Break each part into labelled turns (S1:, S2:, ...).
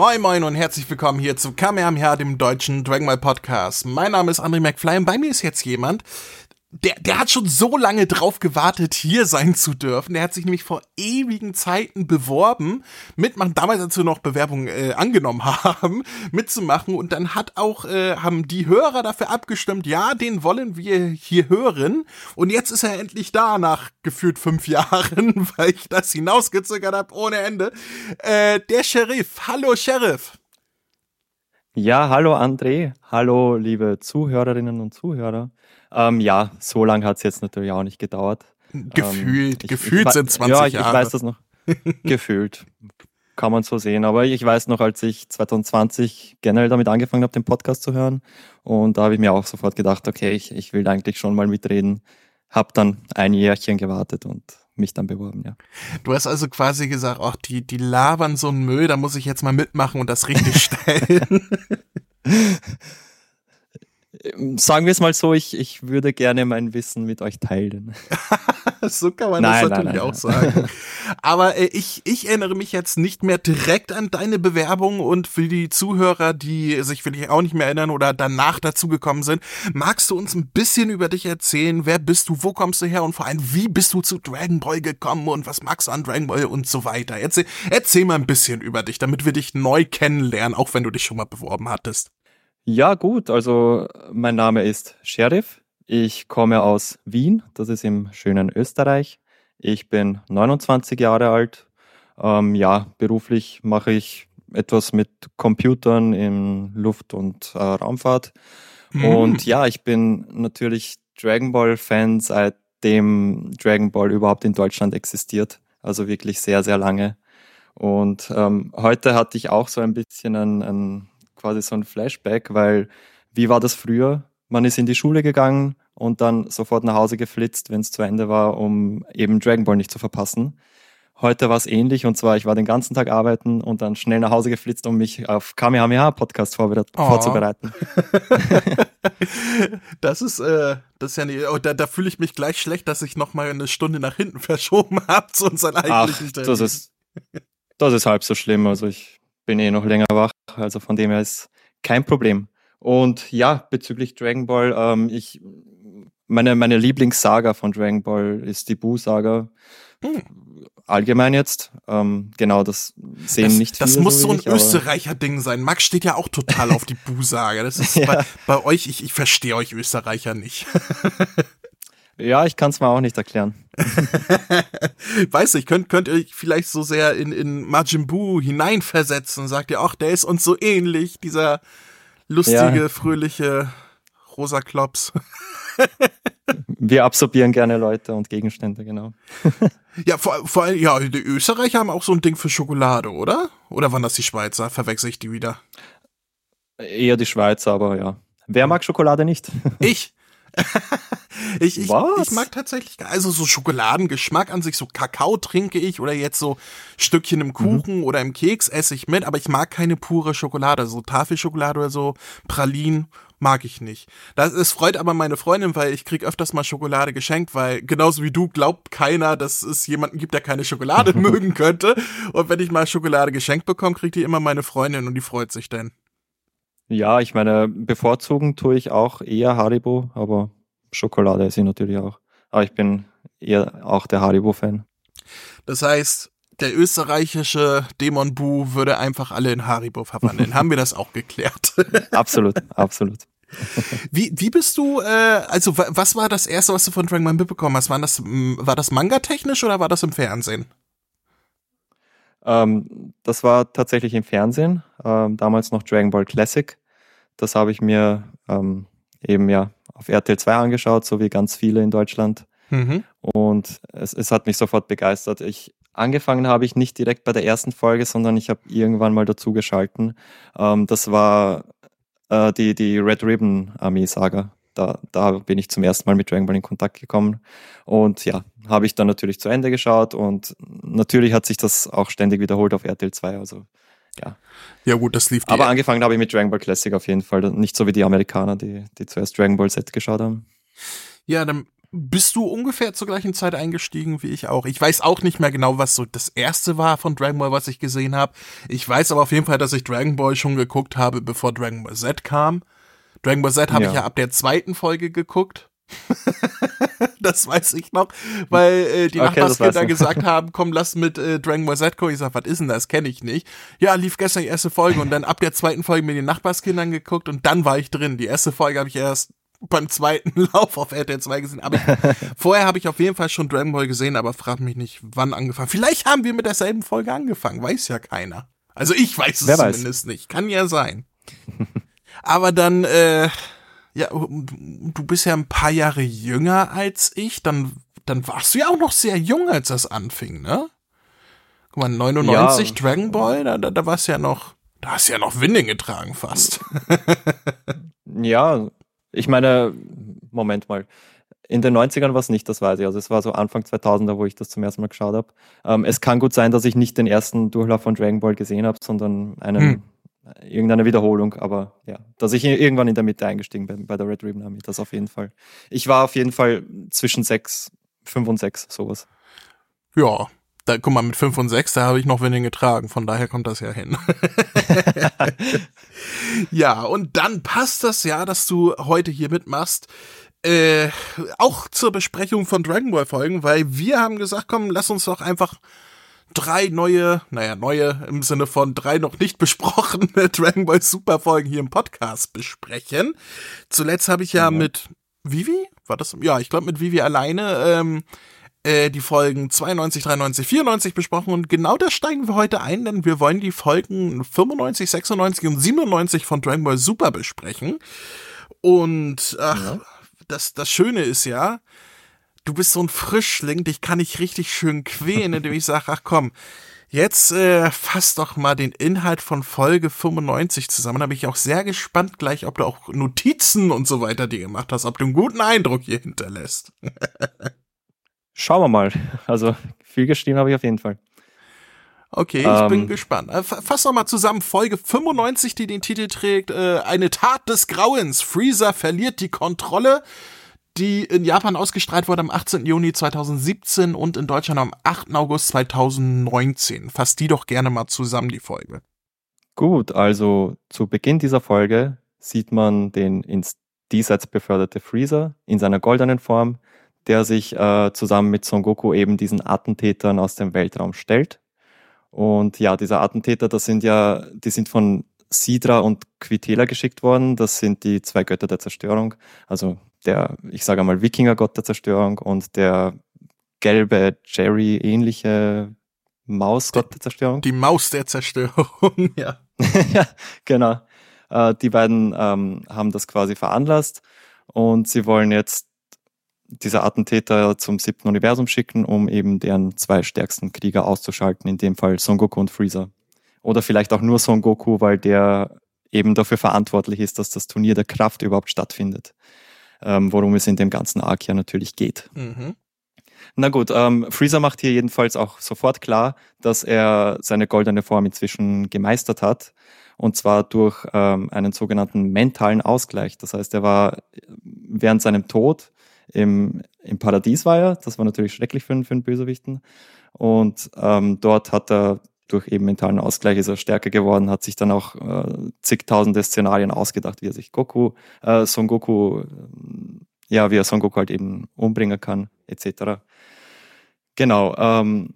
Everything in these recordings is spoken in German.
S1: Moin moin und herzlich willkommen hier zu Kamehameha, dem deutschen Dragon Ball Podcast. Mein Name ist André McFly und bei mir ist jetzt jemand, der, der hat schon so lange drauf gewartet, hier sein zu dürfen. Der hat sich nämlich vor ewigen Zeiten beworben, mitmachen, damals als wir noch Bewerbungen äh, angenommen haben, mitzumachen. Und dann hat auch, äh, haben die Hörer dafür abgestimmt, ja, den wollen wir hier hören. Und jetzt ist er endlich da, nach gefühlt fünf Jahren, weil ich das hinausgezögert habe ohne Ende. Äh, der Sheriff. Hallo, Sheriff.
S2: Ja, hallo André. Hallo, liebe Zuhörerinnen und Zuhörer. Ähm, ja, so lange hat es jetzt natürlich auch nicht gedauert.
S1: Gefühlt, ähm, ich, gefühlt ich, sind 20
S2: ja,
S1: ich,
S2: Jahre. ich weiß das noch. gefühlt. Kann man so sehen. Aber ich weiß noch, als ich 2020 generell damit angefangen habe, den Podcast zu hören. Und da habe ich mir auch sofort gedacht, okay, ich, ich will eigentlich schon mal mitreden. Hab dann ein Jährchen gewartet und mich dann beworben, ja.
S1: Du hast also quasi gesagt, ach, die, die labern so einen Müll, da muss ich jetzt mal mitmachen und das richtig stellen.
S2: sagen wir es mal so, ich, ich würde gerne mein Wissen mit euch teilen.
S1: so kann man nein, das natürlich nein, auch sagen. Aber äh, ich, ich erinnere mich jetzt nicht mehr direkt an deine Bewerbung und für die Zuhörer, die sich vielleicht auch nicht mehr erinnern oder danach dazugekommen sind, magst du uns ein bisschen über dich erzählen? Wer bist du? Wo kommst du her? Und vor allem, wie bist du zu Dragon Ball gekommen und was magst du an Dragon Ball und so weiter? Erzähl, erzähl mal ein bisschen über dich, damit wir dich neu kennenlernen, auch wenn du dich schon mal beworben hattest.
S2: Ja, gut. Also mein Name ist Sheriff. Ich komme aus Wien. Das ist im schönen Österreich. Ich bin 29 Jahre alt. Ähm, ja, beruflich mache ich etwas mit Computern in Luft- und äh, Raumfahrt. Mhm. Und ja, ich bin natürlich Dragon Ball-Fan, seitdem Dragon Ball überhaupt in Deutschland existiert. Also wirklich sehr, sehr lange. Und ähm, heute hatte ich auch so ein bisschen ein, ein quasi so ein Flashback, weil wie war das früher? Man ist in die Schule gegangen und dann sofort nach Hause geflitzt, wenn es zu Ende war, um eben Dragon Ball nicht zu verpassen. Heute war es ähnlich und zwar, ich war den ganzen Tag arbeiten und dann schnell nach Hause geflitzt, um mich auf Kamehameha Podcast oh. vorzubereiten.
S1: das ist, äh, das ist ja nicht, oh, da, da fühle ich mich gleich schlecht, dass ich noch mal eine Stunde nach hinten verschoben habe zu unserem eigentlichen
S2: Ach, das ist, das ist halb so schlimm. Also ich bin eh noch länger wach, also von dem her ist kein Problem. Und ja, bezüglich Dragon Ball, ähm, ich, meine, meine Lieblingssaga von Dragon Ball ist die Buu-Saga. Hm. Allgemein jetzt. Ähm, genau, das sehen
S1: das,
S2: nicht
S1: viele. Das muss so ein Österreicher-Ding sein. Max steht ja auch total auf die Buu-Saga. Das ist ja. bei, bei, euch, ich, ich verstehe euch Österreicher nicht.
S2: Ja, ich kann es mir auch nicht erklären.
S1: weißt du, ich könnt, könnt ihr vielleicht so sehr in, in Majin Buu hineinversetzen. Sagt ihr, ach, der ist uns so ähnlich, dieser lustige, ja. fröhliche rosa Klops.
S2: Wir absorbieren gerne Leute und Gegenstände, genau.
S1: ja, vor, vor allem, ja, die Österreicher haben auch so ein Ding für Schokolade, oder? Oder waren das die Schweizer? Verwechsel ich die wieder?
S2: Eher die Schweizer, aber ja. Wer mag Schokolade nicht?
S1: Ich. ich, ich, ich mag tatsächlich, also so Schokoladengeschmack an sich, so Kakao trinke ich oder jetzt so Stückchen im Kuchen mhm. oder im Keks esse ich mit, aber ich mag keine pure Schokolade, so Tafelschokolade oder so, Pralinen mag ich nicht. Das es freut aber meine Freundin, weil ich krieg öfters mal Schokolade geschenkt, weil genauso wie du glaubt keiner, dass es jemanden gibt, der keine Schokolade mögen könnte. Und wenn ich mal Schokolade geschenkt bekomme, kriegt die immer meine Freundin und die freut sich dann.
S2: Ja, ich meine, bevorzugen tue ich auch eher Haribo, aber Schokolade esse ich natürlich auch. Aber ich bin eher auch der Haribo-Fan.
S1: Das heißt, der österreichische Dämon Bu würde einfach alle in Haribo verwandeln. Haben wir das auch geklärt?
S2: absolut, absolut.
S1: Wie, wie bist du, äh, also was war das erste, was du von Dragon Ball mitbekommen hast? War das, war das Manga-technisch oder war das im Fernsehen?
S2: Ähm, das war tatsächlich im Fernsehen, ähm, damals noch Dragon Ball Classic. Das habe ich mir ähm, eben ja auf RTL 2 angeschaut, so wie ganz viele in Deutschland. Mhm. Und es, es hat mich sofort begeistert. Ich, angefangen habe ich nicht direkt bei der ersten Folge, sondern ich habe irgendwann mal dazu geschalten. Ähm, das war äh, die, die Red Ribbon Armee Saga. Da, da bin ich zum ersten Mal mit Dragon Ball in Kontakt gekommen. Und ja, habe ich dann natürlich zu Ende geschaut und natürlich hat sich das auch ständig wiederholt auf RTL 2. Also ja.
S1: Ja, gut, das lief.
S2: Aber angefangen habe ich mit Dragon Ball Classic auf jeden Fall. Nicht so wie die Amerikaner, die, die zuerst Dragon Ball Z geschaut haben.
S1: Ja, dann bist du ungefähr zur gleichen Zeit eingestiegen wie ich auch. Ich weiß auch nicht mehr genau, was so das erste war von Dragon Ball, was ich gesehen habe. Ich weiß aber auf jeden Fall, dass ich Dragon Ball schon geguckt habe, bevor Dragon Ball Z kam. Dragon Ball Z habe ja. ich ja ab der zweiten Folge geguckt. das weiß ich noch, weil äh, die okay, Nachbarskinder gesagt haben, komm, lass mit äh, Dragon Ball Z gucken. Ich sag, was ist denn das? Kenne ich nicht. Ja, lief gestern die erste Folge und dann ab der zweiten Folge mit den Nachbarskindern geguckt und dann war ich drin. Die erste Folge habe ich erst beim zweiten Lauf auf RTL 2 gesehen. Aber vorher habe ich auf jeden Fall schon Dragon Ball gesehen, aber frag mich nicht, wann angefangen. Vielleicht haben wir mit derselben Folge angefangen, weiß ja keiner. Also ich weiß es Wer zumindest weiß. nicht. Kann ja sein. aber dann, äh, ja, du bist ja ein paar Jahre jünger als ich, dann, dann warst du ja auch noch sehr jung, als das anfing, ne? Guck mal, 99 ja. Dragon Ball, da, da, da warst ja noch, da hast du ja noch Winding getragen fast.
S2: ja, ich meine, Moment mal. In den 90ern war es nicht, das weiß ich. Also es war so Anfang 2000er, wo ich das zum ersten Mal geschaut habe. Ähm, es kann gut sein, dass ich nicht den ersten Durchlauf von Dragon Ball gesehen habe, sondern einen, hm. Irgendeine Wiederholung. Aber ja, dass ich irgendwann in der Mitte eingestiegen bin bei der Red Ribbon Army, das auf jeden Fall. Ich war auf jeden Fall zwischen sechs, fünf und sechs, sowas.
S1: Ja, da, guck mal, mit 5 und 6, da habe ich noch wenig getragen, von daher kommt das ja hin. ja, und dann passt das ja, dass du heute hier mitmachst. Äh, auch zur Besprechung von Dragon Ball Folgen, weil wir haben gesagt, komm, lass uns doch einfach drei neue, naja, neue im Sinne von drei noch nicht besprochene Dragon Ball Super Folgen hier im Podcast besprechen. Zuletzt habe ich ja, ja, mit Vivi, war das? Ja, ich glaube mit Vivi alleine ähm, äh, die Folgen 92, 93, 94 besprochen und genau das steigen wir heute ein, denn wir wollen die Folgen 95, 96 und 97 von Dragon Ball Super besprechen. Und ach, ja. das, das Schöne ist ja, du bist so ein Frischling, dich kann ich richtig schön quälen, indem ich sage, ach komm, Jetzt äh, fass doch mal den Inhalt von Folge 95 zusammen. Da bin ich auch sehr gespannt gleich, ob du auch Notizen und so weiter dir gemacht hast, ob du einen guten Eindruck hier hinterlässt.
S2: Schauen wir mal. Also viel geschrieben habe ich auf jeden Fall.
S1: Okay, ich ähm, bin gespannt. Äh, fass noch mal zusammen. Folge 95, die den Titel trägt, äh, eine Tat des Grauens. Freezer verliert die Kontrolle, die in Japan ausgestrahlt wurde am 18. Juni 2017 und in Deutschland am 8. August 2019. Fass die doch gerne mal zusammen, die Folge.
S2: Gut, also zu Beginn dieser Folge sieht man den ins Diesseits beförderte Freezer in seiner goldenen Form, der sich äh, zusammen mit Son Goku eben diesen Attentätern aus dem Weltraum stellt. Und ja, diese Attentäter, das sind ja, die sind von Sidra und Quitela geschickt worden. Das sind die zwei Götter der Zerstörung. Also der, ich sage mal, Wikingergott der Zerstörung und der gelbe Jerry-ähnliche Mausgott der Zerstörung.
S1: Die Maus der Zerstörung, ja.
S2: ja, genau. Äh, die beiden ähm, haben das quasi veranlasst und sie wollen jetzt diese Attentäter zum siebten Universum schicken, um eben deren zwei stärksten Krieger auszuschalten, in dem Fall Son Goku und Freezer. Oder vielleicht auch nur Son Goku, weil der eben dafür verantwortlich ist, dass das Turnier der Kraft überhaupt stattfindet. Ähm, worum es in dem ganzen Arc ja natürlich geht. Mhm. Na gut, ähm, Freezer macht hier jedenfalls auch sofort klar, dass er seine goldene Form inzwischen gemeistert hat. Und zwar durch ähm, einen sogenannten mentalen Ausgleich. Das heißt, er war während seinem Tod im, im Paradies war er. Das war natürlich schrecklich für, für einen Bösewichten. Und ähm, dort hat er durch eben mentalen Ausgleich ist er stärker geworden, hat sich dann auch äh, zigtausende Szenarien ausgedacht, wie er sich Goku, äh, Son Goku, äh, ja, wie er Son Goku halt eben umbringen kann, etc. Genau. Ähm,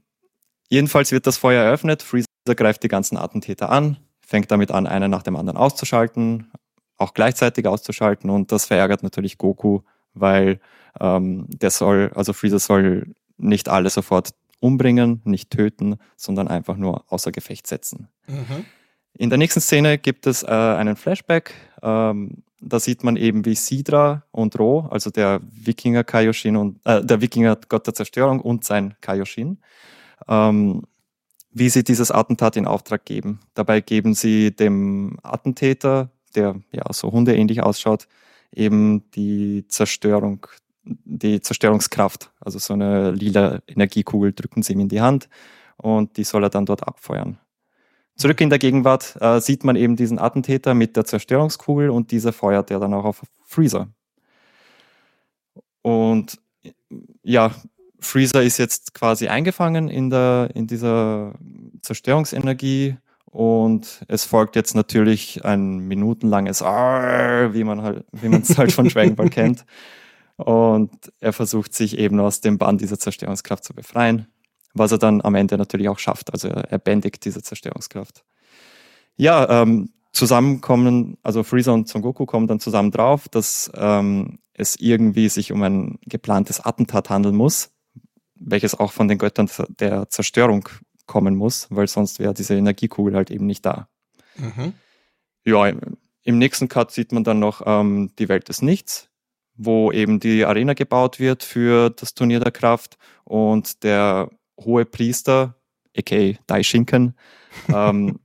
S2: jedenfalls wird das Feuer eröffnet. Freezer greift die ganzen Attentäter an, fängt damit an, einen nach dem anderen auszuschalten, auch gleichzeitig auszuschalten und das verärgert natürlich Goku, weil ähm, der soll, also Freezer soll nicht alle sofort umbringen, nicht töten, sondern einfach nur außer Gefecht setzen. Mhm. In der nächsten Szene gibt es äh, einen Flashback. Ähm, da sieht man eben, wie Sidra und Ro, also der Wikinger Kaioshin und äh, der Wikinger Gott der Zerstörung und sein Kaioshin, ähm, wie sie dieses Attentat in Auftrag geben. Dabei geben sie dem Attentäter, der ja so hundeähnlich ausschaut, eben die Zerstörung die Zerstörungskraft, also so eine lila Energiekugel drücken sie ihm in die Hand und die soll er dann dort abfeuern. Zurück in der Gegenwart äh, sieht man eben diesen Attentäter mit der Zerstörungskugel und dieser feuert er dann auch auf Freezer. Und ja, Freezer ist jetzt quasi eingefangen in der, in dieser Zerstörungsenergie und es folgt jetzt natürlich ein minutenlanges Arr, wie man halt, wie man es halt von Dragon Ball kennt. Und er versucht sich eben aus dem Bann dieser Zerstörungskraft zu befreien, was er dann am Ende natürlich auch schafft. Also er bändigt diese Zerstörungskraft. Ja, ähm, zusammenkommen, also Freezer und Son Goku kommen dann zusammen drauf, dass ähm, es irgendwie sich um ein geplantes Attentat handeln muss, welches auch von den Göttern der Zerstörung kommen muss, weil sonst wäre diese Energiekugel halt eben nicht da. Mhm. Ja, im nächsten Cut sieht man dann noch ähm, die Welt des Nichts, wo eben die Arena gebaut wird für das Turnier der Kraft und der hohe Priester, aka Daishinken, ähm,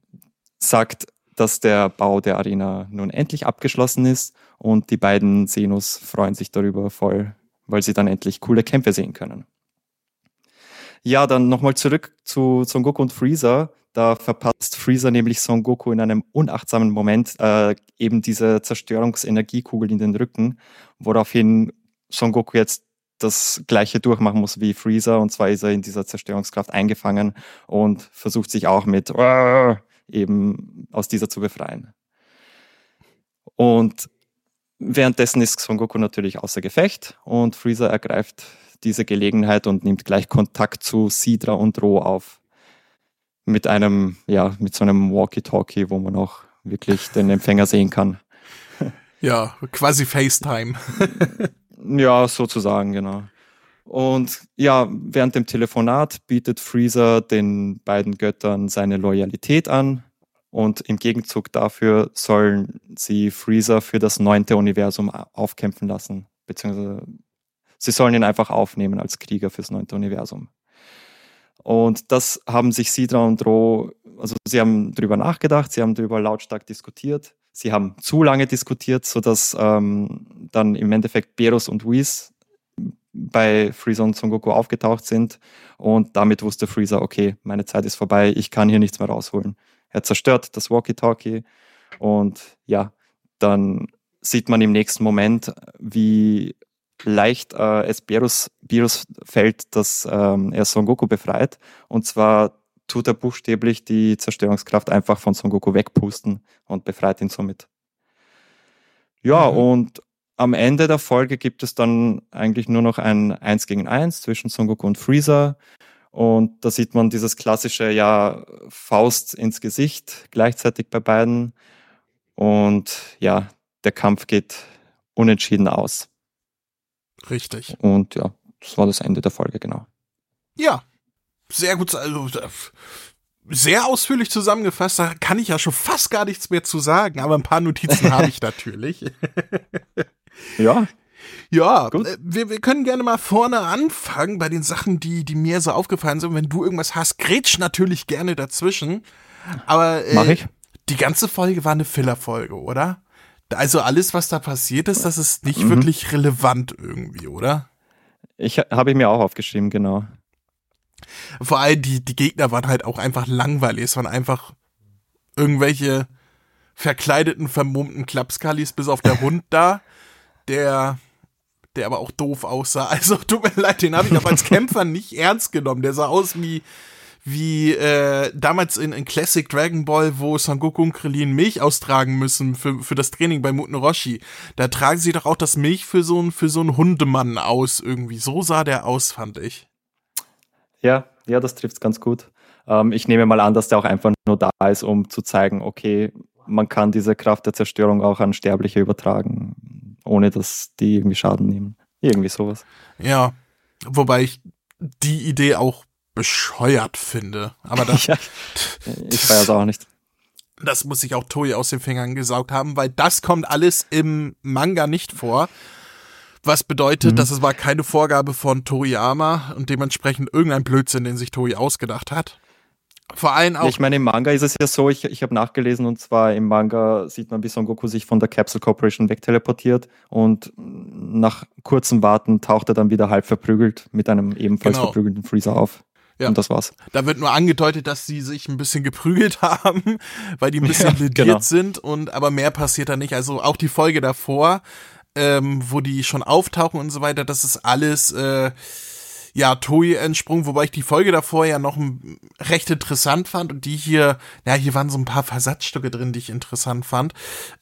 S2: sagt, dass der Bau der Arena nun endlich abgeschlossen ist und die beiden Senus freuen sich darüber voll, weil sie dann endlich coole Kämpfe sehen können. Ja, dann nochmal zurück zu Son Goku und Freezer. Da verpasst Freezer nämlich Son Goku in einem unachtsamen Moment äh, eben diese Zerstörungsenergiekugel in den Rücken, woraufhin Son Goku jetzt das gleiche durchmachen muss wie Freezer und zwar ist er in dieser Zerstörungskraft eingefangen und versucht sich auch mit eben aus dieser zu befreien. Und währenddessen ist Son Goku natürlich außer Gefecht und Freezer ergreift diese Gelegenheit und nimmt gleich Kontakt zu Sidra und Ro auf. Mit einem, ja, mit so einem Walkie-Talkie, wo man auch wirklich den Empfänger sehen kann.
S1: Ja, quasi FaceTime.
S2: ja, sozusagen, genau. Und ja, während dem Telefonat bietet Freezer den beiden Göttern seine Loyalität an. Und im Gegenzug dafür sollen sie Freezer für das neunte Universum aufkämpfen lassen. Beziehungsweise sie sollen ihn einfach aufnehmen als Krieger fürs neunte Universum. Und das haben sich Sidra und Ro, also sie haben darüber nachgedacht, sie haben darüber lautstark diskutiert. Sie haben zu lange diskutiert, sodass ähm, dann im Endeffekt Beros und Whis bei Freezer und Son Goku aufgetaucht sind. Und damit wusste Freezer, okay, meine Zeit ist vorbei, ich kann hier nichts mehr rausholen. Er zerstört das Walkie-Talkie und ja, dann sieht man im nächsten Moment, wie leicht äh, es Berus, Berus fällt, dass ähm, er Son Goku befreit. Und zwar tut er buchstäblich die Zerstörungskraft einfach von Son Goku wegpusten und befreit ihn somit. Ja, mhm. und am Ende der Folge gibt es dann eigentlich nur noch ein 1 gegen 1 zwischen Son Goku und Freezer. Und da sieht man dieses klassische, ja, Faust ins Gesicht gleichzeitig bei beiden. Und ja, der Kampf geht unentschieden aus.
S1: Richtig.
S2: Und ja, das war das Ende der Folge, genau.
S1: Ja, sehr gut. Also, sehr ausführlich zusammengefasst. Da kann ich ja schon fast gar nichts mehr zu sagen, aber ein paar Notizen habe ich natürlich.
S2: ja.
S1: Ja, Gut. Äh, wir, wir können gerne mal vorne anfangen bei den Sachen, die, die mir so aufgefallen sind. Wenn du irgendwas hast, grätsch natürlich gerne dazwischen. Aber
S2: äh, Mach ich.
S1: die ganze Folge war eine Filler-Folge, oder? Also alles, was da passiert ist, das ist nicht mhm. wirklich relevant irgendwie, oder?
S2: Ich habe ich mir auch aufgeschrieben, genau.
S1: Vor allem die, die Gegner waren halt auch einfach langweilig. Es waren einfach irgendwelche verkleideten, vermummten Klapskalis, bis auf der Hund da, der, der aber auch doof aussah. Also tut mir leid, den habe ich aber als Kämpfer nicht ernst genommen. Der sah aus wie, wie äh, damals in, in Classic Dragon Ball, wo Son Goku und Krillin Milch austragen müssen für, für das Training bei Muten Roshi. Da tragen sie doch auch das Milch für so ein für so einen Hundemann aus irgendwie. So sah der aus, fand ich.
S2: Ja, ja, das trifft es ganz gut. Ähm, ich nehme mal an, dass der auch einfach nur da ist, um zu zeigen, okay, man kann diese Kraft der Zerstörung auch an Sterbliche übertragen, ohne dass die irgendwie Schaden nehmen. Irgendwie sowas.
S1: Ja, wobei ich die Idee auch bescheuert finde. Aber das, ja,
S2: ich feiere es auch nicht.
S1: Das muss sich auch Toei aus den Fingern gesaugt haben, weil das kommt alles im Manga nicht vor. Was bedeutet, mhm. dass es war keine Vorgabe von Toriyama und dementsprechend irgendein Blödsinn, den sich Toei ausgedacht hat. Vor allem auch.
S2: Ich meine, im Manga ist es ja so, ich, ich habe nachgelesen und zwar im Manga sieht man, wie Son Goku sich von der Capsule Corporation wegteleportiert und nach kurzem Warten taucht er dann wieder halb verprügelt mit einem ebenfalls genau. verprügelten Freezer auf. Ja. Und das war's.
S1: Da wird nur angedeutet, dass sie sich ein bisschen geprügelt haben, weil die ein bisschen ja, genau. sind und aber mehr passiert da nicht. Also auch die Folge davor ähm, wo die schon auftauchen und so weiter, das ist alles äh, ja Toei entsprungen, wobei ich die Folge davor ja noch recht interessant fand und die hier, ja, hier waren so ein paar Versatzstücke drin, die ich interessant fand.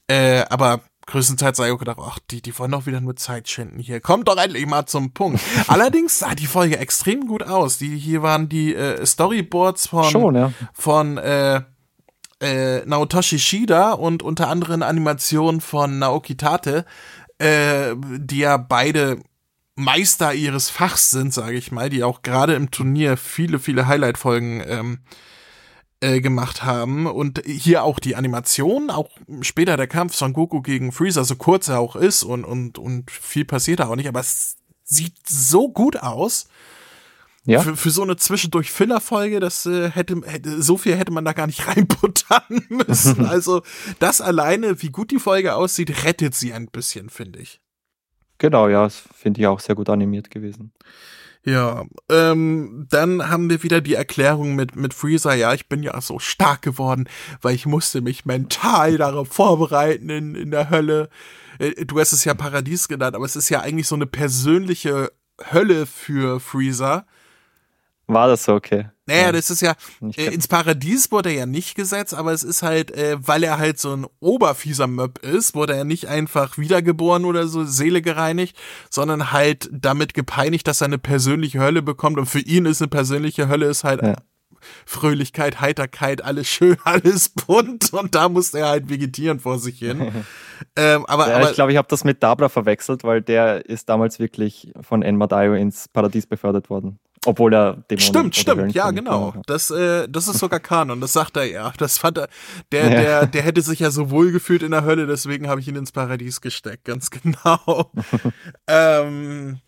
S1: Äh, aber größtenteils sei ich auch gedacht, ach, die, die wollen doch wieder nur Zeit schinden hier. Kommt doch endlich mal zum Punkt. Allerdings sah die Folge extrem gut aus. Die, hier waren die äh, Storyboards von,
S2: Schon, ja.
S1: von äh, äh, Naotoshi Shida und unter anderem Animationen von Naoki Tate, äh, die ja beide Meister ihres Fachs sind, sage ich mal, die auch gerade im Turnier viele, viele Highlight-Folgen ähm, äh, gemacht haben und hier auch die Animation, auch später der Kampf Son Goku gegen Freezer, so kurz er auch ist und, und, und viel passiert da auch nicht, aber es sieht so gut aus. Ja. Für, für so eine zwischendurch Filler-Folge, das äh, hätte, hätte, so viel hätte man da gar nicht reinputtern müssen. also, das alleine, wie gut die Folge aussieht, rettet sie ein bisschen, finde ich.
S2: Genau, ja, das finde ich auch sehr gut animiert gewesen.
S1: Ja, ähm, dann haben wir wieder die Erklärung mit, mit Freezer, ja, ich bin ja so stark geworden, weil ich musste mich mental darauf vorbereiten in, in der Hölle. Äh, du hast es ja Paradies genannt, aber es ist ja eigentlich so eine persönliche Hölle für Freezer.
S2: War das so, okay?
S1: Naja, ja. das ist ja, äh, ins Paradies wurde er ja nicht gesetzt, aber es ist halt, äh, weil er halt so ein oberfieser Möb ist, wurde er nicht einfach wiedergeboren oder so, Seele gereinigt, sondern halt damit gepeinigt, dass er eine persönliche Hölle bekommt und für ihn ist eine persönliche Hölle ist halt ja. Fröhlichkeit, Heiterkeit, alles schön, alles bunt und da muss er halt vegetieren vor sich hin.
S2: ähm, aber, ja, aber ich glaube, ich habe das mit Dabra verwechselt, weil der ist damals wirklich von Enmadayo ins Paradies befördert worden. Obwohl er
S1: Dämonen Stimmt, stimmt, ja, genau. Das, äh, das ist sogar Kanon, das sagt er ja. Das fand er, der, ja. der, der hätte sich ja so wohl gefühlt in der Hölle, deswegen habe ich ihn ins Paradies gesteckt, ganz genau. ähm,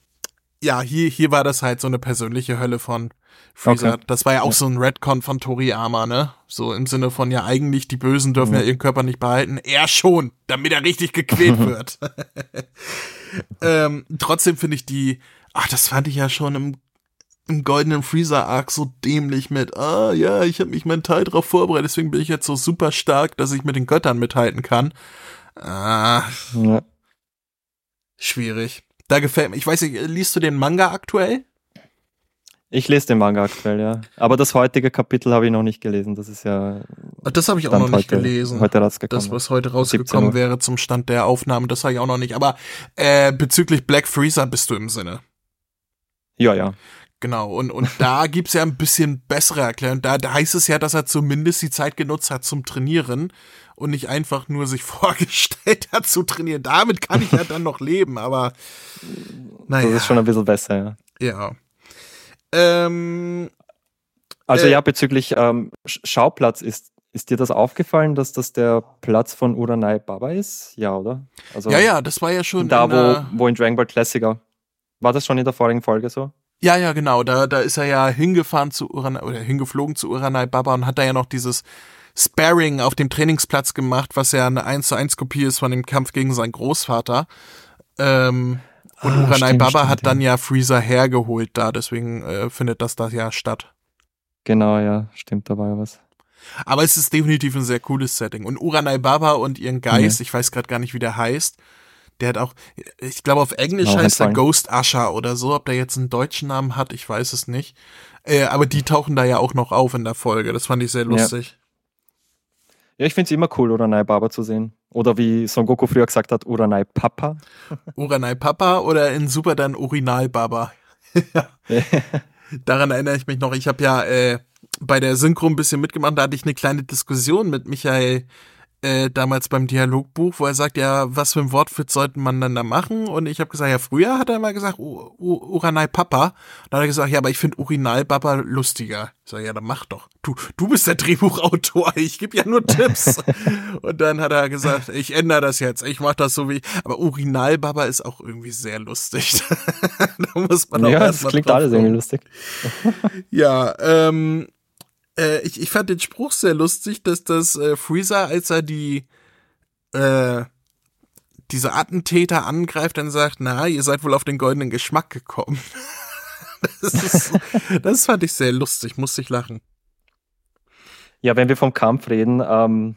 S1: ja, hier, hier war das halt so eine persönliche Hölle von Freezer. Okay. Das war ja auch ja. so ein Redcon von Toriyama, ne? So im Sinne von, ja, eigentlich, die Bösen dürfen mhm. ja ihren Körper nicht behalten. Er schon, damit er richtig gequält wird. ähm, trotzdem finde ich die, ach, das fand ich ja schon im im goldenen Freezer-Arc so dämlich mit, ah ja, ich habe mich mental darauf vorbereitet, deswegen bin ich jetzt so super stark, dass ich mit den Göttern mithalten kann. Ah, ja. Schwierig. Da gefällt mir. Ich weiß nicht, liest du den Manga aktuell?
S2: Ich lese den Manga aktuell, ja. Aber das heutige Kapitel habe ich noch nicht gelesen. Das ist ja.
S1: Das habe ich auch noch nicht heute, gelesen.
S2: Heute rausgekommen.
S1: Das, was heute rausgekommen wäre zum Stand der Aufnahme, das habe ich auch noch nicht. Aber äh, bezüglich Black Freezer bist du im Sinne.
S2: Ja, ja.
S1: Genau, und, und da gibt's ja ein bisschen bessere Erklärung. Da, da heißt es ja, dass er zumindest die Zeit genutzt hat zum Trainieren und nicht einfach nur sich vorgestellt hat zu trainieren. Damit kann ich ja dann noch leben, aber
S2: naja. Das ist schon ein bisschen besser, ja.
S1: Ja. Ähm,
S2: also äh, ja, bezüglich ähm, Schauplatz ist ist dir das aufgefallen, dass das der Platz von Uranai Baba ist? Ja, oder?
S1: Also ja, ja, das war ja schon
S2: da, wo, wo in Dragon Ball Classicer. War das schon in der vorigen Folge so?
S1: Ja, ja, genau. Da, da ist er ja hingefahren zu Uranai, oder hingeflogen zu Uranai Baba und hat da ja noch dieses Sparring auf dem Trainingsplatz gemacht, was ja eine 1 zu 1 Kopie ist von dem Kampf gegen seinen Großvater. Ähm, und ah, Uranai stimmt, Baba stimmt, hat dann ja Freezer hergeholt da, deswegen äh, findet das da ja statt.
S2: Genau, ja, stimmt, da war ja was.
S1: Aber es ist definitiv ein sehr cooles Setting. Und Uranai Baba und ihren Geist, ja. ich weiß gerade gar nicht, wie der heißt, der hat auch, ich glaube auf Englisch genau, heißt er Ghost Usher oder so. Ob der jetzt einen deutschen Namen hat, ich weiß es nicht. Äh, aber die tauchen da ja auch noch auf in der Folge. Das fand ich sehr lustig.
S2: Ja, ich finde es immer cool, Uranai Baba zu sehen. Oder wie Son Goku früher gesagt hat, Uranai Papa.
S1: Uranai Papa oder in Super dann Urinal Baba. Daran erinnere ich mich noch. Ich habe ja äh, bei der Synchro ein bisschen mitgemacht. Da hatte ich eine kleine Diskussion mit Michael äh, damals beim Dialogbuch, wo er sagt, ja, was für ein Wortwitz sollte man dann da machen? Und ich habe gesagt, ja, früher hat er immer gesagt, U Uranai Papa. Dann hat er gesagt, ja, aber ich finde Urinal Papa lustiger. Ich sage, ja, dann mach doch. Du, du bist der Drehbuchautor, ich gebe ja nur Tipps. und dann hat er gesagt, ich ändere das jetzt, ich mach das so wie. Aber Urinal Baba ist auch irgendwie sehr lustig.
S2: da muss man auch Ja, das klingt alles irgendwie lustig.
S1: ja, ähm, äh, ich, ich fand den Spruch sehr lustig, dass das äh, Freezer, als er die äh, diese Attentäter angreift, dann sagt, na, ihr seid wohl auf den goldenen Geschmack gekommen. das, ist, das fand ich sehr lustig, musste ich lachen.
S2: Ja, wenn wir vom Kampf reden, ähm,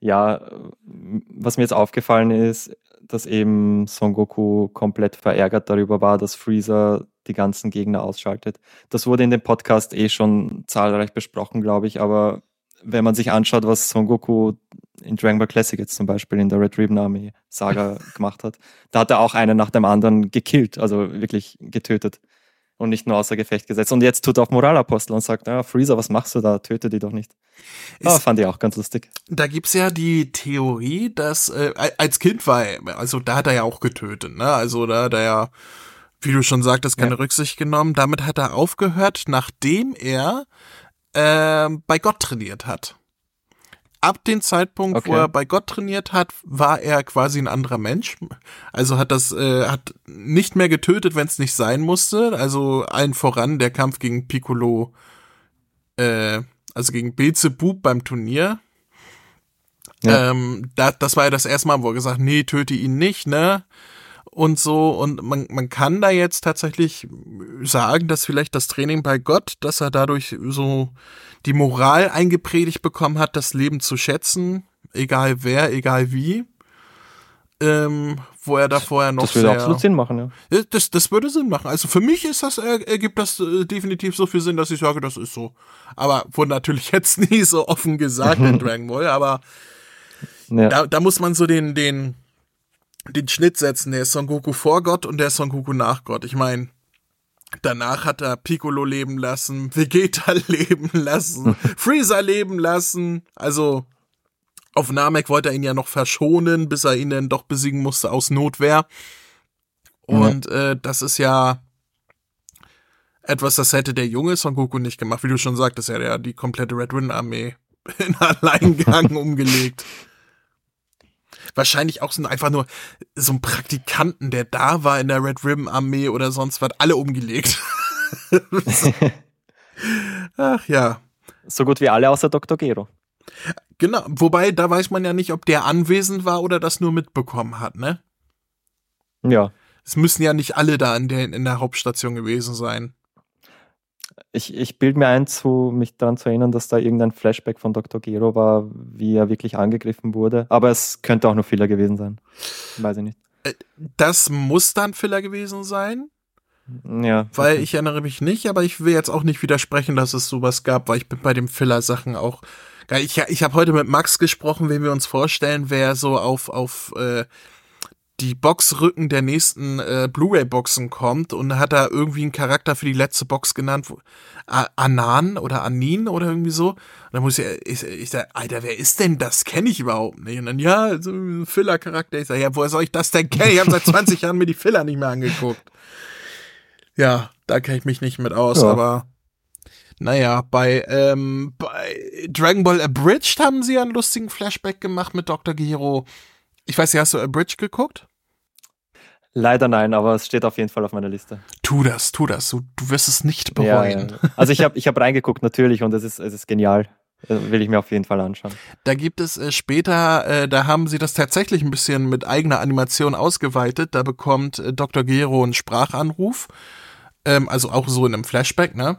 S2: ja, was mir jetzt aufgefallen ist, dass eben Son Goku komplett verärgert darüber war, dass Freezer die ganzen Gegner ausschaltet. Das wurde in dem Podcast eh schon zahlreich besprochen, glaube ich, aber wenn man sich anschaut, was Son Goku in Dragon Ball Classic jetzt zum Beispiel in der Red Ribbon Army Saga gemacht hat, da hat er auch einen nach dem anderen gekillt, also wirklich getötet und nicht nur außer Gefecht gesetzt. Und jetzt tut er auf Moralapostel und sagt, ja, Freezer, was machst du da? Töte die doch nicht. Ja, ah, fand ich auch ganz lustig.
S1: Da gibt's ja die Theorie, dass äh, als Kind war er, also da hat er ja auch getötet, ne? Also da hat er ja, wie du schon sagtest, keine ja. Rücksicht genommen. Damit hat er aufgehört, nachdem er äh, bei Gott trainiert hat. Ab dem Zeitpunkt, okay. wo er bei Gott trainiert hat, war er quasi ein anderer Mensch. Also hat das, äh, hat nicht mehr getötet, wenn es nicht sein musste. Also allen voran der Kampf gegen Piccolo, äh, also gegen Beelzebub beim Turnier. Ja. Ähm, da, das war ja das erste Mal, wo er gesagt, nee, töte ihn nicht, ne? Und so, und man, man kann da jetzt tatsächlich sagen, dass vielleicht das Training bei Gott, dass er dadurch so die Moral eingepredigt bekommen hat, das Leben zu schätzen, egal wer, egal wie. Ähm, wo er da vorher noch.
S2: Das würde sehr, absolut Sinn machen,
S1: ja. Das, das würde Sinn machen. Also für mich ist das, ergibt das äh, definitiv so viel Sinn, dass ich sage, das ist so. Aber wurde natürlich jetzt nie so offen gesagt in Dragon Ball, aber ja. da, da muss man so den, den, den Schnitt setzen. Der ist Son Goku vor Gott und der ist Son Goku nach Gott. Ich meine, Danach hat er Piccolo leben lassen, Vegeta leben lassen, Freezer leben lassen. Also auf Namek wollte er ihn ja noch verschonen, bis er ihn dann doch besiegen musste aus Notwehr. Und ja. äh, das ist ja etwas, das hätte der junge Son Goku nicht gemacht. Wie du schon sagtest, er hat ja die komplette Red Wind Armee in Alleingang umgelegt. Wahrscheinlich auch so einfach nur so ein Praktikanten, der da war in der Red Ribbon Armee oder sonst was, alle umgelegt. Ach ja.
S2: So gut wie alle außer Dr. Gero.
S1: Genau, wobei da weiß man ja nicht, ob der anwesend war oder das nur mitbekommen hat, ne?
S2: Ja.
S1: Es müssen ja nicht alle da in der, in der Hauptstation gewesen sein.
S2: Ich, ich bilde mir ein, zu, mich daran zu erinnern, dass da irgendein Flashback von Dr. Gero war, wie er wirklich angegriffen wurde. Aber es könnte auch nur Filler gewesen sein. Weiß ich nicht.
S1: Äh, das muss dann Filler gewesen sein.
S2: Ja.
S1: Weil ich erinnere mich nicht, aber ich will jetzt auch nicht widersprechen, dass es sowas gab, weil ich bin bei den Filler-Sachen auch. Ich, ich habe heute mit Max gesprochen, wenn wir uns vorstellen, wer so auf, auf äh, die Boxrücken der nächsten äh, Blu-ray-Boxen kommt und hat da irgendwie einen Charakter für die letzte Box genannt, wo, Anan oder Anin oder irgendwie so. Und dann muss ich, ich, ich sag, Alter, wer ist denn das? Kenne ich überhaupt nicht. Und dann, ja, so ein Filler-Charakter. Ich sag, ja, woher soll ich das denn kennen? Ich habe seit 20 Jahren mir die Filler nicht mehr angeguckt. Ja, da kenne ich mich nicht mit aus, ja. aber naja, bei, ähm, bei Dragon Ball Abridged haben sie ja einen lustigen Flashback gemacht mit Dr. Giro ich weiß nicht, hast du A Bridge geguckt?
S2: Leider nein, aber es steht auf jeden Fall auf meiner Liste.
S1: Tu das, tu das. Du, du wirst es nicht bereuen.
S2: Ja, ja. Also ich habe ich hab reingeguckt natürlich und es ist, es ist genial. Das will ich mir auf jeden Fall anschauen.
S1: Da gibt es äh, später, äh, da haben sie das tatsächlich ein bisschen mit eigener Animation ausgeweitet. Da bekommt äh, Dr. Gero einen Sprachanruf. Ähm, also auch so in einem Flashback, ne?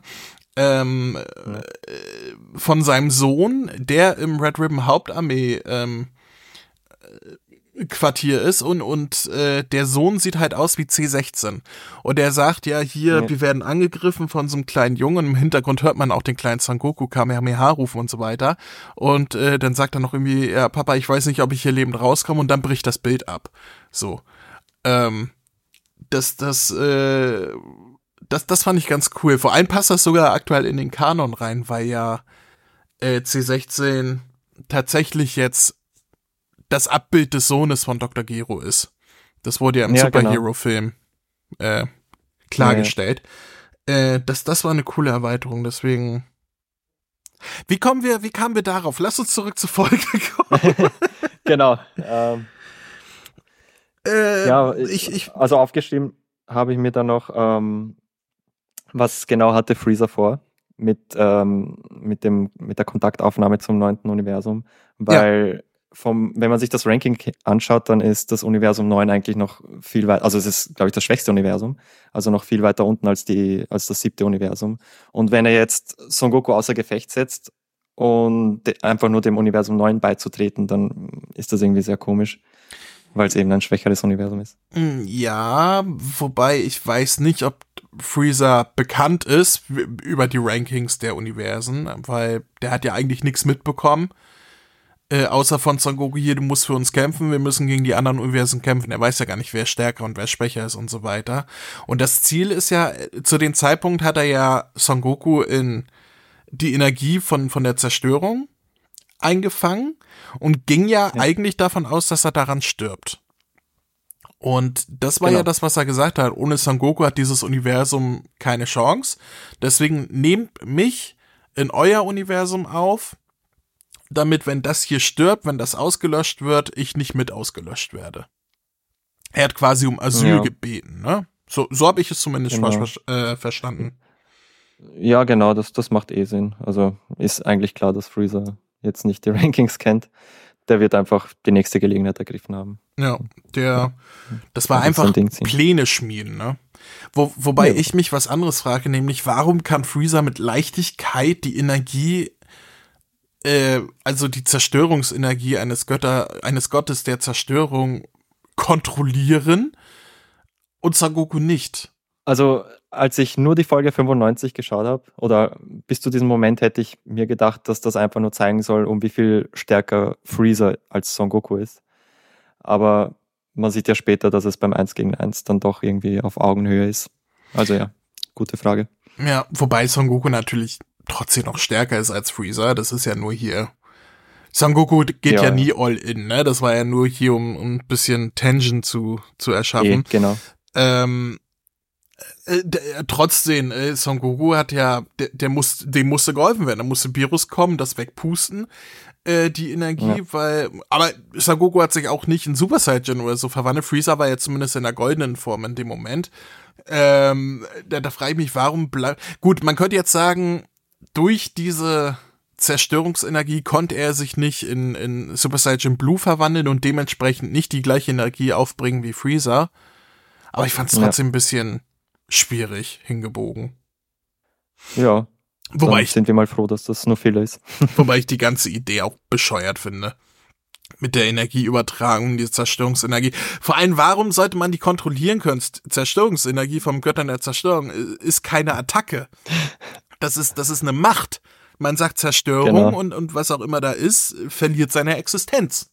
S1: Ähm, ja. Äh, von seinem Sohn, der im Red Ribbon Hauptarmee ähm, Quartier ist und, und äh, der Sohn sieht halt aus wie C16. Und er sagt ja hier, ja. wir werden angegriffen von so einem kleinen Jungen im Hintergrund hört man auch den kleinen Sangoku Kamehameha rufen und so weiter. Und äh, dann sagt er noch irgendwie, ja, Papa, ich weiß nicht, ob ich hier lebend rauskomme und dann bricht das Bild ab. So. Ähm, das, das, äh, das, das fand ich ganz cool. Vor allem passt das sogar aktuell in den Kanon rein, weil ja äh, C16 tatsächlich jetzt das Abbild des Sohnes von Dr. Gero ist. Das wurde ja im ja, Superhero-Film äh, klargestellt. Ja. Äh, das, das war eine coole Erweiterung, deswegen. Wie kommen wir, wie kamen wir darauf? Lass uns zurück zur Folge kommen.
S2: genau. Ähm, äh, ja, ich, ich, also aufgeschrieben habe ich mir dann noch, ähm, was genau hatte Freezer vor mit, ähm, mit, dem, mit der Kontaktaufnahme zum neunten Universum, weil vom, wenn man sich das Ranking anschaut, dann ist das Universum 9 eigentlich noch viel weiter, also es ist, glaube ich, das schwächste Universum, also noch viel weiter unten als die, als das siebte Universum. Und wenn er jetzt Son Goku außer Gefecht setzt und einfach nur dem Universum 9 beizutreten, dann ist das irgendwie sehr komisch. weil es eben ein schwächeres Universum ist.
S1: Hm, ja, wobei ich weiß nicht, ob Freezer bekannt ist über die Rankings der Universen, weil der hat ja eigentlich nichts mitbekommen. Äh, außer von Son Goku hier, du musst für uns kämpfen, wir müssen gegen die anderen Universen kämpfen. Er weiß ja gar nicht, wer stärker und wer schwächer ist und so weiter. Und das Ziel ist ja, zu dem Zeitpunkt hat er ja Son Goku in die Energie von, von der Zerstörung eingefangen und ging ja, ja. eigentlich davon aus, dass er daran stirbt. Und das war genau. ja das, was er gesagt hat. Ohne Son Goku hat dieses Universum keine Chance. Deswegen nehmt mich in euer Universum auf damit, wenn das hier stirbt, wenn das ausgelöscht wird, ich nicht mit ausgelöscht werde. Er hat quasi um Asyl ja. gebeten, ne? So, so habe ich es zumindest genau. äh, verstanden.
S2: Ja, genau, das, das macht eh Sinn. Also ist eigentlich klar, dass Freezer jetzt nicht die Rankings kennt. Der wird einfach die nächste Gelegenheit ergriffen haben.
S1: Ja, der, das war einfach Pläne schmieden, ne? Wo, wobei ja. ich mich was anderes frage, nämlich warum kann Freezer mit Leichtigkeit die Energie äh, also die Zerstörungsenergie eines Götter, eines Gottes der Zerstörung kontrollieren und Sangoku nicht.
S2: Also, als ich nur die Folge 95 geschaut habe, oder bis zu diesem Moment hätte ich mir gedacht, dass das einfach nur zeigen soll, um wie viel stärker Freezer als Son Goku ist. Aber man sieht ja später, dass es beim 1 gegen 1 dann doch irgendwie auf Augenhöhe ist. Also ja, gute Frage.
S1: Ja, wobei Son Goku natürlich trotzdem noch stärker ist als Freezer. Das ist ja nur hier. Son Goku geht ja, ja nie all in, ne? Das war ja nur hier, um, um ein bisschen Tension zu, zu erschaffen.
S2: E, genau.
S1: Ähm, äh, äh, trotzdem, äh, Son Goku hat ja, der, der muss, dem musste geholfen werden. Da musste Virus kommen, das wegpusten, äh, die Energie, ja. weil, aber Son Goku hat sich auch nicht in Super Saiyan oder so verwandelt. Freezer war ja zumindest in der goldenen Form in dem Moment. Ähm, da, da frage ich mich, warum bleibt, gut, man könnte jetzt sagen, durch diese Zerstörungsenergie konnte er sich nicht in, in Super Saiyan Blue verwandeln und dementsprechend nicht die gleiche Energie aufbringen wie Freezer. Aber ich fand es trotzdem ja. ein bisschen schwierig hingebogen.
S2: Ja. Wobei ich, sind wir mal froh, dass das nur Fehler ist.
S1: wobei ich die ganze Idee auch bescheuert finde. Mit der Energieübertragung, die Zerstörungsenergie. Vor allem, warum sollte man die kontrollieren können? Zerstörungsenergie vom Göttern der Zerstörung ist keine Attacke. Das ist, das ist eine Macht. Man sagt Zerstörung genau. und, und was auch immer da ist, verliert seine Existenz.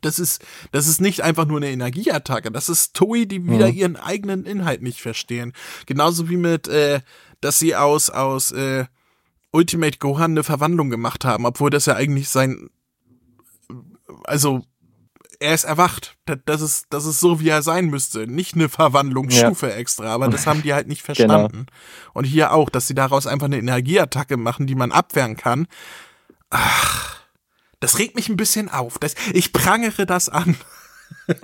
S1: Das ist, das ist nicht einfach nur eine Energieattacke. Das ist Toei, die wieder mhm. ihren eigenen Inhalt nicht verstehen. Genauso wie mit, äh, dass sie aus, aus äh, Ultimate Gohan eine Verwandlung gemacht haben, obwohl das ja eigentlich sein, also er ist erwacht. Das ist, das ist so, wie er sein müsste. Nicht eine Verwandlungsstufe ja. extra, aber das haben die halt nicht genau. verstanden. Genau. Und hier auch, dass sie daraus einfach eine Energieattacke machen, die man abwehren kann. Ach, das regt mich ein bisschen auf. Das, ich prangere das an.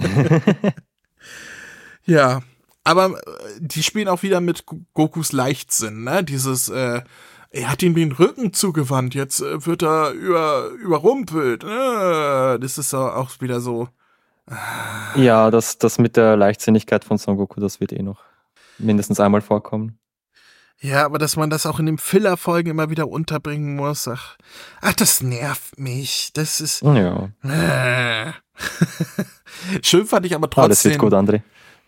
S1: ja, aber äh, die spielen auch wieder mit Gokus Leichtsinn, ne? Dieses, äh, er hat ihm den Rücken zugewandt, jetzt äh, wird er über, überrumpelt. Äh, das ist auch wieder so.
S2: Ja, das, das mit der Leichtsinnigkeit von Son Goku, das wird eh noch mindestens einmal vorkommen.
S1: Ja, aber dass man das auch in den Filler-Folgen immer wieder unterbringen muss, ach, ach, das nervt mich. Das ist.
S2: Ja.
S1: Äh. Schön fand ich aber trotzdem. Alles
S2: wird gut, André.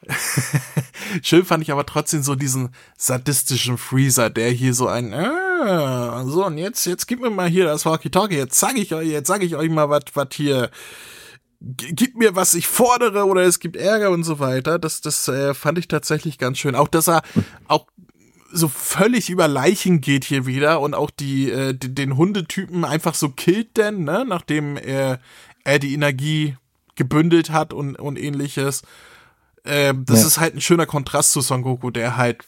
S1: Schön fand ich aber trotzdem so diesen sadistischen Freezer, der hier so ein, ah, so und jetzt, jetzt gib mir mal hier das Walkie-Talkie, jetzt sag ich euch, jetzt sag ich euch mal, was, was hier, gib mir, was ich fordere oder es gibt Ärger und so weiter. Das, das äh, fand ich tatsächlich ganz schön. Auch, dass er auch so völlig über Leichen geht hier wieder und auch die, äh, den Hundetypen einfach so killt denn, ne, nachdem er, er die Energie gebündelt hat und, und ähnliches. Äh, das ja. ist halt ein schöner Kontrast zu Son Goku, der halt,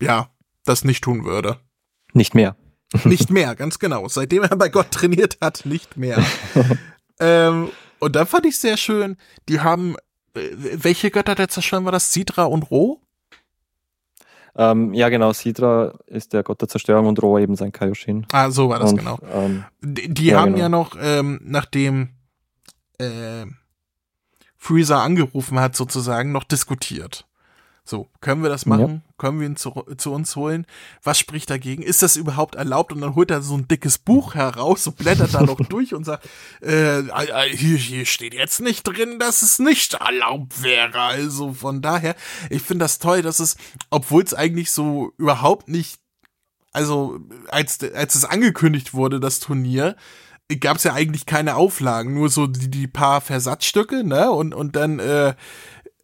S1: ja, das nicht tun würde.
S2: Nicht mehr.
S1: nicht mehr, ganz genau. Seitdem er bei Gott trainiert hat, nicht mehr. ähm, und da fand ich sehr schön, die haben, äh, welche Götter der Zerstörung war das? Sidra und Ro?
S2: Ähm, ja, genau. Sidra ist der Gott der Zerstörung und Ro eben sein Kaioshin.
S1: Ah, so war das und, genau. Ähm, die, die ja, haben genau. ja noch, ähm, nachdem äh, Freezer angerufen hat, sozusagen, noch diskutiert. So, können wir das machen? Ja. Können wir ihn zu, zu, uns holen? Was spricht dagegen? Ist das überhaupt erlaubt? Und dann holt er so ein dickes Buch heraus und blättert da noch durch und sagt, äh, hier, hier steht jetzt nicht drin, dass es nicht erlaubt wäre. Also von daher, ich finde das toll, dass es, obwohl es eigentlich so überhaupt nicht, also als, als es angekündigt wurde, das Turnier, gab es ja eigentlich keine Auflagen, nur so die, die paar Versatzstücke, ne? Und, und dann, äh,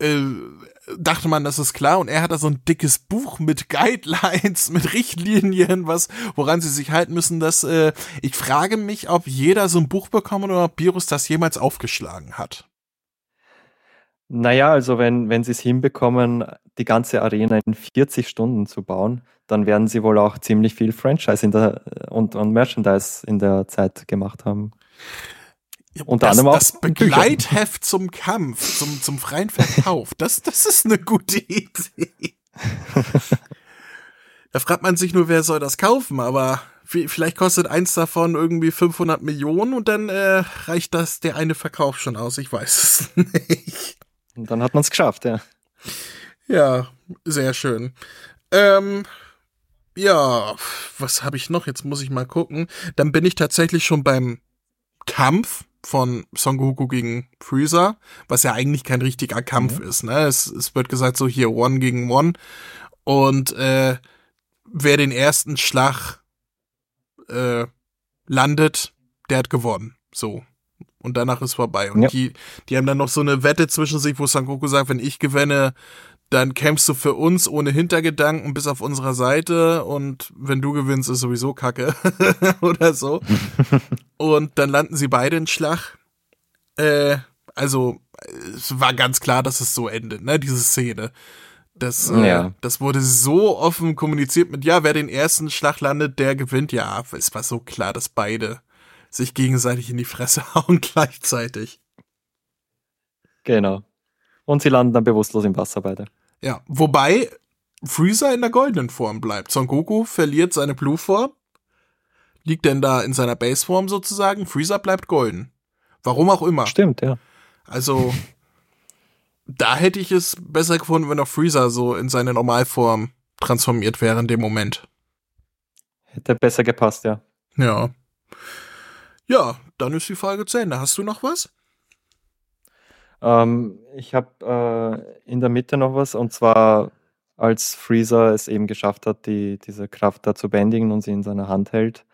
S1: äh, dachte man, das ist klar. Und er hat da so ein dickes Buch mit Guidelines, mit Richtlinien, was, woran sie sich halten müssen. Dass, äh, ich frage mich, ob jeder so ein Buch bekommen oder ob Virus das jemals aufgeschlagen hat.
S2: Naja, also wenn, wenn sie es hinbekommen, die ganze Arena in 40 Stunden zu bauen, dann werden sie wohl auch ziemlich viel Franchise in der, und, und Merchandise in der Zeit gemacht haben.
S1: Unter das, anderem auch das Begleitheft zum Kampf, zum, zum freien Verkauf, das, das ist eine gute Idee. da fragt man sich nur, wer soll das kaufen, aber vielleicht kostet eins davon irgendwie 500 Millionen und dann äh, reicht das der eine Verkauf schon aus, ich weiß es nicht.
S2: Und dann hat man es geschafft, ja.
S1: Ja, sehr schön. Ähm, ja, was habe ich noch? Jetzt muss ich mal gucken. Dann bin ich tatsächlich schon beim Kampf von Son Goku gegen Freezer, was ja eigentlich kein richtiger Kampf mhm. ist. Ne? Es, es wird gesagt so hier One gegen One und äh, wer den ersten Schlag äh, landet, der hat gewonnen. So. Und danach ist vorbei. Und ja. die, die haben dann noch so eine Wette zwischen sich, wo Son Goku sagt, wenn ich gewinne, dann kämpfst du für uns ohne Hintergedanken bis auf unserer Seite und wenn du gewinnst, ist sowieso Kacke oder so. und dann landen sie beide in Schlag. Äh, also es war ganz klar, dass es so endet, ne, diese Szene. Das, äh, ja. das wurde so offen kommuniziert mit, ja, wer den ersten Schlag landet, der gewinnt. Ja, es war so klar, dass beide sich gegenseitig in die Fresse hauen gleichzeitig.
S2: Genau. Und sie landen dann bewusstlos im Wasser beide.
S1: Ja, wobei Freezer in der goldenen Form bleibt. Son Goku verliert seine Blue-Form, liegt denn da in seiner Base-Form sozusagen. Freezer bleibt golden. Warum auch immer.
S2: Stimmt, ja.
S1: Also, da hätte ich es besser gefunden, wenn auch Freezer so in seine Normalform transformiert wäre in dem Moment.
S2: Hätte besser gepasst, ja.
S1: Ja. Ja, dann ist die Frage zu Ende. Hast du noch was?
S2: Ähm, ich habe äh, in der Mitte noch was und zwar als Freezer es eben geschafft hat, die, diese Kraft da zu bändigen und sie in seiner Hand hält.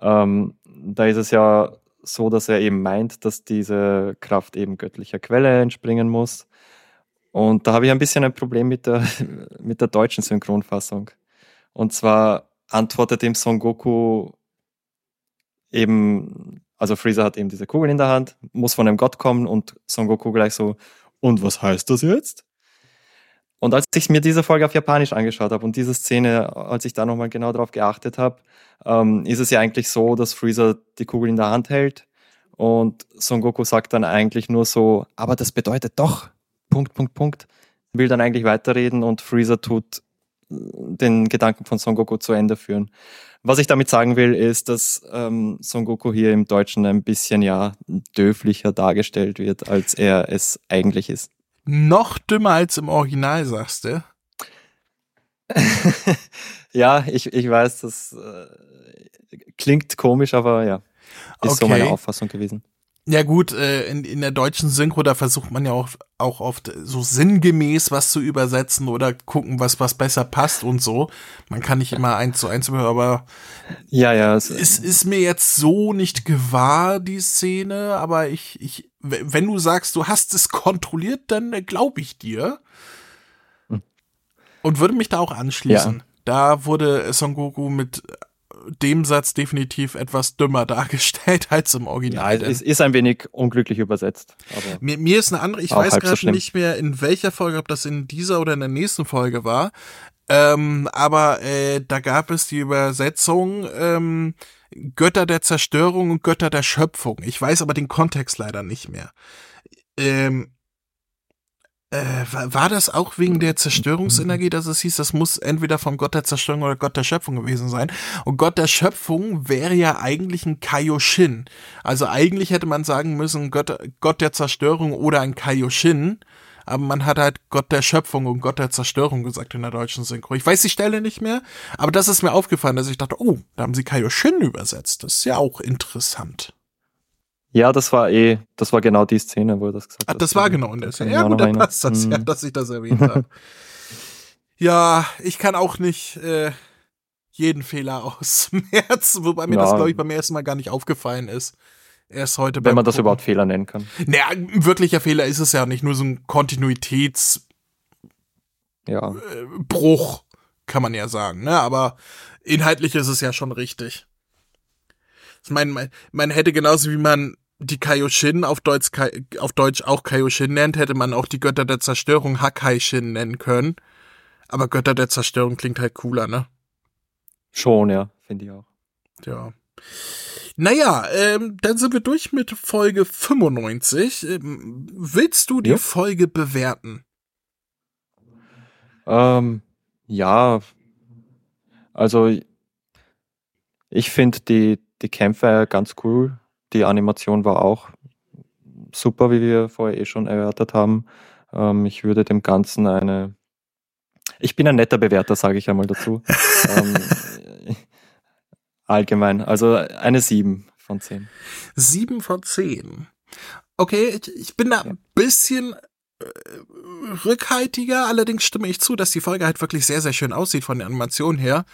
S2: Ähm, da ist es ja so, dass er eben meint, dass diese Kraft eben göttlicher Quelle entspringen muss. Und da habe ich ein bisschen ein Problem mit der, mit der deutschen Synchronfassung. Und zwar antwortet ihm Son Goku eben also Freezer hat eben diese Kugel in der Hand, muss von einem Gott kommen und Son Goku gleich so, und was heißt das jetzt? Und als ich mir diese Folge auf Japanisch angeschaut habe und diese Szene, als ich da nochmal genau drauf geachtet habe, ähm, ist es ja eigentlich so, dass Freezer die Kugel in der Hand hält und Son Goku sagt dann eigentlich nur so, aber das bedeutet doch, Punkt, Punkt, Punkt, will dann eigentlich weiterreden und Freezer tut den Gedanken von Son Goku zu Ende führen. Was ich damit sagen will, ist, dass ähm, Son Goku hier im Deutschen ein bisschen ja döflicher dargestellt wird, als er es eigentlich ist.
S1: Noch dümmer als im Original, sagst du?
S2: ja, ich, ich weiß, das äh, klingt komisch, aber ja, ist okay. so meine Auffassung gewesen.
S1: Ja gut, äh, in, in der deutschen Synchro, da versucht man ja auch, auch oft so sinngemäß was zu übersetzen oder gucken, was, was besser passt und so. Man kann nicht immer eins zu eins hören, aber
S2: ja, ja,
S1: es ist mir jetzt so nicht gewahr, die Szene, aber ich, ich, wenn du sagst, du hast es kontrolliert, dann äh, glaube ich dir. Hm. Und würde mich da auch anschließen. Ja. Da wurde Son Goku mit dem Satz definitiv etwas dümmer dargestellt als im Original.
S2: Ja, es ist ein wenig unglücklich übersetzt.
S1: mir, mir ist eine andere, ich weiß gerade so nicht mehr in welcher Folge, ob das in dieser oder in der nächsten Folge war. Ähm, aber äh, da gab es die Übersetzung ähm, Götter der Zerstörung und Götter der Schöpfung. Ich weiß aber den Kontext leider nicht mehr. Ähm, äh, war das auch wegen der Zerstörungsenergie, dass es hieß, das muss entweder vom Gott der Zerstörung oder Gott der Schöpfung gewesen sein? Und Gott der Schöpfung wäre ja eigentlich ein Kaioshin. Also eigentlich hätte man sagen müssen, Gott, Gott der Zerstörung oder ein Kaioshin. aber man hat halt Gott der Schöpfung und Gott der Zerstörung gesagt in der deutschen Synchro. Ich weiß die Stelle nicht mehr, aber das ist mir aufgefallen, dass ich dachte, oh, da haben sie Kaioshin übersetzt. Das ist ja auch interessant.
S2: Ja, das war eh, das war genau die Szene, wo er das gesagt
S1: Ach,
S2: hat.
S1: das war genau in der Szene. Ja, gut, dann passt das ja, mhm. dass ich das erwähnt habe. ja, ich kann auch nicht äh, jeden Fehler ausmerzen, wobei mir ja. das, glaube ich, beim ersten Mal gar nicht aufgefallen ist. Erst heute
S2: Wenn man das überhaupt Fehler nennen kann.
S1: Naja, ein wirklicher Fehler ist es ja nicht, nur so ein Kontinuitäts
S2: ja.
S1: Äh, Bruch, kann man ja sagen, ne? Aber inhaltlich ist es ja schon richtig. Ich meine, man, man hätte genauso wie man die Kaioshin auf Deutsch, auf Deutsch auch Kaioshin nennt, hätte man auch die Götter der Zerstörung Hakaishin nennen können. Aber Götter der Zerstörung klingt halt cooler, ne?
S2: Schon, ja, finde ich auch.
S1: Ja. Naja, ähm, dann sind wir durch mit Folge 95. Ähm, willst du die ja. Folge bewerten?
S2: Ähm, ja, also ich finde die, die Kämpfe ganz cool. Die Animation war auch super, wie wir vorher eh schon erörtert haben. Ähm, ich würde dem Ganzen eine. Ich bin ein netter Bewerter, sage ich einmal dazu. ähm, allgemein. Also eine 7 von 10.
S1: 7 von 10. Okay, ich bin da ein bisschen äh, rückhaltiger, allerdings stimme ich zu, dass die Folge halt wirklich sehr, sehr schön aussieht von der Animation her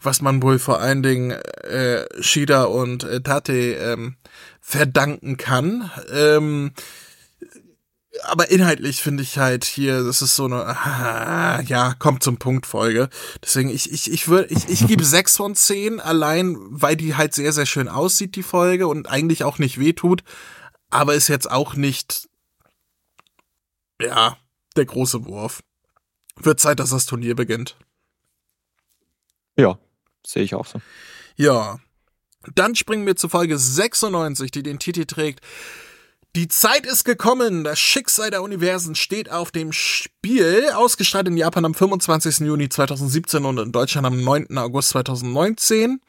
S1: was man wohl vor allen Dingen äh, Shida und äh, Tate ähm, verdanken kann. Ähm, aber inhaltlich finde ich halt hier, das ist so eine, ah, ja, kommt zum Punkt Folge. Deswegen, ich, ich, ich würde, ich, ich gebe sechs von zehn, allein, weil die halt sehr, sehr schön aussieht, die Folge, und eigentlich auch nicht wehtut, aber ist jetzt auch nicht, ja, der große Wurf. Wird Zeit, dass das Turnier beginnt.
S2: Ja, Sehe ich auch so.
S1: Ja. Dann springen wir zu Folge 96, die den Titel trägt. Die Zeit ist gekommen. Das Schicksal der Universen steht auf dem Spiel. Ausgestrahlt in Japan am 25. Juni 2017 und in Deutschland am 9. August 2019.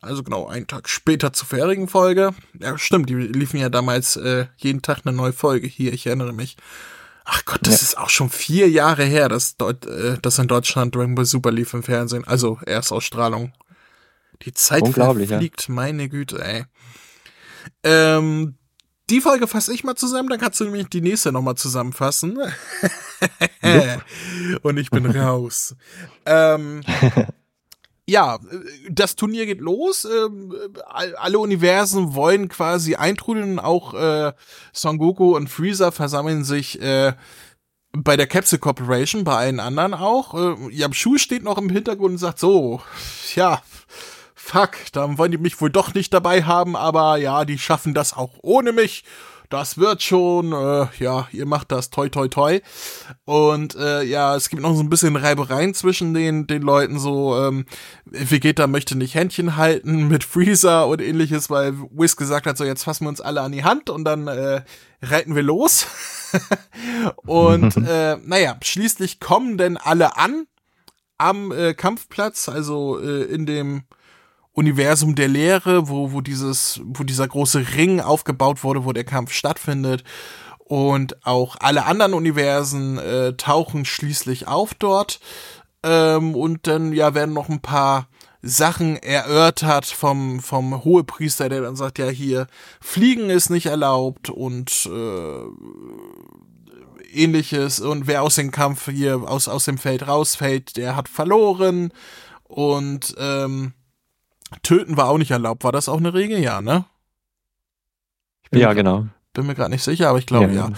S1: Also genau einen Tag später zur vorherigen Folge. Ja, stimmt, die liefen ja damals äh, jeden Tag eine neue Folge hier, ich erinnere mich. Ach Gott, das ja. ist auch schon vier Jahre her, dass, Deut äh, dass in Deutschland Dragon Ball Super lief im Fernsehen. Also Erstausstrahlung. Die Zeit verfliegt, ja. meine Güte, ey. Ähm, die Folge fasse ich mal zusammen, dann kannst du nämlich die nächste nochmal zusammenfassen. Und ich bin raus. ähm, ja, das Turnier geht los. Ähm, alle Universen wollen quasi eintrudeln. Auch äh, Son Goku und Freezer versammeln sich äh, bei der Capsule Corporation, bei allen anderen auch. Äh, Yamshu steht noch im Hintergrund und sagt so, ja, fuck, dann wollen die mich wohl doch nicht dabei haben, aber ja, die schaffen das auch ohne mich. Das wird schon, äh, ja, ihr macht das toi toi toi. Und äh, ja, es gibt noch so ein bisschen Reibereien zwischen den, den Leuten, so, ähm, Vegeta möchte nicht Händchen halten mit Freezer und ähnliches, weil Whis gesagt hat, so jetzt fassen wir uns alle an die Hand und dann äh, reiten wir los. und äh, naja, schließlich kommen denn alle an am äh, Kampfplatz, also äh, in dem Universum der Lehre, wo, wo dieses, wo dieser große Ring aufgebaut wurde, wo der Kampf stattfindet. Und auch alle anderen Universen äh, tauchen schließlich auf dort. Ähm, und dann ja werden noch ein paar Sachen erörtert vom, vom Hohepriester, der dann sagt, ja, hier, Fliegen ist nicht erlaubt und äh, ähnliches. Und wer aus dem Kampf hier, aus, aus dem Feld rausfällt, der hat verloren. Und ähm, Töten war auch nicht erlaubt. War das auch eine Regel? Ja, ne?
S2: Ja, genau.
S1: Bin mir gerade nicht sicher, aber ich glaube ja. ja.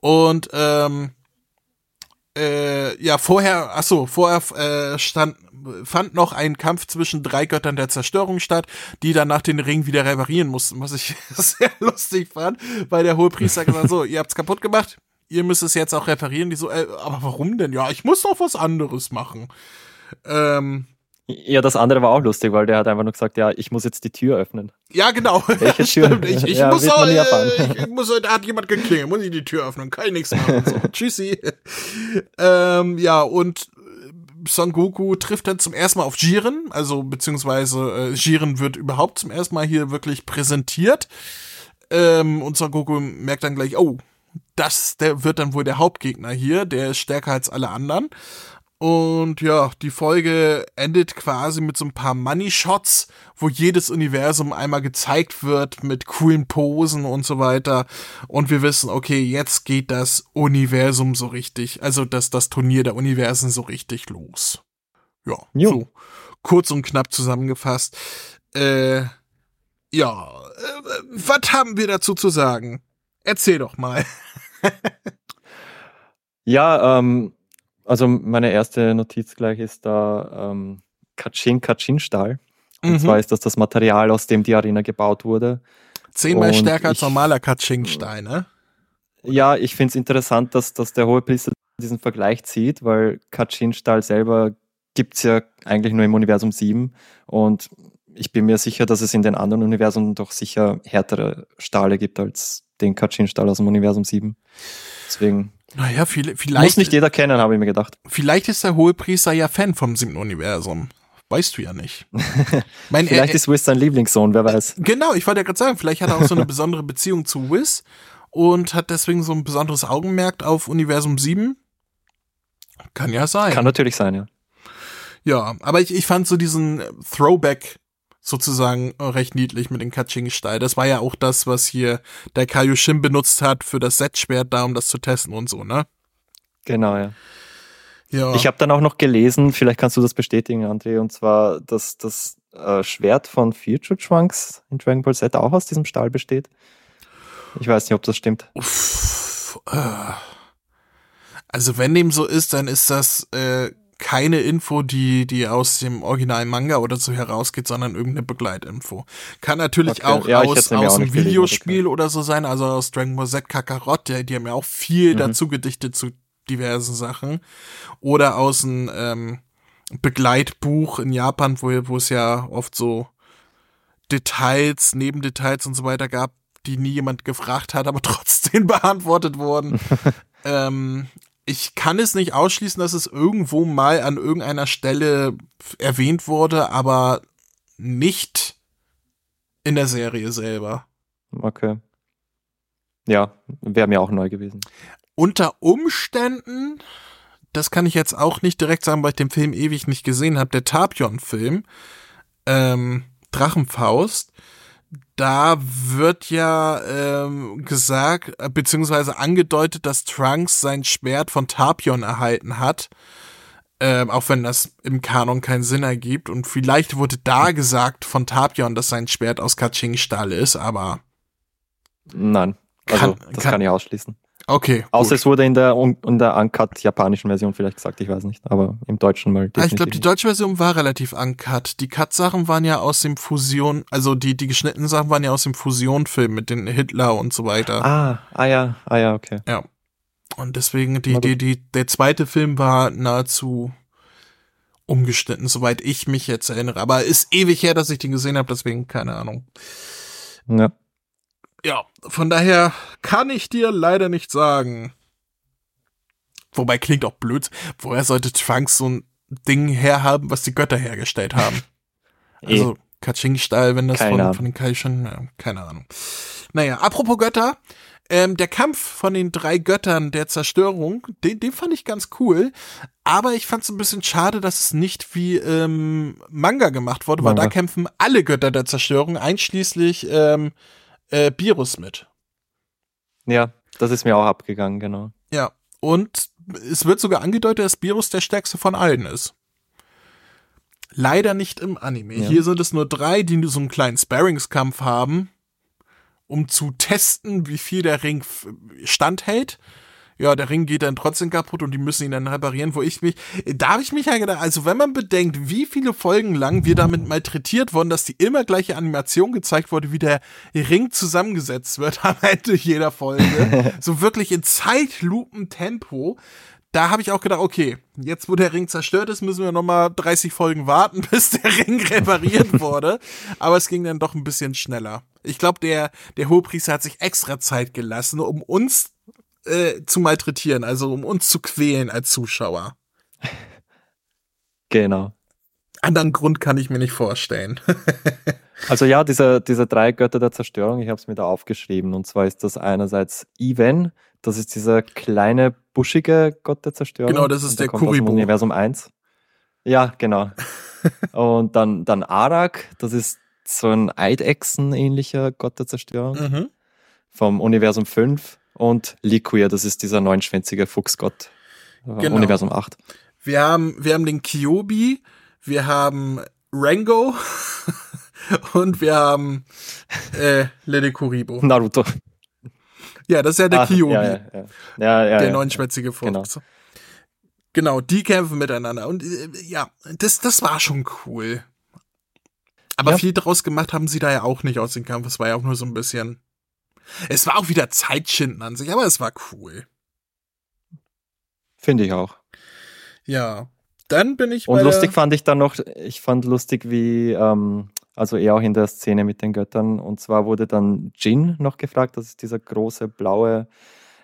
S1: Und ähm, äh, ja, vorher, ach so, vorher äh, stand, fand noch ein Kampf zwischen drei Göttern der Zerstörung statt, die danach den Ring wieder reparieren mussten, was ich sehr lustig fand, weil der hohe Priester gesagt so, ihr habt's kaputt gemacht, ihr müsst es jetzt auch reparieren. Die so, äh, aber warum denn? Ja, ich muss doch was anderes machen. Ähm,
S2: ja, das andere war auch lustig, weil der hat einfach nur gesagt, ja, ich muss jetzt die Tür öffnen.
S1: Ja, genau.
S2: Welche Tür?
S1: ich, ich ja, muss auch, äh, ich muss, da hat jemand geklingelt, muss ich die Tür öffnen, kann ich nichts machen. So, tschüssi. ähm, ja, und Son Goku trifft dann zum ersten Mal auf Jiren, also beziehungsweise äh, Jiren wird überhaupt zum ersten Mal hier wirklich präsentiert. Ähm, und Son Goku merkt dann gleich, oh, Das der wird dann wohl der Hauptgegner hier. Der ist stärker als alle anderen. Und ja, die Folge endet quasi mit so ein paar Money Shots, wo jedes Universum einmal gezeigt wird mit coolen Posen und so weiter. Und wir wissen, okay, jetzt geht das Universum so richtig, also das, das Turnier der Universen so richtig los. Ja, jo. so kurz und knapp zusammengefasst. Äh, ja, äh, was haben wir dazu zu sagen? Erzähl doch mal.
S2: ja, ähm, also meine erste Notiz gleich ist da ähm, Kachin Kachin Stahl. Und mhm. zwar ist das das Material, aus dem die Arena gebaut wurde.
S1: Zehnmal und stärker als normaler Kachin Stahl, ne?
S2: Ja, ich finde es interessant, dass, dass der hohe Priester diesen Vergleich zieht, weil Kachin Stahl selber gibt es ja eigentlich nur im Universum 7 und ich bin mir sicher, dass es in den anderen Universen doch sicher härtere Stahle gibt als den Kachin-Stahl aus dem Universum 7. Deswegen
S1: naja, vielleicht.
S2: Muss nicht jeder kennen, habe ich mir gedacht.
S1: Vielleicht ist der Hohepriester ja Fan vom siebten Universum. Weißt du ja nicht.
S2: Mein, vielleicht äh, ist Wiz sein Lieblingssohn, wer weiß.
S1: Genau, ich wollte ja gerade sagen, vielleicht hat er auch so eine besondere Beziehung zu Wiz und hat deswegen so ein besonderes Augenmerk auf Universum 7. Kann ja sein.
S2: Kann natürlich sein, ja.
S1: Ja, aber ich, ich fand so diesen Throwback sozusagen recht niedlich mit dem Kaching-Stall. Das war ja auch das, was hier der Kaioshin benutzt hat für das Set-Schwert da, um das zu testen und so, ne?
S2: Genau, ja. Ja. Ich habe dann auch noch gelesen, vielleicht kannst du das bestätigen, André, und zwar, dass das äh, Schwert von Future Trunks in Dragon Ball Z auch aus diesem Stahl besteht. Ich weiß nicht, ob das stimmt. Uff,
S1: äh. Also wenn dem so ist, dann ist das äh, keine Info, die, die aus dem originalen Manga oder so herausgeht, sondern irgendeine Begleitinfo. Kann natürlich okay. auch ja, aus, aus einem Videospiel oder so sein, also aus Dragon Ball Z Kakarot, die, die haben ja auch viel mhm. dazu gedichtet zu diversen Sachen. Oder aus einem ähm, Begleitbuch in Japan, wo, wo es ja oft so Details, Nebendetails und so weiter gab, die nie jemand gefragt hat, aber trotzdem beantwortet wurden. ähm, ich kann es nicht ausschließen, dass es irgendwo mal an irgendeiner Stelle erwähnt wurde, aber nicht in der Serie selber.
S2: Okay. Ja, wäre mir auch neu gewesen.
S1: Unter Umständen, das kann ich jetzt auch nicht direkt sagen, weil ich den Film ewig nicht gesehen habe, der Tapion-Film, ähm, Drachenfaust, da wird ja ähm, gesagt, beziehungsweise angedeutet, dass Trunks sein Schwert von Tapion erhalten hat. Ähm, auch wenn das im Kanon keinen Sinn ergibt. Und vielleicht wurde da gesagt von Tapion, dass sein Schwert aus Kaching-Stahl ist, aber.
S2: Nein, also kann, das kann, kann ich ausschließen.
S1: Okay.
S2: Außer gut. es wurde in der, in der uncut japanischen Version vielleicht gesagt, ich weiß nicht, aber im Deutschen mal.
S1: Ah, ich glaube, die deutsche Version war relativ uncut. Die Cut-Sachen waren ja aus dem Fusion, also die, die geschnittenen Sachen waren ja aus dem Fusion-Film mit den Hitler und so weiter.
S2: Ah, ah ja, ah ja, okay.
S1: Ja. Und deswegen, die, die, die, der zweite Film war nahezu umgeschnitten, soweit ich mich jetzt erinnere. Aber ist ewig her, dass ich den gesehen habe, deswegen keine Ahnung. Ja ja, von daher kann ich dir leider nicht sagen. Wobei klingt auch blöd. Woher sollte Trunks so ein Ding herhaben, was die Götter hergestellt haben? also, eh. Kaching-Style, wenn das von, von den Kaischen, ja, keine Ahnung. Naja, apropos Götter, ähm, der Kampf von den drei Göttern der Zerstörung, den, den fand ich ganz cool. Aber ich fand es ein bisschen schade, dass es nicht wie ähm, Manga gemacht wurde, Manga. weil da kämpfen alle Götter der Zerstörung, einschließlich ähm, äh, Virus mit.
S2: Ja, das ist mir auch abgegangen, genau.
S1: Ja, und es wird sogar angedeutet, dass Virus der stärkste von allen ist. Leider nicht im Anime. Ja. Hier sind es nur drei, die so einen kleinen Sparringskampf haben, um zu testen, wie viel der Ring standhält ja, der Ring geht dann trotzdem kaputt und die müssen ihn dann reparieren, wo ich mich, da habe ich mich ja gedacht, also wenn man bedenkt, wie viele Folgen lang wir damit malträtiert wurden, dass die immer gleiche Animation gezeigt wurde, wie der Ring zusammengesetzt wird am Ende jeder Folge, so wirklich in Zeitlupentempo, da habe ich auch gedacht, okay, jetzt wo der Ring zerstört ist, müssen wir nochmal 30 Folgen warten, bis der Ring repariert wurde. Aber es ging dann doch ein bisschen schneller. Ich glaube, der, der Hohepriester hat sich extra Zeit gelassen, um uns äh, zu malträtieren, also um uns zu quälen als Zuschauer.
S2: Genau.
S1: Anderen Grund kann ich mir nicht vorstellen.
S2: also ja, diese, diese drei Götter der Zerstörung, ich habe es mir da aufgeschrieben. Und zwar ist das einerseits Iven, das ist dieser kleine, buschige Gott der Zerstörung.
S1: Genau, das ist der, der Kuribo.
S2: Universum 1. Ja, genau. und dann, dann Arak, das ist so ein Eidechsen-ähnlicher Gott der Zerstörung. Mhm. Vom Universum 5. Und Liquir, das ist dieser neunschwänzige Fuchsgott. Äh, genau. Universum 8.
S1: Wir haben, wir haben den Kyobi, wir haben Rango und wir haben äh, Lede Kuribo.
S2: Naruto.
S1: Ja, das ist ja der Ach, Kyobi. Ja, ja,
S2: ja. ja,
S1: der neunschwänzige Fuchs. Genau. genau, die kämpfen miteinander. Und äh, ja, das, das war schon cool. Aber viel draus gemacht haben sie da ja auch nicht aus dem Kampf. Es war ja auch nur so ein bisschen. Es war auch wieder Zeitschinden an sich, aber es war cool.
S2: Finde ich auch.
S1: Ja. Dann bin ich.
S2: Und lustig fand ich dann noch, ich fand lustig, wie, ähm, also eher auch in der Szene mit den Göttern. Und zwar wurde dann Jin noch gefragt, das ist dieser große blaue,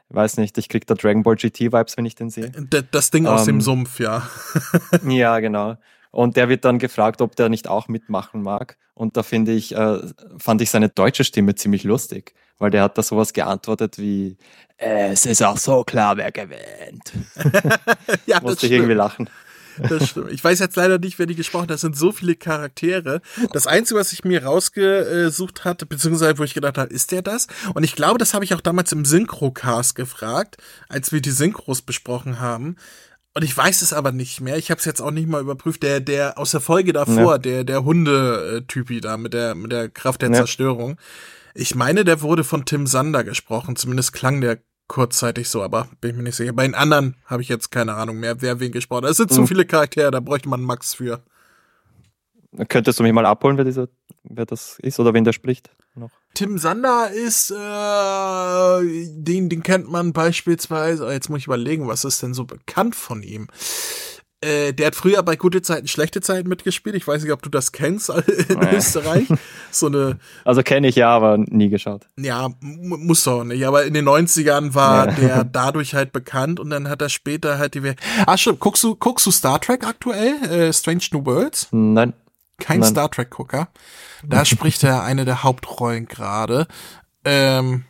S2: weiß nicht, ich krieg da Dragon Ball GT-Vibes, wenn ich den sehe.
S1: Das Ding aus ähm, dem Sumpf, ja.
S2: ja, genau. Und der wird dann gefragt, ob der nicht auch mitmachen mag. Und da finde ich, äh, fand ich seine deutsche Stimme ziemlich lustig, weil der hat da sowas geantwortet wie, es ist auch so klar, wer gewinnt. ja, Musste ich irgendwie lachen.
S1: Das stimmt. Ich weiß jetzt leider nicht, wer die gesprochen hat. Das sind so viele Charaktere. Das Einzige, was ich mir rausgesucht hatte, beziehungsweise wo ich gedacht habe, ist der das? Und ich glaube, das habe ich auch damals im Synchrocast gefragt, als wir die Synchros besprochen haben. Und ich weiß es aber nicht mehr. Ich habe es jetzt auch nicht mal überprüft. Der, der aus der Folge davor, ja. der, der Hunde-Typi da mit der, mit der Kraft der ja. Zerstörung. Ich meine, der wurde von Tim Sander gesprochen. Zumindest klang der kurzzeitig so, aber bin ich mir nicht sicher. Bei den anderen habe ich jetzt keine Ahnung mehr, wer wen gesprochen hat. Es sind hm. zu viele Charaktere, da bräuchte man Max für.
S2: Könntest du mich mal abholen, wer, dieser, wer das ist oder wen der spricht? Noch?
S1: Tim Sander ist, äh, den, den kennt man beispielsweise, jetzt muss ich überlegen, was ist denn so bekannt von ihm? Äh, der hat früher bei gute Zeiten, schlechte Zeiten mitgespielt. Ich weiß nicht, ob du das kennst in nee. Österreich. So eine.
S2: Also kenne ich ja, aber nie geschaut.
S1: Ja, muss doch nicht. Aber in den 90ern war ja. der dadurch halt bekannt und dann hat er später halt die. Ah, schon, guckst du, guckst du Star Trek aktuell? Äh, Strange New Worlds?
S2: Nein.
S1: Kein Nein. Star Trek-Gucker. Da spricht er eine der Hauptrollen gerade. Ähm,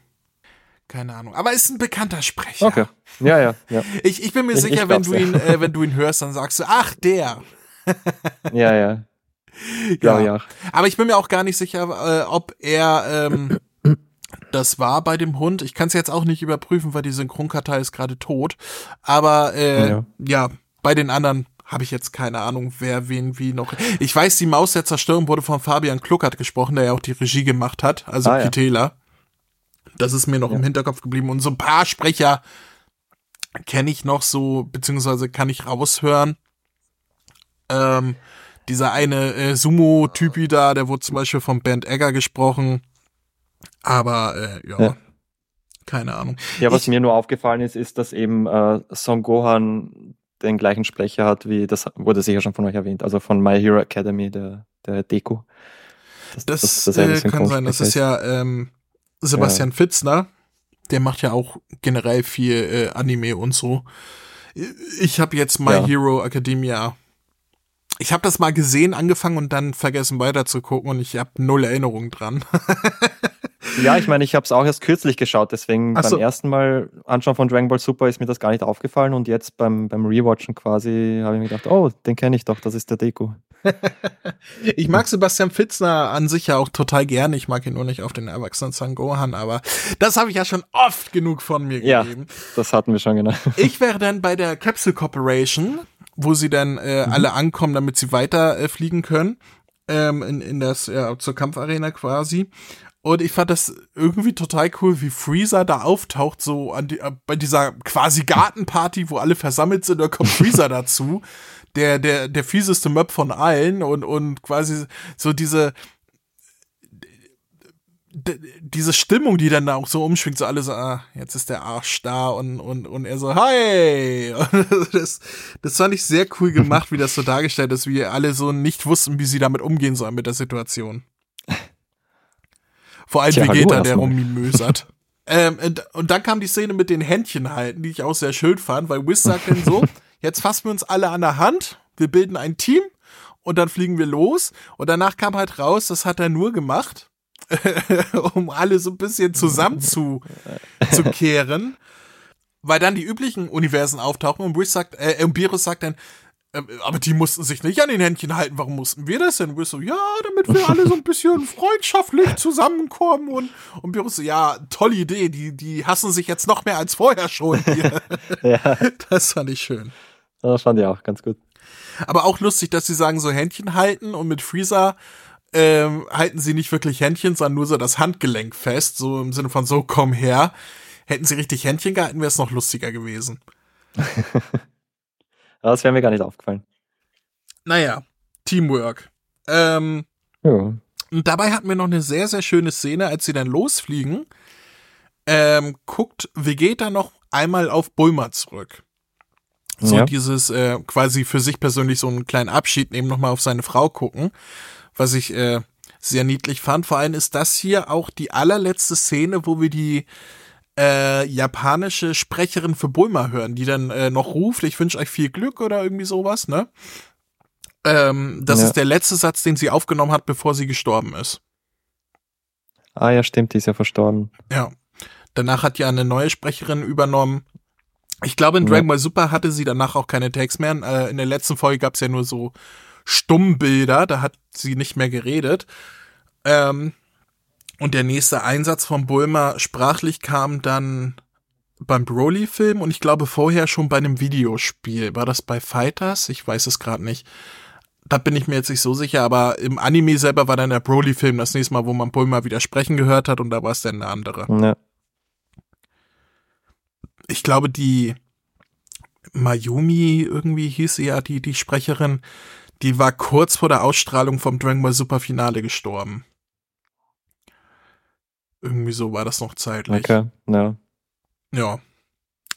S1: keine Ahnung. Aber ist ein bekannter Sprecher.
S2: Okay. Ja, ja, ja.
S1: Ich, ich bin mir ich, sicher, ich wenn du ihn, äh, wenn du ihn hörst, dann sagst du, ach, der.
S2: ja, ja.
S1: Ja. ja. Aber ich bin mir auch gar nicht sicher, äh, ob er ähm, das war bei dem Hund. Ich kann es jetzt auch nicht überprüfen, weil die Synchronkartei ist gerade tot. Aber äh, ja. ja, bei den anderen habe ich jetzt keine Ahnung, wer wen wie noch. Ich weiß, die Maus der Zerstörung wurde von Fabian Kluckert gesprochen, der ja auch die Regie gemacht hat, also ah, Kitela. Ja. Das ist mir noch ja. im Hinterkopf geblieben. Und so ein paar Sprecher kenne ich noch so, beziehungsweise kann ich raushören. Ähm, dieser eine äh, Sumo-Typi da, der wurde zum Beispiel von Bernd Egger gesprochen. Aber äh, ja, ja, keine Ahnung.
S2: Ja, was ich, mir nur aufgefallen ist, ist, dass eben äh, Son Gohan den gleichen Sprecher hat, wie das wurde sicher schon von euch erwähnt, also von My Hero Academy, der, der Deku.
S1: Das, das, das, das äh, kann sein, das ist ja ähm, Sebastian ja. Fitzner, der macht ja auch generell viel äh, Anime und so. Ich habe jetzt My ja. Hero Academia. Ich habe das mal gesehen, angefangen und dann vergessen weiter zu gucken und ich habe null Erinnerung dran.
S2: Ja, ich meine, ich habe es auch erst kürzlich geschaut, deswegen so. beim ersten Mal anschauen von Dragon Ball Super ist mir das gar nicht aufgefallen und jetzt beim, beim Rewatchen quasi habe ich mir gedacht, oh, den kenne ich doch, das ist der Deku.
S1: ich mag Sebastian Fitzner an sich ja auch total gerne, ich mag ihn nur nicht auf den erwachsenen San Gohan, aber das habe ich ja schon oft genug von mir gegeben.
S2: Ja, das hatten wir schon, genau.
S1: ich wäre dann bei der Capsule Corporation, wo sie dann äh, mhm. alle ankommen, damit sie weiter äh, fliegen können ähm, in, in das ja, zur Kampfarena quasi und ich fand das irgendwie total cool, wie Freezer da auftaucht, so an die, äh, bei dieser quasi Gartenparty, wo alle versammelt sind, da kommt Freezer dazu. Der, der, der fieseste Möb von allen und, und quasi so diese, diese Stimmung, die dann da auch so umschwingt, so alle so, ah, jetzt ist der Arsch da und, und, und er so, hi! das, das fand ich sehr cool gemacht, wie das so dargestellt ist, wie alle so nicht wussten, wie sie damit umgehen sollen mit der Situation. Vor allem Tja, Vegeta, der rummimösert. ähm, und, und dann kam die Szene mit den Händchen halten, die ich auch sehr schön fand, weil Wiz sagt dann so, jetzt fassen wir uns alle an der Hand, wir bilden ein Team und dann fliegen wir los und danach kam halt raus, das hat er nur gemacht, um alle so ein bisschen zusammen zu, zu kehren. Weil dann die üblichen Universen auftauchen und Bruce sagt, äh, und Virus sagt dann, aber die mussten sich nicht an den Händchen halten. Warum mussten wir das denn? Wir so, ja, damit wir alle so ein bisschen freundschaftlich zusammenkommen und, und Virus so, ja, tolle Idee. Die, die hassen sich jetzt noch mehr als vorher schon hier. ja. Das fand ich schön.
S2: Das fand ich auch ganz gut.
S1: Aber auch lustig, dass sie sagen, so Händchen halten und mit Freezer ähm, halten sie nicht wirklich Händchen, sondern nur so das Handgelenk fest, so im Sinne von so, komm her. Hätten sie richtig Händchen gehalten, wäre es noch lustiger gewesen.
S2: das wäre mir gar nicht aufgefallen.
S1: Naja, Teamwork. Ähm, ja. Und dabei hatten wir noch eine sehr, sehr schöne Szene, als sie dann losfliegen. Ähm, guckt Vegeta noch einmal auf Bulma zurück. So ja. dieses äh, quasi für sich persönlich so einen kleinen Abschied nehmen, nochmal auf seine Frau gucken was ich äh, sehr niedlich fand. Vor allem ist das hier auch die allerletzte Szene, wo wir die äh, japanische Sprecherin für Bulma hören, die dann äh, noch ruft, ich wünsche euch viel Glück oder irgendwie sowas, ne? Ähm, das ja. ist der letzte Satz, den sie aufgenommen hat, bevor sie gestorben ist.
S2: Ah ja, stimmt, die ist ja verstorben.
S1: Ja. Danach hat ja eine neue Sprecherin übernommen. Ich glaube, in Dragon Ball Super hatte sie danach auch keine Tags mehr. Äh, in der letzten Folge gab es ja nur so Stummbilder, da hat sie nicht mehr geredet. Ähm, und der nächste Einsatz von Bulma sprachlich kam dann beim Broly-Film und ich glaube vorher schon bei einem Videospiel. War das bei Fighters? Ich weiß es gerade nicht. Da bin ich mir jetzt nicht so sicher, aber im Anime selber war dann der Broly-Film das nächste Mal, wo man Bulma wieder sprechen gehört hat und da war es dann eine andere. Ja. Ich glaube, die Mayumi irgendwie hieß sie ja, die, die Sprecherin, die war kurz vor der Ausstrahlung vom Dragon Ball Super Finale gestorben. Irgendwie so war das noch zeitlich.
S2: Okay, ja.
S1: Ja.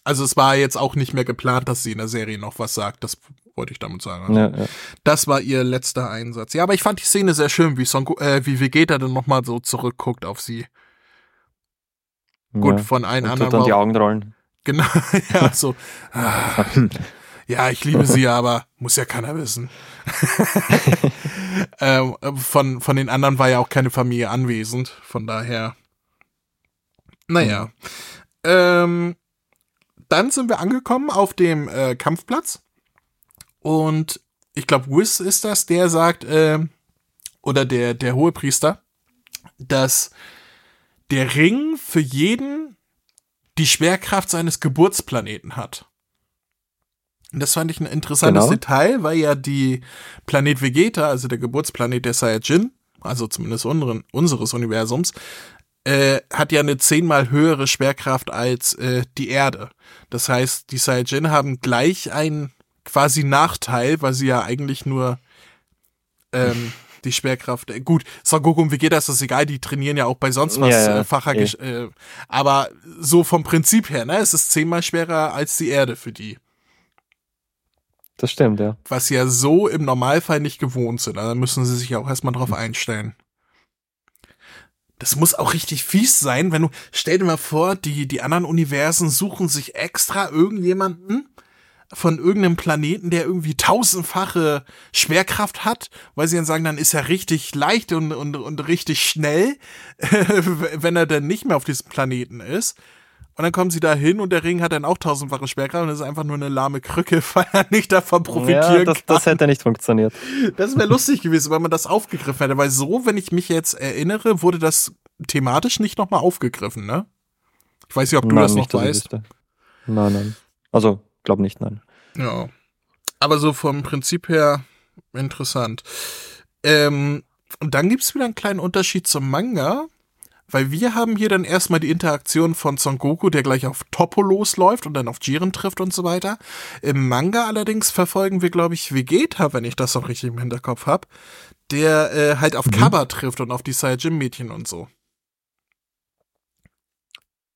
S1: Also es war jetzt auch nicht mehr geplant, dass sie in der Serie noch was sagt. Das wollte ich damit sagen. Also ja, ja. Das war ihr letzter Einsatz. Ja, aber ich fand die Szene sehr schön, wie, Son äh, wie Vegeta dann nochmal so zurückguckt auf sie. Gut, von allen
S2: Und
S1: anderen.
S2: Tut dann die Augen rollen.
S1: Genau, ja, so. Ah, ja, ich liebe sie, aber muss ja keiner wissen. ähm, von, von den anderen war ja auch keine Familie anwesend, von daher. Naja. Mhm. Ähm, dann sind wir angekommen auf dem äh, Kampfplatz. Und ich glaube, Wiz ist das, der sagt, äh, oder der, der Hohepriester, dass der Ring für jeden die Schwerkraft seines Geburtsplaneten hat. Das fand ich ein interessantes genau. Detail, weil ja die Planet Vegeta, also der Geburtsplanet der Saiyajin, also zumindest unseren, unseres Universums, äh, hat ja eine zehnmal höhere Schwerkraft als äh, die Erde. Das heißt, die Saiyajin haben gleich einen quasi Nachteil, weil sie ja eigentlich nur ähm, die Schwerkraft. Äh, gut, Son Goku und Vegeta ist das egal, die trainieren ja auch bei sonst was ja, ja. Äh, Facher. Ja. Äh, aber so vom Prinzip her, ne, es ist zehnmal schwerer als die Erde für die.
S2: Das stimmt, ja.
S1: Was ja so im Normalfall nicht gewohnt sind. Also da müssen sie sich ja auch erstmal drauf einstellen. Das muss auch richtig fies sein, wenn du, stell dir mal vor, die, die anderen Universen suchen sich extra irgendjemanden von irgendeinem Planeten, der irgendwie tausendfache Schwerkraft hat, weil sie dann sagen, dann ist er richtig leicht und, und, und richtig schnell, wenn er dann nicht mehr auf diesem Planeten ist. Und dann kommen sie da hin und der Ring hat dann auch tausendfache Sperrkraft und das ist einfach nur eine lahme Krücke, weil er nicht davon profitieren ja,
S2: das,
S1: kann.
S2: Das hätte nicht funktioniert.
S1: Das wäre lustig gewesen, wenn man das aufgegriffen hätte, weil so, wenn ich mich jetzt erinnere, wurde das thematisch nicht nochmal aufgegriffen, ne? Ich weiß nicht, ob du nein, das noch weißt.
S2: Nein, nein. Also, glaub nicht, nein.
S1: Ja. Aber so vom Prinzip her interessant. Ähm, und dann gibt's wieder einen kleinen Unterschied zum Manga weil wir haben hier dann erstmal die Interaktion von Son Goku, der gleich auf Toppo losläuft und dann auf Jiren trifft und so weiter. Im Manga allerdings verfolgen wir, glaube ich, Vegeta, wenn ich das noch richtig im Hinterkopf habe, der äh, halt auf mhm. Kaba trifft und auf die Saiyajin-Mädchen und so.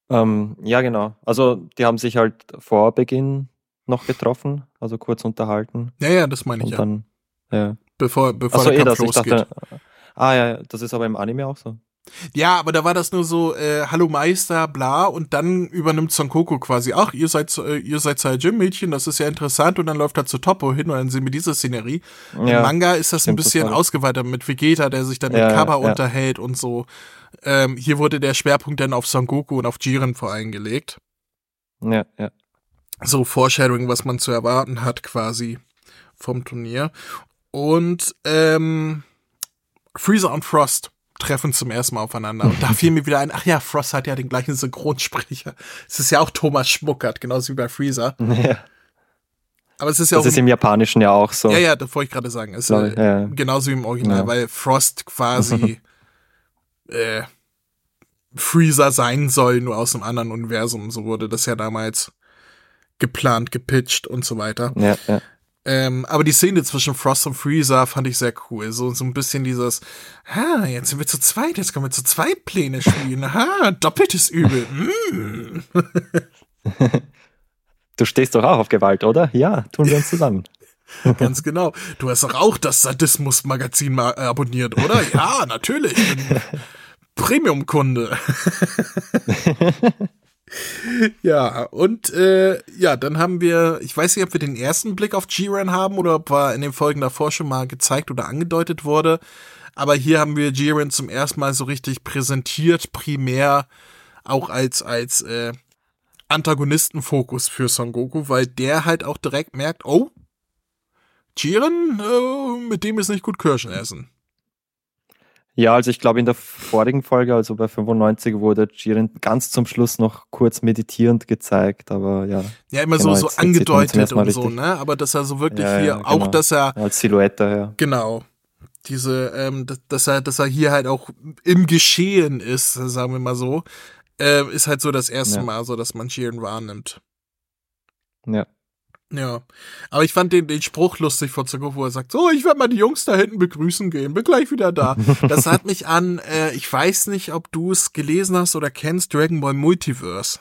S2: Ähm, ja, genau. Also die haben sich halt vor Beginn noch getroffen, also kurz unterhalten.
S1: Ja, ja, das meine ich
S2: und ja. Dann, ja.
S1: Bevor, bevor Achso,
S2: der Kampf eh das, losgeht. Dachte, ah ja, das ist aber im Anime auch so.
S1: Ja, aber da war das nur so, äh, Hallo Meister, bla, und dann übernimmt Son Goku quasi, ach, ihr seid, äh, ihr seid zwei Gym-Mädchen, das ist ja interessant, und dann läuft er zu Toppo hin und dann sehen wir diese Szenerie. Ja, Im Manga ist das ein bisschen total. ausgeweitet mit Vegeta, der sich dann ja, mit Kaba ja. unterhält und so. Ähm, hier wurde der Schwerpunkt dann auf Son Goku und auf Jiren vor allem gelegt.
S2: Ja, ja.
S1: So Foreshadowing, was man zu erwarten hat, quasi vom Turnier. Und ähm, Freezer und Frost treffen zum ersten Mal aufeinander. Und da fiel mir wieder ein, ach ja, Frost hat ja den gleichen Synchronsprecher. Es ist ja auch Thomas Schmuckert, genauso wie bei Freezer. Ja. Aber es ist ja
S2: das auch. Das ist im Japanischen ja auch so.
S1: Ja, ja, das wollte ich gerade sagen. Es ist äh, ja. genauso wie im Original, ja. weil Frost quasi äh, Freezer sein soll, nur aus einem anderen Universum. So wurde das ja damals geplant, gepitcht und so weiter.
S2: Ja, ja.
S1: Ähm, aber die Szene zwischen Frost und Freezer fand ich sehr cool. So, so ein bisschen dieses, ha, jetzt sind wir zu zweit, jetzt können wir zu zweit Pläne spielen. Ha, doppeltes Übel. Mm.
S2: du stehst doch auch auf Gewalt, oder? Ja, tun wir uns zusammen.
S1: Ganz genau. Du hast doch auch das Sadismus-Magazin mal abonniert, oder? Ja, natürlich. Premium-Kunde. ja, und äh, ja, dann haben wir, ich weiß nicht, ob wir den ersten Blick auf Jiren haben oder ob er in den Folgen davor schon mal gezeigt oder angedeutet wurde. Aber hier haben wir Jiren zum ersten Mal so richtig präsentiert, primär auch als, als äh, Antagonistenfokus für Son Goku, weil der halt auch direkt merkt, oh, Jiren, äh, mit dem ist nicht gut Kirschen essen.
S2: Ja, also ich glaube in der vorigen Folge, also bei 95, wurde Jiren ganz zum Schluss noch kurz meditierend gezeigt, aber ja.
S1: Ja, immer genau, so, so angedeutet und so, ne? Aber dass er so wirklich ja, hier, ja, genau. auch dass er.
S2: Als Silhouette, ja.
S1: Genau. Diese, ähm, dass er, dass er hier halt auch im Geschehen ist, sagen wir mal so, äh, ist halt so das erste ja. Mal so, dass man Jiren wahrnimmt.
S2: Ja.
S1: Ja, aber ich fand den, den Spruch lustig von Zuko, wo er sagt, so, ich werde mal die Jungs da hinten begrüßen gehen, bin gleich wieder da. Das hat mich an, äh, ich weiß nicht, ob du es gelesen hast oder kennst, Dragon Ball Multiverse.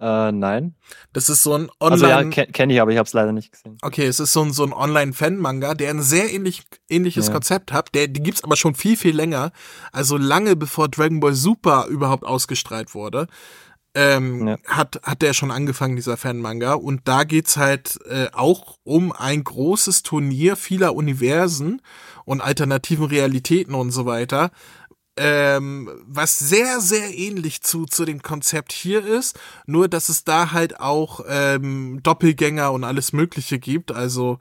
S2: Äh, nein.
S1: Das ist so ein Online...
S2: Also ja, kenne kenn ich, aber ich habe es leider nicht gesehen.
S1: Okay, es ist so ein, so ein Online-Fan-Manga, der ein sehr ähnlich, ähnliches ja. Konzept hat. Der, die gibt's aber schon viel, viel länger. Also lange bevor Dragon Ball Super überhaupt ausgestrahlt wurde ähm, ja. hat, hat der schon angefangen, dieser Fanmanga. Und da geht's halt äh, auch um ein großes Turnier vieler Universen und alternativen Realitäten und so weiter. Ähm, was sehr, sehr ähnlich zu, zu dem Konzept hier ist, nur dass es da halt auch ähm, Doppelgänger und alles Mögliche gibt. Also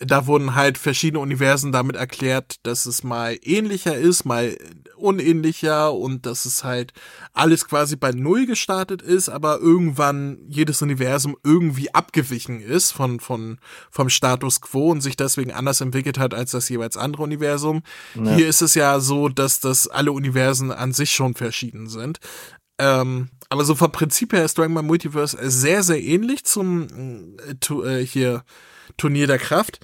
S1: da wurden halt verschiedene Universen damit erklärt, dass es mal ähnlicher ist, mal unähnlicher und dass es halt alles quasi bei Null gestartet ist, aber irgendwann jedes Universum irgendwie abgewichen ist von, von, vom Status quo und sich deswegen anders entwickelt hat als das jeweils andere Universum. Ja. Hier ist es ja so, dass das alle Universen an sich schon verschieden sind. Ähm, aber so vom Prinzip her ist Dragon Ball Multiverse sehr, sehr ähnlich zum äh, to, äh, hier Turnier der Kraft.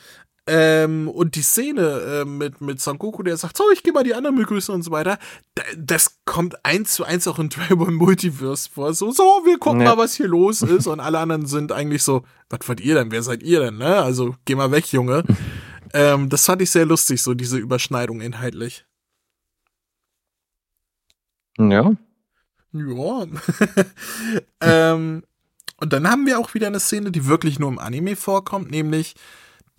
S1: Ähm, und die Szene äh, mit, mit Son Goku, der sagt, so, ich gehe mal die anderen begrüßen und so weiter, das kommt eins zu eins auch in Dragon Multiverse vor. So, so, wir gucken ja. mal, was hier los ist. Und alle anderen sind eigentlich so, was wollt ihr denn? Wer seid ihr denn, ne? Also, geh mal weg, Junge. ähm, das fand ich sehr lustig, so diese Überschneidung inhaltlich.
S2: Ja.
S1: Ja. ähm, und dann haben wir auch wieder eine Szene, die wirklich nur im Anime vorkommt, nämlich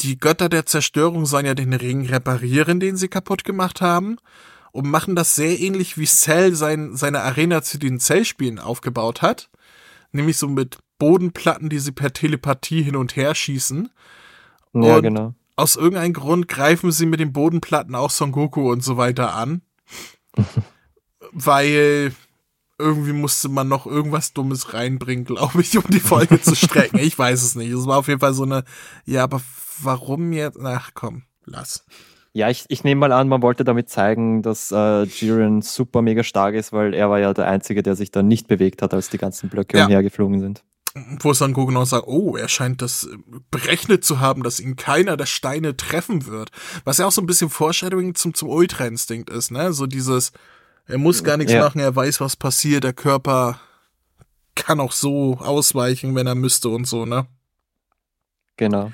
S1: die Götter der Zerstörung sollen ja den Ring reparieren, den sie kaputt gemacht haben. Und machen das sehr ähnlich wie Cell sein, seine Arena zu den Cell-Spielen aufgebaut hat. Nämlich so mit Bodenplatten, die sie per Telepathie hin und her schießen.
S2: Ja, und genau.
S1: Aus irgendeinem Grund greifen sie mit den Bodenplatten auch Son Goku und so weiter an. weil irgendwie musste man noch irgendwas Dummes reinbringen, glaube ich, um die Folge zu strecken. Ich weiß es nicht. Es war auf jeden Fall so eine, ja, aber warum jetzt? Ach komm, lass.
S2: Ja, ich, ich nehme mal an, man wollte damit zeigen, dass äh, Jiren super mega stark ist, weil er war ja der Einzige, der sich da nicht bewegt hat, als die ganzen Blöcke ja. umhergeflogen sind.
S1: Wo Son Goku noch sagt, oh, er scheint das berechnet zu haben, dass ihn keiner der Steine treffen wird. Was ja auch so ein bisschen Foreshadowing zum, zum Ultra-Instinkt ist, ne? So dieses, er muss gar nichts ja. machen, er weiß, was passiert, der Körper kann auch so ausweichen, wenn er müsste und so, ne?
S2: Genau.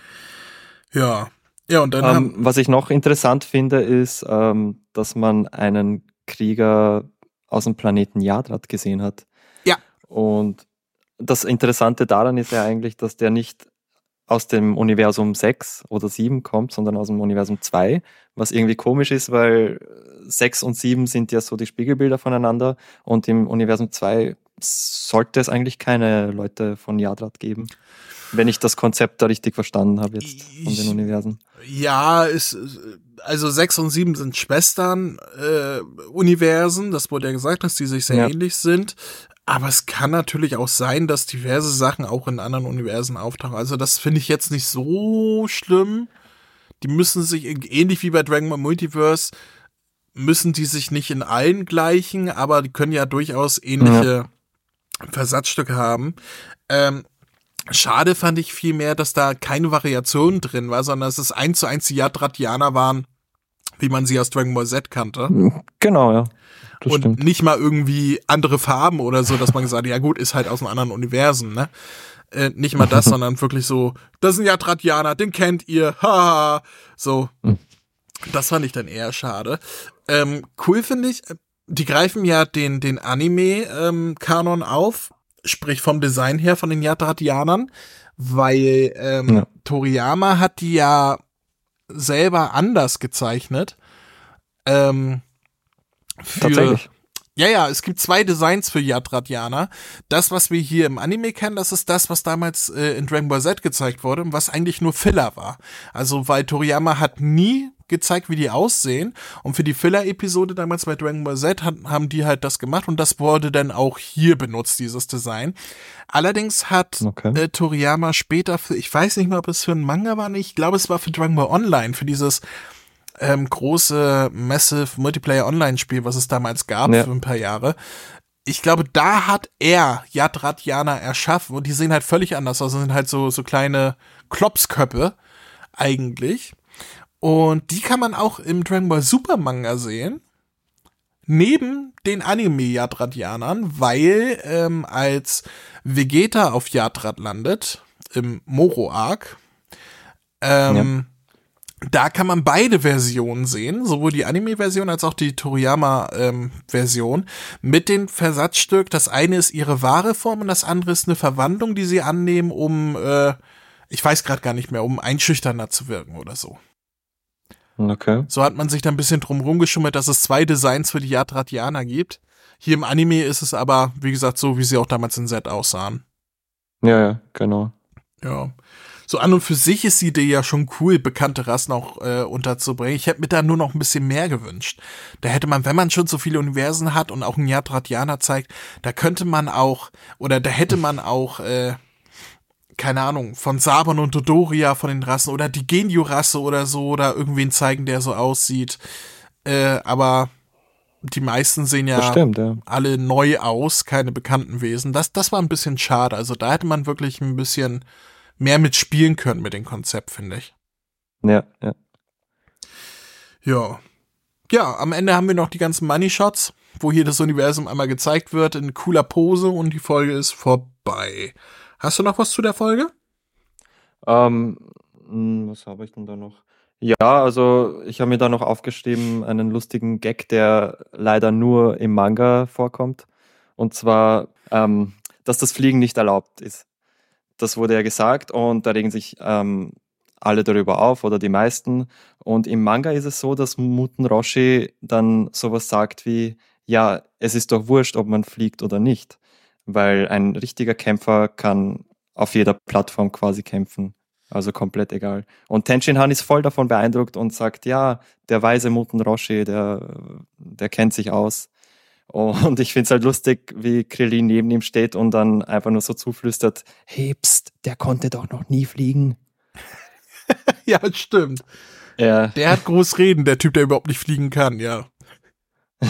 S1: Ja. Ja, und dann
S2: ähm, Was ich noch interessant finde, ist, ähm, dass man einen Krieger aus dem Planeten Yadrat gesehen hat.
S1: Ja.
S2: Und das Interessante daran ist ja eigentlich, dass der nicht aus dem Universum 6 oder 7 kommt, sondern aus dem Universum 2, was irgendwie komisch ist, weil 6 und 7 sind ja so die Spiegelbilder voneinander und im Universum 2 sollte es eigentlich keine Leute von Yadrat geben. Wenn ich das Konzept da richtig verstanden habe jetzt von den Universen.
S1: Ja, ist, also 6 und 7 sind Schwestern äh, das wurde ja gesagt, dass die sich sehr ja. ähnlich sind. Aber es kann natürlich auch sein, dass diverse Sachen auch in anderen Universen auftauchen. Also das finde ich jetzt nicht so schlimm. Die müssen sich, ähnlich wie bei Dragon Ball Multiverse, müssen die sich nicht in allen gleichen, aber die können ja durchaus ähnliche ja. Versatzstücke haben. Ähm, schade fand ich vielmehr, dass da keine Variation drin war, sondern dass es eins zu eins die Yadratianer waren, wie man sie aus Dragon Ball Z kannte.
S2: Genau, ja
S1: und stimmt. nicht mal irgendwie andere Farben oder so, dass man gesagt, ja gut, ist halt aus einem anderen Universen, ne? Äh, nicht mal das, sondern wirklich so, das ist ein Yatratianer, den kennt ihr, haha, so. Hm. Das fand ich dann eher schade. Ähm, cool finde ich, die greifen ja den, den Anime-Kanon ähm, auf, sprich vom Design her von den Yatratianern, weil ähm, ja. Toriyama hat die ja selber anders gezeichnet. Ähm, für, Tatsächlich. Ja, ja, es gibt zwei Designs für Yadratiana. Das, was wir hier im Anime kennen, das ist das, was damals äh, in Dragon Ball Z gezeigt wurde und was eigentlich nur Filler war. Also, weil Toriyama hat nie gezeigt, wie die aussehen. Und für die Filler-Episode damals bei Dragon Ball Z hat, haben die halt das gemacht und das wurde dann auch hier benutzt, dieses Design. Allerdings hat okay. äh, Toriyama später für, ich weiß nicht mehr, ob es für einen Manga war, nicht, ich glaube, es war für Dragon Ball Online, für dieses ähm, große Massive Multiplayer Online-Spiel, was es damals gab ja. für ein paar Jahre. Ich glaube, da hat er Yadratiana erschaffen und die sehen halt völlig anders aus. Das sind halt so, so kleine Klopsköppe eigentlich. Und die kann man auch im Dragon Ball Super Manga sehen. Neben den Anime-Yadratianern, weil ähm, als Vegeta auf Yadrat landet, im Moro-Arc, ähm, da kann man beide Versionen sehen, sowohl die Anime-Version als auch die Toriyama-Version, ähm, mit dem Versatzstück. Das eine ist ihre wahre Form und das andere ist eine Verwandlung, die sie annehmen, um, äh, ich weiß gerade gar nicht mehr, um einschüchternder zu wirken oder so.
S2: Okay.
S1: So hat man sich da ein bisschen drum rumgeschummelt, dass es zwei Designs für die Yadratianer gibt. Hier im Anime ist es aber, wie gesagt, so, wie sie auch damals in Z aussahen.
S2: Ja, ja, genau.
S1: Ja so an und für sich ist die Idee ja schon cool, bekannte Rassen auch äh, unterzubringen. Ich hätte mir da nur noch ein bisschen mehr gewünscht. Da hätte man, wenn man schon so viele Universen hat und auch ein Yadratianer zeigt, da könnte man auch, oder da hätte man auch, äh, keine Ahnung, von Saban und Dodoria von den Rassen oder die Genio-Rasse oder so, oder irgendwen zeigen, der so aussieht. Äh, aber die meisten sehen ja,
S2: stimmt, ja,
S1: alle neu aus, keine bekannten Wesen. Das, das war ein bisschen schade. Also da hätte man wirklich ein bisschen mehr mitspielen können mit dem Konzept, finde ich.
S2: Ja, ja.
S1: Ja. Ja, am Ende haben wir noch die ganzen Money Shots, wo hier das Universum einmal gezeigt wird in cooler Pose und die Folge ist vorbei. Hast du noch was zu der Folge?
S2: Ähm, hm, was habe ich denn da noch? Ja, also ich habe mir da noch aufgeschrieben einen lustigen Gag, der leider nur im Manga vorkommt. Und zwar, ähm, dass das Fliegen nicht erlaubt ist. Das wurde ja gesagt und da regen sich ähm, alle darüber auf oder die meisten. Und im Manga ist es so, dass Muten Roshi dann sowas sagt wie, ja, es ist doch wurscht, ob man fliegt oder nicht, weil ein richtiger Kämpfer kann auf jeder Plattform quasi kämpfen. Also komplett egal. Und Tenshin Han ist voll davon beeindruckt und sagt, ja, der weise Muten Roshi, der, der kennt sich aus. Und ich finde es halt lustig, wie Krillin neben ihm steht und dann einfach nur so zuflüstert, hey, pst, der konnte doch noch nie fliegen.
S1: ja, stimmt.
S2: Ja.
S1: Der hat groß reden, der Typ, der überhaupt nicht fliegen kann, ja.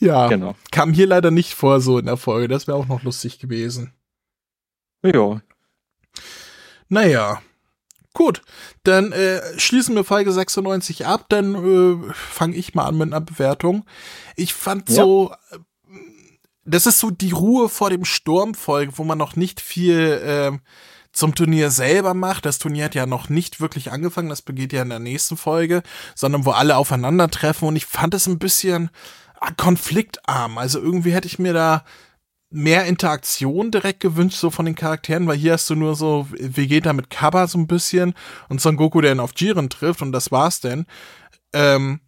S1: ja, genau. kam hier leider nicht vor so in der Folge. Das wäre auch noch lustig gewesen.
S2: Ja.
S1: Naja, Gut, dann äh, schließen wir Folge 96 ab, dann äh, fange ich mal an mit einer Bewertung. Ich fand ja. so, äh, das ist so die Ruhe vor dem Sturm Folge, wo man noch nicht viel äh, zum Turnier selber macht. Das Turnier hat ja noch nicht wirklich angefangen, das begeht ja in der nächsten Folge, sondern wo alle aufeinandertreffen und ich fand es ein bisschen konfliktarm. Also irgendwie hätte ich mir da mehr Interaktion direkt gewünscht, so von den Charakteren, weil hier hast du nur so Vegeta mit Kaba so ein bisschen und Son Goku, der ihn auf Jiren trifft und das war's denn. Ähm,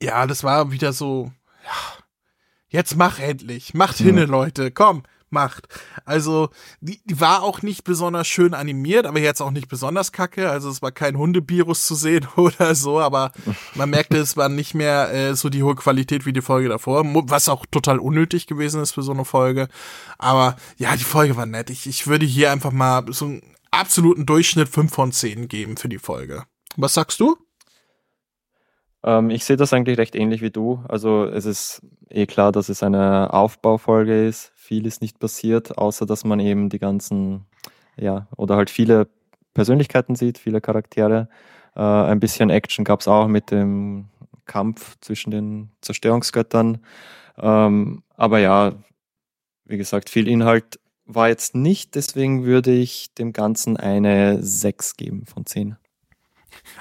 S1: ja, das war wieder so, ja, jetzt mach endlich, macht ja. hinne, Leute, komm, macht. Also, die, die war auch nicht besonders schön animiert, aber jetzt auch nicht besonders kacke. Also, es war kein Hundevirus zu sehen oder so, aber man merkte, es war nicht mehr äh, so die hohe Qualität wie die Folge davor, was auch total unnötig gewesen ist für so eine Folge. Aber ja, die Folge war nett. Ich, ich würde hier einfach mal so einen absoluten Durchschnitt 5 von 10 geben für die Folge. Was sagst du?
S2: Ähm, ich sehe das eigentlich recht ähnlich wie du. Also es ist eh klar, dass es eine Aufbaufolge ist. Viel ist nicht passiert, außer dass man eben die ganzen, ja, oder halt viele Persönlichkeiten sieht, viele Charaktere. Äh, ein bisschen Action gab es auch mit dem Kampf zwischen den Zerstörungsgöttern. Ähm, aber ja, wie gesagt, viel Inhalt war jetzt nicht, deswegen würde ich dem Ganzen eine 6 geben von 10.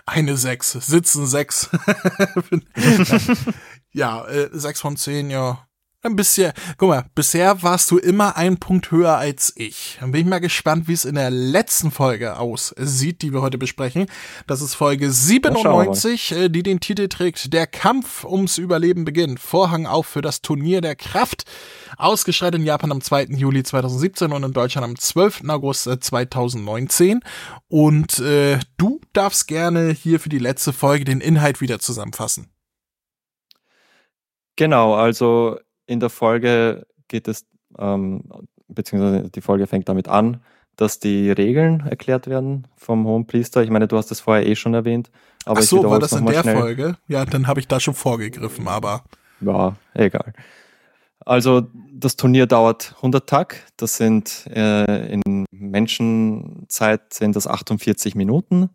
S1: Eine 6, sitzen 6. ja, äh, 6 von 10, ja. Ein bisschen, guck mal, bisher warst du immer ein Punkt höher als ich. Dann bin ich mal gespannt, wie es in der letzten Folge aussieht, die wir heute besprechen. Das ist Folge 97, äh, die den Titel trägt Der Kampf ums Überleben beginnt. Vorhang auf für das Turnier der Kraft. Ausgestrahlt in Japan am 2. Juli 2017 und in Deutschland am 12. August 2019. Äh, und äh, du darfst gerne hier für die letzte Folge den Inhalt wieder zusammenfassen.
S2: Genau, also in der Folge geht es, ähm, beziehungsweise die Folge fängt damit an, dass die Regeln erklärt werden vom Hohen Priester. Ich meine, du hast das vorher eh schon erwähnt.
S1: Aber Ach so, war das in der schnell. Folge? Ja, dann habe ich da schon vorgegriffen, aber.
S2: Ja, egal. Also das Turnier dauert 100 Tag. Das sind äh, in Menschenzeit sind das 48 Minuten.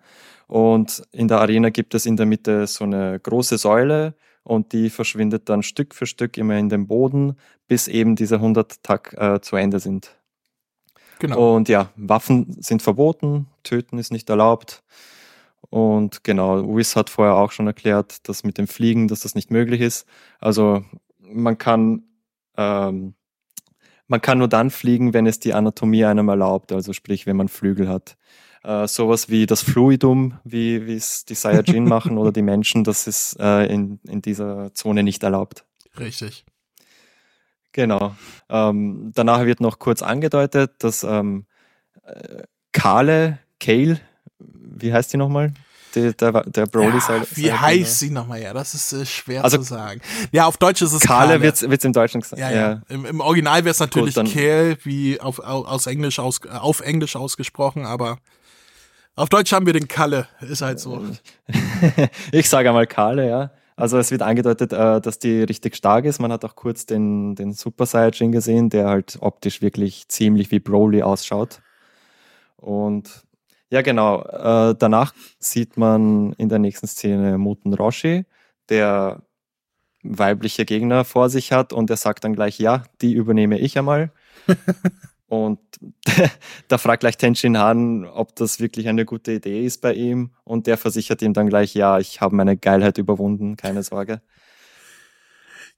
S2: Und in der Arena gibt es in der Mitte so eine große Säule, und die verschwindet dann Stück für Stück immer in den Boden, bis eben diese 100 Tag äh, zu Ende sind. Genau. Und ja, Waffen sind verboten, töten ist nicht erlaubt. Und genau, Wiss hat vorher auch schon erklärt, dass mit dem Fliegen, dass das nicht möglich ist. Also man kann, ähm, man kann nur dann fliegen, wenn es die Anatomie einem erlaubt, also sprich, wenn man Flügel hat äh, sowas wie das Fluidum, wie es die Saiyajin machen oder die Menschen, das ist äh, in, in dieser Zone nicht erlaubt.
S1: Richtig.
S2: Genau. Ähm, danach wird noch kurz angedeutet, dass ähm, äh, Kale, Kale, wie heißt die nochmal? Der, der, der Broly
S1: ja, Wie heißt sie nochmal? Ja, das ist äh, schwer also, zu sagen. Ja, auf Deutsch ist es
S2: Kale. Kale wird es im Deutschen gesagt.
S1: Ja, ja. ja. Im, Im, Original wäre es natürlich Kale, wie auf, aus Englisch aus, auf Englisch ausgesprochen, aber auf Deutsch haben wir den Kalle, ist halt so.
S2: ich sage einmal Kalle, ja. Also es wird angedeutet, äh, dass die richtig stark ist. Man hat auch kurz den, den Super Saiyajin gesehen, der halt optisch wirklich ziemlich wie Broly ausschaut. Und ja, genau. Äh, danach sieht man in der nächsten Szene Muten Roshi, der weibliche Gegner vor sich hat und er sagt dann gleich, ja, die übernehme ich einmal. Und da fragt gleich Tenshin Han, ob das wirklich eine gute Idee ist bei ihm. Und der versichert ihm dann gleich, ja, ich habe meine Geilheit überwunden, keine Sorge.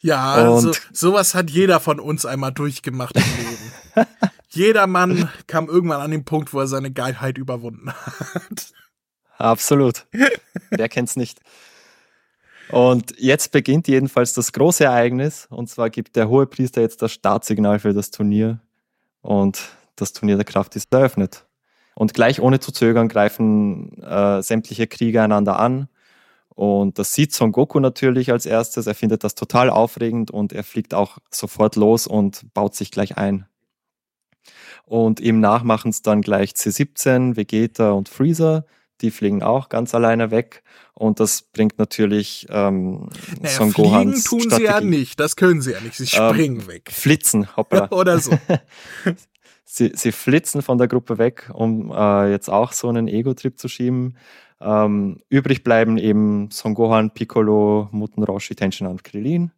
S1: Ja, also sowas hat jeder von uns einmal durchgemacht im Leben. jeder Mann kam irgendwann an den Punkt, wo er seine Geilheit überwunden hat.
S2: Absolut. Wer kennt's nicht? Und jetzt beginnt jedenfalls das große Ereignis. Und zwar gibt der Hohepriester jetzt das Startsignal für das Turnier und das Turnier der Kraft ist eröffnet. Und gleich ohne zu zögern greifen äh, sämtliche Krieger einander an. Und das sieht Son Goku natürlich als erstes. Er findet das total aufregend und er fliegt auch sofort los und baut sich gleich ein. Und ihm nach machen es dann gleich C17, Vegeta und Freezer. Die fliegen auch ganz alleine weg. Und das bringt natürlich ähm,
S1: naja, Son Gohans Fliegen tun Strategie. sie ja nicht, das können sie ja nicht. Sie ähm, springen ähm, weg.
S2: Flitzen, hoppla.
S1: Oder so.
S2: sie, sie flitzen von der Gruppe weg, um äh, jetzt auch so einen Ego-Trip zu schieben. Ähm, übrig bleiben eben Son Gohan, Piccolo, Muten Roshi, Tenshinhan und Krillin.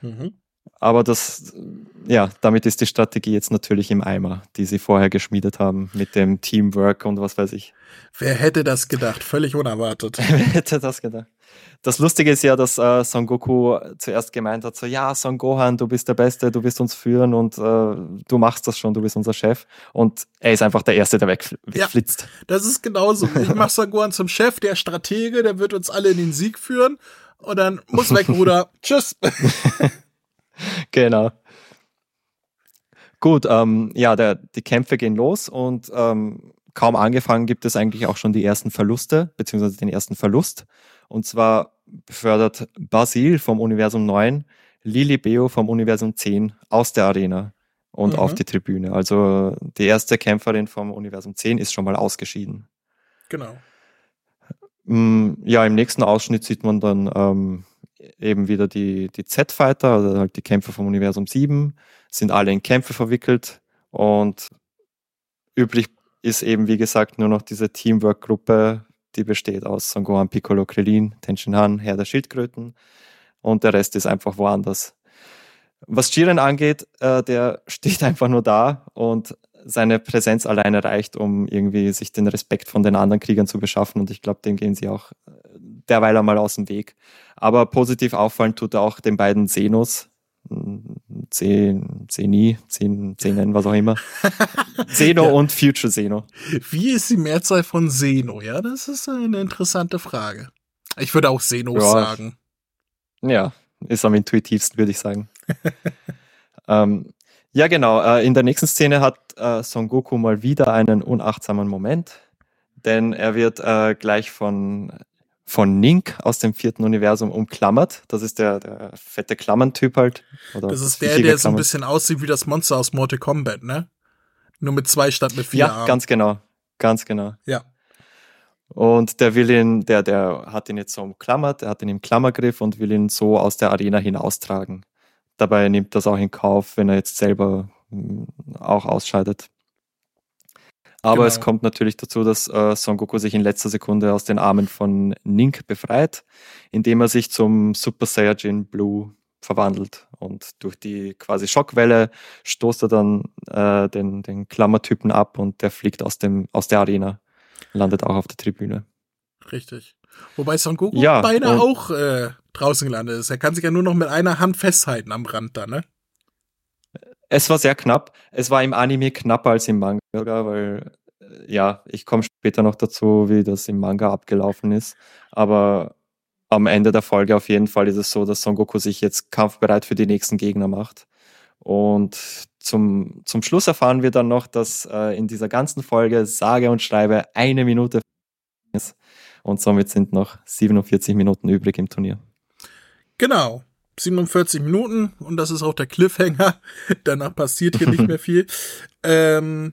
S2: Mhm. Aber das, ja, damit ist die Strategie jetzt natürlich im Eimer, die sie vorher geschmiedet haben mit dem Teamwork und was weiß ich.
S1: Wer hätte das gedacht? Völlig unerwartet.
S2: Wer hätte das gedacht? Das Lustige ist ja, dass äh, Son Goku zuerst gemeint hat, so ja, Son Gohan, du bist der Beste, du wirst uns führen und äh, du machst das schon, du bist unser Chef. Und er ist einfach der Erste, der wegfl wegflitzt. Ja,
S1: das ist genauso. Ich mach Son Gohan zum Chef, der Stratege, der wird uns alle in den Sieg führen. Und dann muss weg, Bruder. Tschüss.
S2: Genau. Gut, ähm, ja, der, die Kämpfe gehen los und ähm, kaum angefangen gibt es eigentlich auch schon die ersten Verluste, beziehungsweise den ersten Verlust. Und zwar befördert Basil vom Universum 9 Lili Beo vom Universum 10 aus der Arena und mhm. auf die Tribüne. Also die erste Kämpferin vom Universum 10 ist schon mal ausgeschieden.
S1: Genau.
S2: Mm, ja, im nächsten Ausschnitt sieht man dann ähm, eben wieder die, die Z-Fighter, also halt die Kämpfer vom Universum 7, sind alle in Kämpfe verwickelt und übrig ist eben, wie gesagt, nur noch diese Teamwork-Gruppe die besteht aus Son Gohan, Piccolo, Krillin, Tenshin Han, Herr der Schildkröten und der Rest ist einfach woanders. Was Jiren angeht, äh, der steht einfach nur da und seine Präsenz alleine reicht, um irgendwie sich den Respekt von den anderen Kriegern zu beschaffen und ich glaube, dem gehen sie auch äh, derweil einmal aus dem Weg. Aber positiv auffallen tut er auch den beiden Zenos, Zehn, Zeni, Zehn, Zehnen, was auch immer. Zeno ja. und Future Zeno.
S1: Wie ist die Mehrzahl von Zeno? Ja, das ist eine interessante Frage. Ich würde auch Zenos ja. sagen.
S2: Ja, ist am intuitivsten, würde ich sagen. ähm, ja, genau. Äh, in der nächsten Szene hat äh, Son Goku mal wieder einen unachtsamen Moment, denn er wird äh, gleich von von Nink aus dem vierten Universum umklammert. Das ist der, der fette Klammerntyp halt.
S1: Oder das ist der, der so ein bisschen aussieht wie das Monster aus Mortal Kombat, ne? Nur mit zwei statt mit vier
S2: Ja,
S1: Armen.
S2: ganz genau. Ganz genau.
S1: Ja.
S2: Und der will ihn, der, der hat ihn jetzt so umklammert, er hat ihn im Klammergriff und will ihn so aus der Arena hinaustragen. Dabei nimmt das auch in Kauf, wenn er jetzt selber hm, auch ausscheidet. Aber genau. es kommt natürlich dazu, dass äh, Son Goku sich in letzter Sekunde aus den Armen von Nink befreit, indem er sich zum Super Saiyajin Blue verwandelt. Und durch die quasi Schockwelle stoßt er dann äh, den, den Klammertypen ab und der fliegt aus, dem, aus der Arena, landet auch auf der Tribüne.
S1: Richtig. Wobei Son Goku ja, beinahe auch äh, draußen gelandet ist. Er kann sich ja nur noch mit einer Hand festhalten am Rand da, ne?
S2: Es war sehr knapp. Es war im Anime knapper als im Manga, weil äh, ja, ich komme später noch dazu, wie das im Manga abgelaufen ist. Aber am Ende der Folge auf jeden Fall ist es so, dass Son Goku sich jetzt kampfbereit für die nächsten Gegner macht. Und zum, zum Schluss erfahren wir dann noch, dass äh, in dieser ganzen Folge sage und schreibe eine Minute ist. Und somit sind noch 47 Minuten übrig im Turnier.
S1: Genau. 47 Minuten und das ist auch der Cliffhanger. Danach passiert hier nicht mehr viel. Ähm,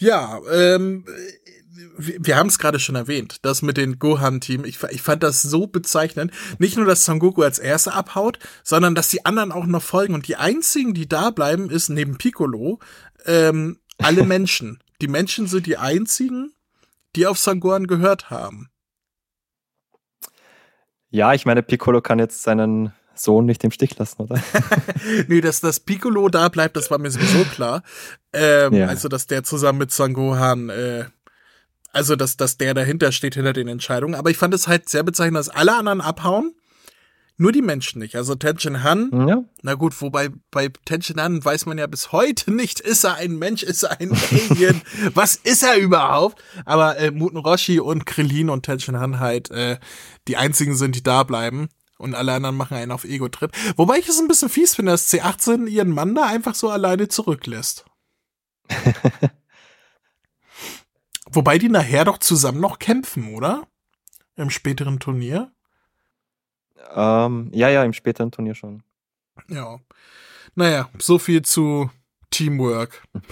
S1: ja, ähm, wir, wir haben es gerade schon erwähnt, das mit den Gohan-Team. Ich, ich fand das so bezeichnend. Nicht nur, dass Son Goku als Erster abhaut, sondern dass die anderen auch noch folgen. Und die einzigen, die da bleiben, ist neben Piccolo ähm, alle Menschen. die Menschen sind die einzigen, die auf Son Gohan gehört haben.
S2: Ja, ich meine, Piccolo kann jetzt seinen Sohn nicht im Stich lassen, oder?
S1: nee, dass das Piccolo da bleibt, das war mir sowieso klar. Ähm, ja. Also, dass der zusammen mit Son Gohan, äh, also, dass, dass der dahinter steht, hinter den Entscheidungen. Aber ich fand es halt sehr bezeichnend, dass alle anderen abhauen, nur die Menschen nicht. Also Tenshin Han, ja. na gut, wobei bei Tenshin Han weiß man ja bis heute nicht, ist er ein Mensch, ist er ein Alien, was ist er überhaupt? Aber äh, Muten Roshi und Krillin und Tenshin Han halt äh, die einzigen sind, die da bleiben. Und alle anderen machen einen auf Ego-Trip. Wobei ich es ein bisschen fies finde, dass C18 ihren Mann da einfach so alleine zurücklässt. Wobei die nachher doch zusammen noch kämpfen, oder? Im späteren Turnier?
S2: Ähm, ja, ja, im späteren Turnier schon.
S1: Ja. Naja, so viel zu Teamwork.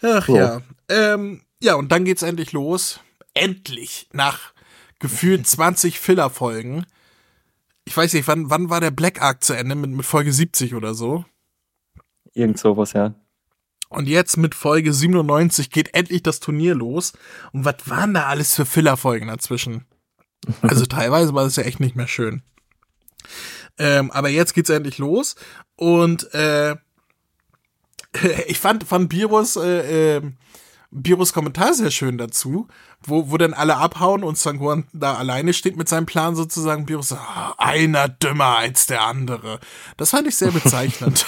S1: Ach so. ja. Ähm, ja, und dann geht's endlich los. Endlich. Nach gefühlt 20 Filler-Folgen. Ich weiß nicht, wann, wann war der Black Arc zu Ende? Mit, mit Folge 70 oder so?
S2: Irgend sowas, ja.
S1: Und jetzt mit Folge 97 geht endlich das Turnier los. Und was waren da alles für Filler-Folgen dazwischen? Also teilweise war das ja echt nicht mehr schön. Ähm, aber jetzt geht's endlich los. Und äh, ich fand von Virus, äh, äh, Virus Kommentar sehr schön dazu, wo, wo dann alle abhauen und Sanguan da alleine steht mit seinem Plan sozusagen. Virus so, ah, einer dümmer als der andere. Das fand ich sehr bezeichnend.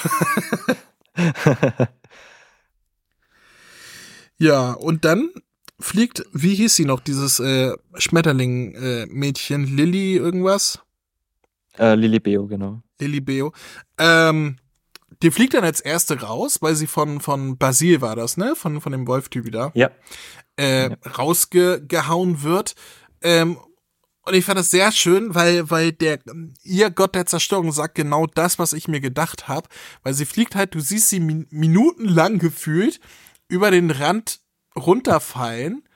S1: ja, und dann fliegt, wie hieß sie noch, dieses äh, Schmetterling-Mädchen, äh, Lilly irgendwas?
S2: Äh, Lilly Beo, genau.
S1: Lilly Beo. Ähm, die fliegt dann als erste raus, weil sie von, von Basil war das, ne? Von, von dem Wolf-Typ da.
S2: Ja.
S1: Äh, ja. rausgehauen wird. Ähm, und ich fand das sehr schön, weil, weil der, ihr Gott der Zerstörung sagt genau das, was ich mir gedacht habe. Weil sie fliegt halt, du siehst sie min minutenlang gefühlt über den Rand runterfallen.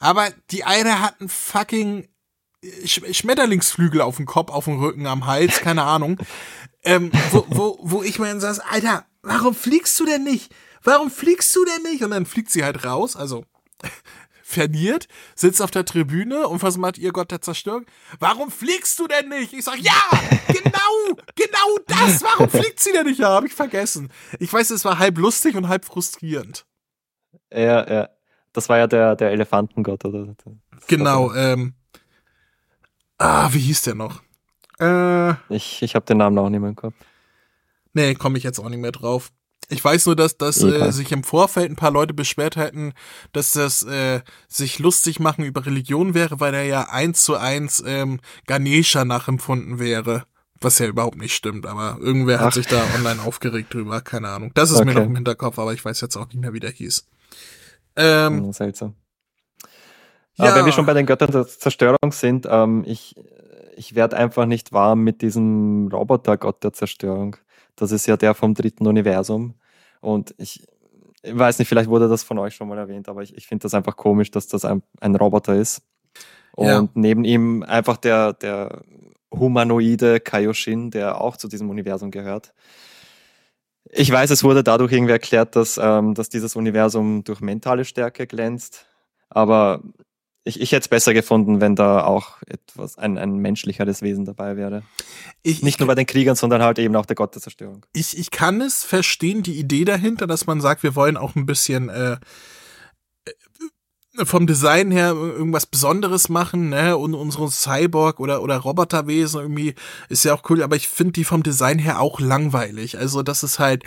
S1: Aber die eine hat einen fucking Sch Schmetterlingsflügel auf dem Kopf, auf dem Rücken, am Hals, keine Ahnung. Ähm, wo, wo, wo ich mir dann saß, Alter, warum fliegst du denn nicht? Warum fliegst du denn nicht? Und dann fliegt sie halt raus, also verliert, sitzt auf der Tribüne und was macht ihr Gott der Zerstörung? Warum fliegst du denn nicht? Ich sag, ja, genau, genau das. Warum fliegt sie denn nicht? Ja, hab ich vergessen. Ich weiß, es war halb lustig und halb frustrierend.
S2: Ja, ja. Das war ja der, der Elefantengott, oder?
S1: Genau, ähm, Ah, wie hieß der noch?
S2: Äh, ich ich habe den Namen auch nicht mehr im Kopf.
S1: Nee, komme ich jetzt auch nicht mehr drauf. Ich weiß nur, dass, dass äh, sich im Vorfeld ein paar Leute beschwert hätten, dass das äh, sich lustig machen über Religion wäre, weil er ja eins zu eins ähm, Ganesha nachempfunden wäre. Was ja überhaupt nicht stimmt, aber irgendwer Ach. hat sich da online aufgeregt drüber, keine Ahnung. Das ist okay. mir noch im Hinterkopf, aber ich weiß jetzt auch nicht mehr, wie der hieß.
S2: Ähm, hm, Seltsam. Ja. wenn wir schon bei den Göttern der Zerstörung sind, ähm, ich, ich werde einfach nicht warm mit diesem Robotergott der Zerstörung. Das ist ja der vom dritten Universum. Und ich, ich weiß nicht, vielleicht wurde das von euch schon mal erwähnt, aber ich, ich finde das einfach komisch, dass das ein, ein Roboter ist. Und ja. neben ihm einfach der, der humanoide Kaioshin, der auch zu diesem Universum gehört. Ich weiß, es wurde dadurch irgendwie erklärt, dass, ähm, dass dieses Universum durch mentale Stärke glänzt. Aber ich, ich hätte es besser gefunden, wenn da auch etwas, ein, ein menschlicheres Wesen dabei wäre. Ich, Nicht nur bei den Kriegern, sondern halt eben auch der Gott der Zerstörung.
S1: Ich, ich kann es verstehen, die Idee dahinter, dass man sagt, wir wollen auch ein bisschen äh, äh vom Design her irgendwas Besonderes machen, ne? Und unsere Cyborg oder, oder Roboterwesen irgendwie ist ja auch cool, aber ich finde die vom Design her auch langweilig. Also, das ist halt.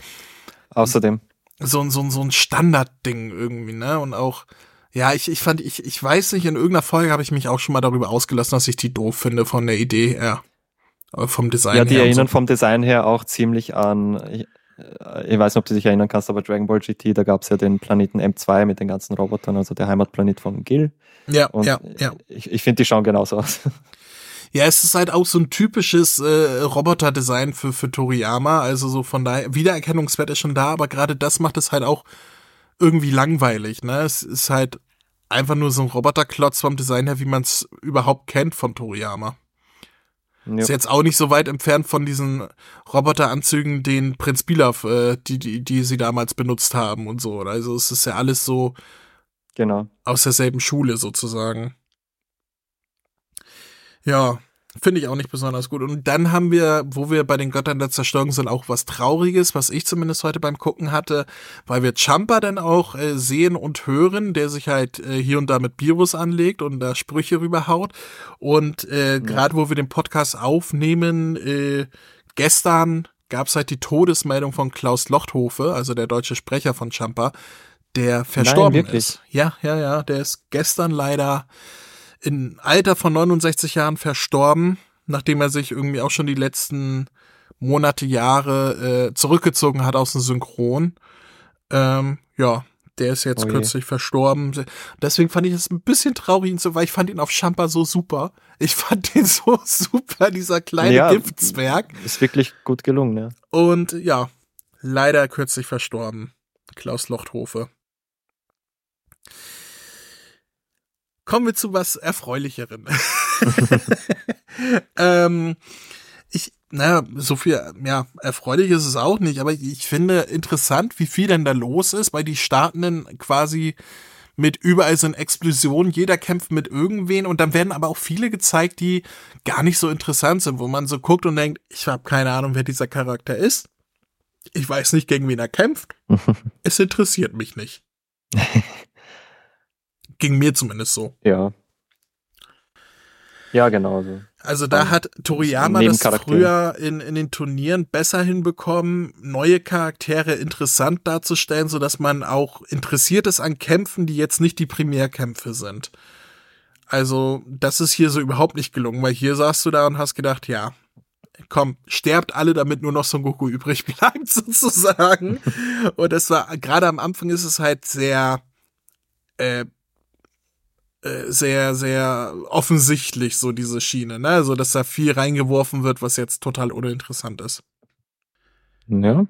S2: Außerdem.
S1: So, so, so ein Standardding irgendwie, ne? Und auch ja, ich, ich fand, ich, ich weiß nicht, in irgendeiner Folge habe ich mich auch schon mal darüber ausgelassen, dass ich die doof finde von der Idee her. Äh, vom Design
S2: her. Ja, die her erinnern so. vom Design her auch ziemlich an, ich, äh, ich weiß nicht, ob du dich erinnern kannst, aber Dragon Ball GT, da gab es ja den Planeten M2 mit den ganzen Robotern, also der Heimatplanet von Gil.
S1: Ja, Und ja, ja.
S2: Ich, ich finde, die schauen genauso aus.
S1: Ja, es ist halt auch so ein typisches äh, Roboter-Design für, für Toriyama. Also so von daher, Wiedererkennungswert ist schon da, aber gerade das macht es halt auch irgendwie langweilig. Ne? Es ist halt einfach nur so ein Roboterklotz vom Design her, wie man es überhaupt kennt von Toriyama. Ja. Ist jetzt auch nicht so weit entfernt von diesen Roboteranzügen, den Prinz Bilaf, äh, die, die, die sie damals benutzt haben und so. Also es ist ja alles so
S2: genau.
S1: aus derselben Schule sozusagen. Ja, Finde ich auch nicht besonders gut. Und dann haben wir, wo wir bei den Göttern der Zerstörung sind, auch was Trauriges, was ich zumindest heute beim Gucken hatte, weil wir Champa dann auch äh, sehen und hören, der sich halt äh, hier und da mit Virus anlegt und da Sprüche rüberhaut. Und äh, ja. gerade wo wir den Podcast aufnehmen, äh, gestern gab es halt die Todesmeldung von Klaus Lochthofe, also der deutsche Sprecher von Champa, der verstorben Nein, ist. Ja, ja, ja, der ist gestern leider im Alter von 69 Jahren verstorben, nachdem er sich irgendwie auch schon die letzten Monate, Jahre äh, zurückgezogen hat aus dem Synchron. Ähm, ja, der ist jetzt oh kürzlich verstorben. Deswegen fand ich es ein bisschen traurig, weil ich fand ihn auf Champa so super. Ich fand ihn so super, dieser kleine ja, Giftzwerg.
S2: Ist wirklich gut gelungen, ja.
S1: Und ja, leider kürzlich verstorben. Klaus Lochthofe. Kommen wir zu was Erfreulicheren. ähm, ich, naja, so viel, ja, erfreulich ist es auch nicht, aber ich finde interessant, wie viel denn da los ist, weil die starten dann quasi mit überall sind Explosionen, jeder kämpft mit irgendwen und dann werden aber auch viele gezeigt, die gar nicht so interessant sind, wo man so guckt und denkt, ich habe keine Ahnung, wer dieser Charakter ist. Ich weiß nicht, gegen wen er kämpft. es interessiert mich nicht. Ging mir zumindest so.
S2: Ja. Ja, genau so.
S1: Also da hat Toriyama das früher in, in den Turnieren besser hinbekommen, neue Charaktere interessant darzustellen, so dass man auch interessiert ist an Kämpfen, die jetzt nicht die Primärkämpfe sind. Also das ist hier so überhaupt nicht gelungen, weil hier saßt du da und hast gedacht, ja, komm, sterbt alle, damit nur noch Son Goku übrig bleibt sozusagen. und es war gerade am Anfang ist es halt sehr äh, sehr, sehr offensichtlich, so diese Schiene, ne? Also, dass da viel reingeworfen wird, was jetzt total uninteressant ist.
S2: Ja.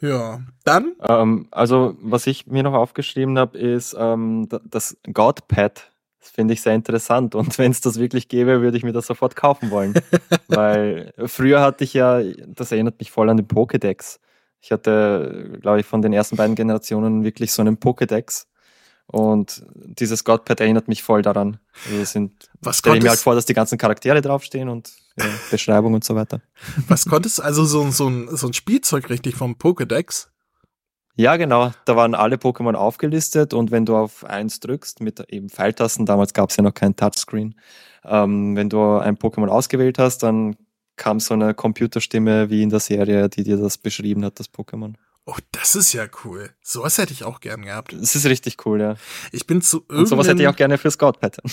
S1: Ja, dann?
S2: Ähm, also, was ich mir noch aufgeschrieben habe, ist ähm, das Godpad. Das finde ich sehr interessant. Und wenn es das wirklich gäbe, würde ich mir das sofort kaufen wollen. Weil früher hatte ich ja, das erinnert mich voll an den Pokédex. Ich hatte, glaube ich, von den ersten beiden Generationen wirklich so einen Pokédex und dieses Godpad erinnert mich voll daran. Also sind,
S1: Was stelle
S2: ich mir halt vor, dass die ganzen Charaktere draufstehen und ja, Beschreibung und so weiter.
S1: Was konntest also so, so, ein, so ein Spielzeug richtig vom Pokédex?
S2: Ja, genau. Da waren alle Pokémon aufgelistet und wenn du auf eins drückst mit eben Pfeiltasten, damals gab es ja noch kein Touchscreen, ähm, wenn du ein Pokémon ausgewählt hast, dann kam so eine Computerstimme wie in der Serie, die dir das beschrieben hat, das Pokémon.
S1: Oh, das ist ja cool. Sowas hätte ich auch gern gehabt.
S2: Das ist richtig cool, ja.
S1: Ich bin zu
S2: irgendeinem. Und sowas hätte ich auch gerne für Scout Pattern.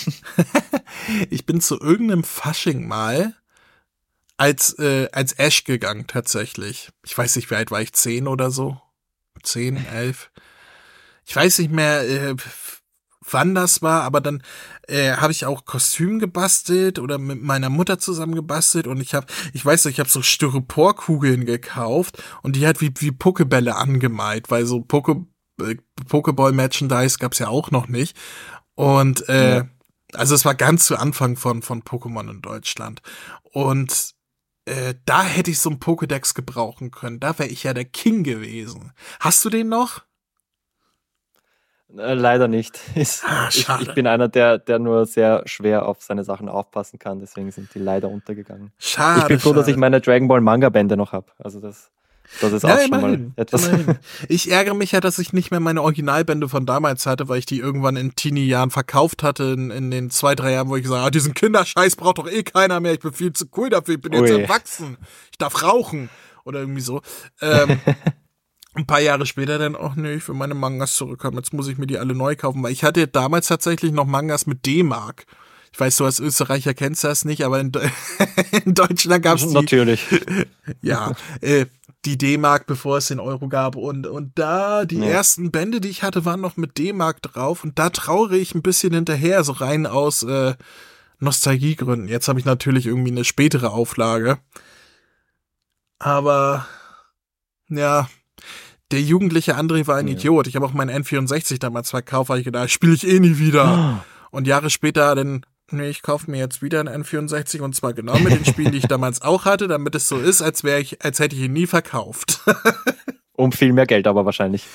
S1: ich bin zu irgendeinem Fasching mal als, äh, als Ash gegangen, tatsächlich. Ich weiß nicht, wie alt war ich? Zehn oder so? Zehn, elf? Ich weiß nicht mehr, äh, wann das war, aber dann äh, habe ich auch Kostüm gebastelt oder mit meiner Mutter zusammen gebastelt und ich habe, ich weiß nicht, ich habe so Styroporkugeln gekauft und die halt wie, wie Pokebälle angemalt, weil so Poke, äh, Pokeball-Merchandise gab's ja auch noch nicht. Und äh, ja. also es war ganz zu Anfang von, von Pokémon in Deutschland. Und äh, da hätte ich so ein Pokédex gebrauchen können. Da wäre ich ja der King gewesen. Hast du den noch?
S2: Äh, leider nicht.
S1: Ah,
S2: ich, ich, bin einer, der, der nur sehr schwer auf seine Sachen aufpassen kann, deswegen sind die leider untergegangen.
S1: Schade.
S2: Ich bin froh,
S1: schade.
S2: dass ich meine Dragon Ball Manga Bände noch habe. Also das, das ist
S1: ja,
S2: auch
S1: immerhin,
S2: schon mal etwas.
S1: Immerhin. Ich ärgere mich ja, dass ich nicht mehr meine Originalbände von damals hatte, weil ich die irgendwann in Teenie-Jahren verkauft hatte, in, in, den zwei, drei Jahren, wo ich gesagt habe, ah, diesen Kinderscheiß braucht doch eh keiner mehr, ich bin viel zu cool dafür, ich bin jetzt Ui. erwachsen, ich darf rauchen oder irgendwie so. Ähm, ein paar Jahre später dann auch, nee, ich will meine Mangas zurückhaben. Jetzt muss ich mir die alle neu kaufen, weil ich hatte damals tatsächlich noch Mangas mit D-Mark. Ich weiß, du als Österreicher kennst das nicht, aber in, De in Deutschland gab es
S2: Natürlich.
S1: ja, äh, die D-Mark, bevor es den Euro gab. Und, und da, die ja. ersten Bände, die ich hatte, waren noch mit D-Mark drauf. Und da traure ich ein bisschen hinterher, so rein aus äh, Nostalgiegründen. Jetzt habe ich natürlich irgendwie eine spätere Auflage. Aber ja, der jugendliche André war ein ja. Idiot. Ich habe auch meinen N64 damals verkauft, weil ich gedacht, spiele ich eh nie wieder. Und Jahre später dann, nee, ich kaufe mir jetzt wieder einen N64 und zwar genau mit den Spielen, die ich damals auch hatte, damit es so ist, als wäre ich, als hätte ich ihn nie verkauft.
S2: um viel mehr Geld aber wahrscheinlich.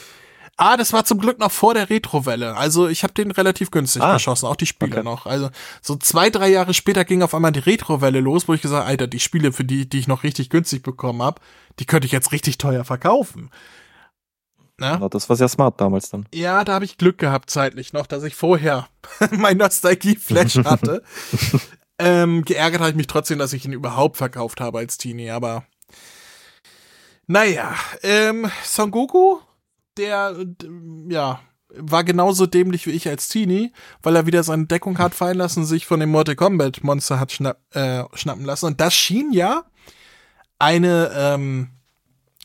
S1: Ah, das war zum Glück noch vor der Retrowelle. Also ich habe den relativ günstig ah, geschossen, auch die Spiele okay. noch. Also so zwei, drei Jahre später ging auf einmal die Retrowelle los, wo ich gesagt, Alter, die Spiele, für die, die ich noch richtig günstig bekommen habe, die könnte ich jetzt richtig teuer verkaufen.
S2: Ne? Ja, das war sehr smart damals dann.
S1: Ja, da habe ich Glück gehabt zeitlich noch, dass ich vorher mein Nostalgie-Flash hatte. ähm, geärgert habe ich mich trotzdem, dass ich ihn überhaupt verkauft habe als Teenie, aber naja, ähm, Son Goku, der, ja, war genauso dämlich wie ich als Teenie, weil er wieder seine Deckung hat fallen lassen, sich von dem Mortal Kombat Monster hat schnapp, äh, schnappen lassen. Und das schien ja eine, ähm,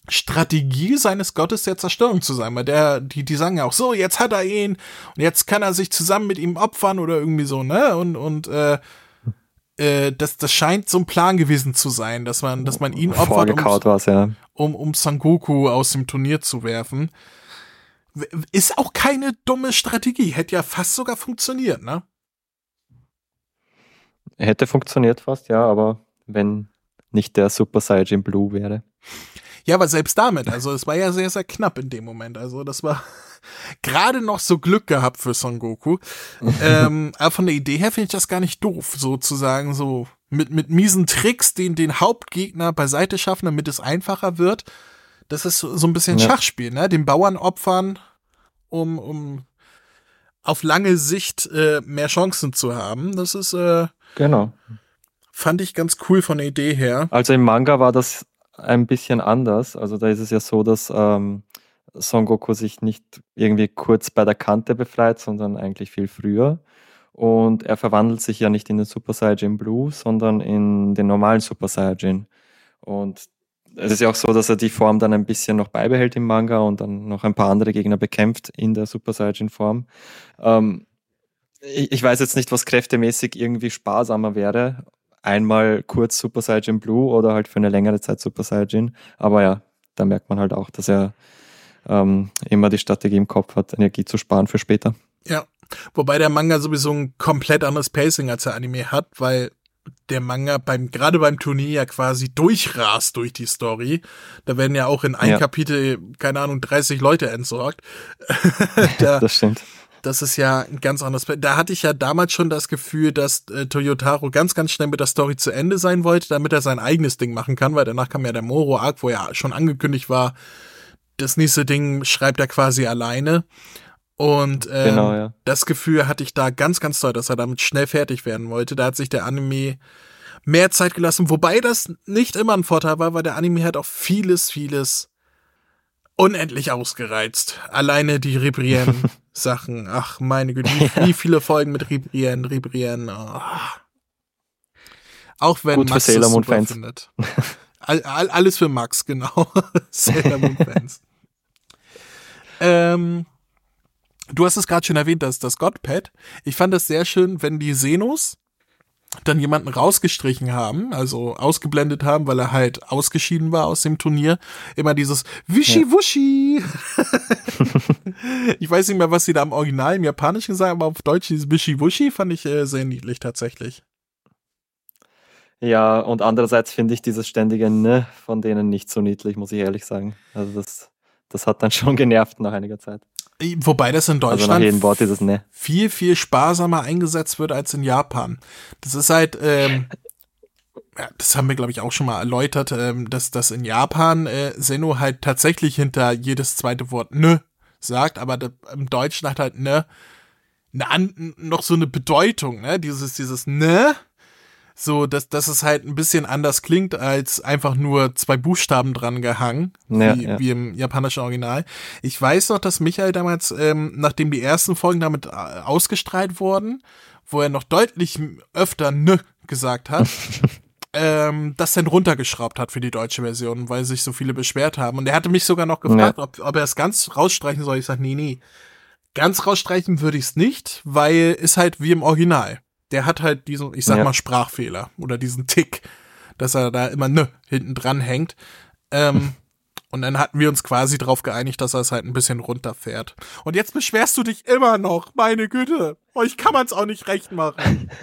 S1: Strategie seines Gottes der Zerstörung zu sein, weil der, die, die sagen ja auch so, jetzt hat er ihn und jetzt kann er sich zusammen mit ihm opfern oder irgendwie so, ne? Und, und äh, äh, das, das scheint so ein Plan gewesen zu sein, dass man, dass man ihn opfert,
S2: um, ja.
S1: um, um Sangoku aus dem Turnier zu werfen. Ist auch keine dumme Strategie, hätte ja fast sogar funktioniert, ne?
S2: Hätte funktioniert fast, ja, aber wenn nicht der Super Saiyajin Blue wäre.
S1: Ja, aber selbst damit, also es war ja sehr, sehr knapp in dem Moment. Also das war gerade noch so Glück gehabt für Son Goku. ähm, aber von der Idee her finde ich das gar nicht doof, sozusagen so mit, mit miesen Tricks den, den Hauptgegner beiseite schaffen, damit es einfacher wird. Das ist so, so ein bisschen ja. Schachspiel, ne? Den Bauern opfern, um, um auf lange Sicht äh, mehr Chancen zu haben. Das ist äh,
S2: genau.
S1: Fand ich ganz cool von der Idee her.
S2: Also im Manga war das ein bisschen anders. Also da ist es ja so, dass ähm, Son Goku sich nicht irgendwie kurz bei der Kante befreit, sondern eigentlich viel früher. Und er verwandelt sich ja nicht in den Super Saiyajin Blue, sondern in den normalen Super Saiyajin. Und es ist ja auch so, dass er die Form dann ein bisschen noch beibehält im Manga und dann noch ein paar andere Gegner bekämpft in der Super Saiyajin Form. Ähm, ich, weiß jetzt nicht, was kräftemäßig irgendwie sparsamer wäre. Einmal kurz Super Saiyajin Blue oder halt für eine längere Zeit Super Saiyajin. Aber ja, da merkt man halt auch, dass er ähm, immer die Strategie im Kopf hat, Energie zu sparen für später.
S1: Ja, wobei der Manga sowieso ein komplett anderes Pacing als der Anime hat, weil der Manga beim gerade beim Turnier ja quasi durchrast durch die Story. Da werden ja auch in ein ja. Kapitel keine Ahnung 30 Leute entsorgt.
S2: da, das stimmt.
S1: Das ist ja ein ganz anderes. Da hatte ich ja damals schon das Gefühl, dass äh, Toyotaro ganz, ganz schnell mit der Story zu Ende sein wollte, damit er sein eigenes Ding machen kann, weil danach kam ja der Moro-Arc, wo ja schon angekündigt war, das nächste Ding schreibt er quasi alleine. Und ähm, genau, ja. das Gefühl hatte ich da ganz, ganz toll, dass er damit schnell fertig werden wollte. Da hat sich der Anime mehr Zeit gelassen, wobei das nicht immer ein Vorteil war, weil der Anime hat auch vieles, vieles unendlich ausgereizt. Alleine die Ribrien-Sachen. Ach, meine Güte, wie, viele Folgen mit Ribrien, Ribrien. Oh. Auch wenn
S2: Gut Max für Sailor Moon Fans. findet.
S1: All, all, alles für Max, genau. Sailor Moon Fans. ähm, du hast es gerade schon erwähnt, dass das Godpad. Ich fand das sehr schön, wenn die Senos dann jemanden rausgestrichen haben, also ausgeblendet haben, weil er halt ausgeschieden war aus dem Turnier. Immer dieses Wischi-Wuschi. Ja. ich weiß nicht mehr, was sie da im Original im Japanischen sagen, aber auf Deutsch dieses Wischi-Wuschi fand ich äh, sehr niedlich tatsächlich.
S2: Ja, und andererseits finde ich dieses ständige Ne von denen nicht so niedlich, muss ich ehrlich sagen. Also das, das hat dann schon genervt nach einiger Zeit.
S1: Wobei das in also Deutschland
S2: also Wort dieses ne.
S1: viel, viel sparsamer eingesetzt wird als in Japan. Das ist halt, ähm, ja, das haben wir, glaube ich, auch schon mal erläutert, ähm, dass das in Japan äh, Seno halt tatsächlich hinter jedes zweite Wort ne sagt, aber da, im Deutschen hat halt ne, ne noch so eine Bedeutung, ne? Dieses, dieses ne so, dass, dass es halt ein bisschen anders klingt als einfach nur zwei Buchstaben dran gehangen, ja, wie, ja. wie im japanischen Original. Ich weiß noch, dass Michael damals, ähm, nachdem die ersten Folgen damit äh, ausgestrahlt wurden, wo er noch deutlich öfter ne gesagt hat, ähm, das dann runtergeschraubt hat für die deutsche Version, weil sich so viele beschwert haben. Und er hatte mich sogar noch gefragt, ja. ob, ob er es ganz rausstreichen soll. Ich sag, nee, nee. Ganz rausstreichen würde ich es nicht, weil ist halt wie im Original der hat halt diesen, ich sag ja. mal, Sprachfehler oder diesen Tick, dass er da immer ne hinten dran hängt. Ähm, und dann hatten wir uns quasi darauf geeinigt, dass er es halt ein bisschen runterfährt. Und jetzt beschwerst du dich immer noch, meine Güte. Euch kann man es auch nicht recht machen.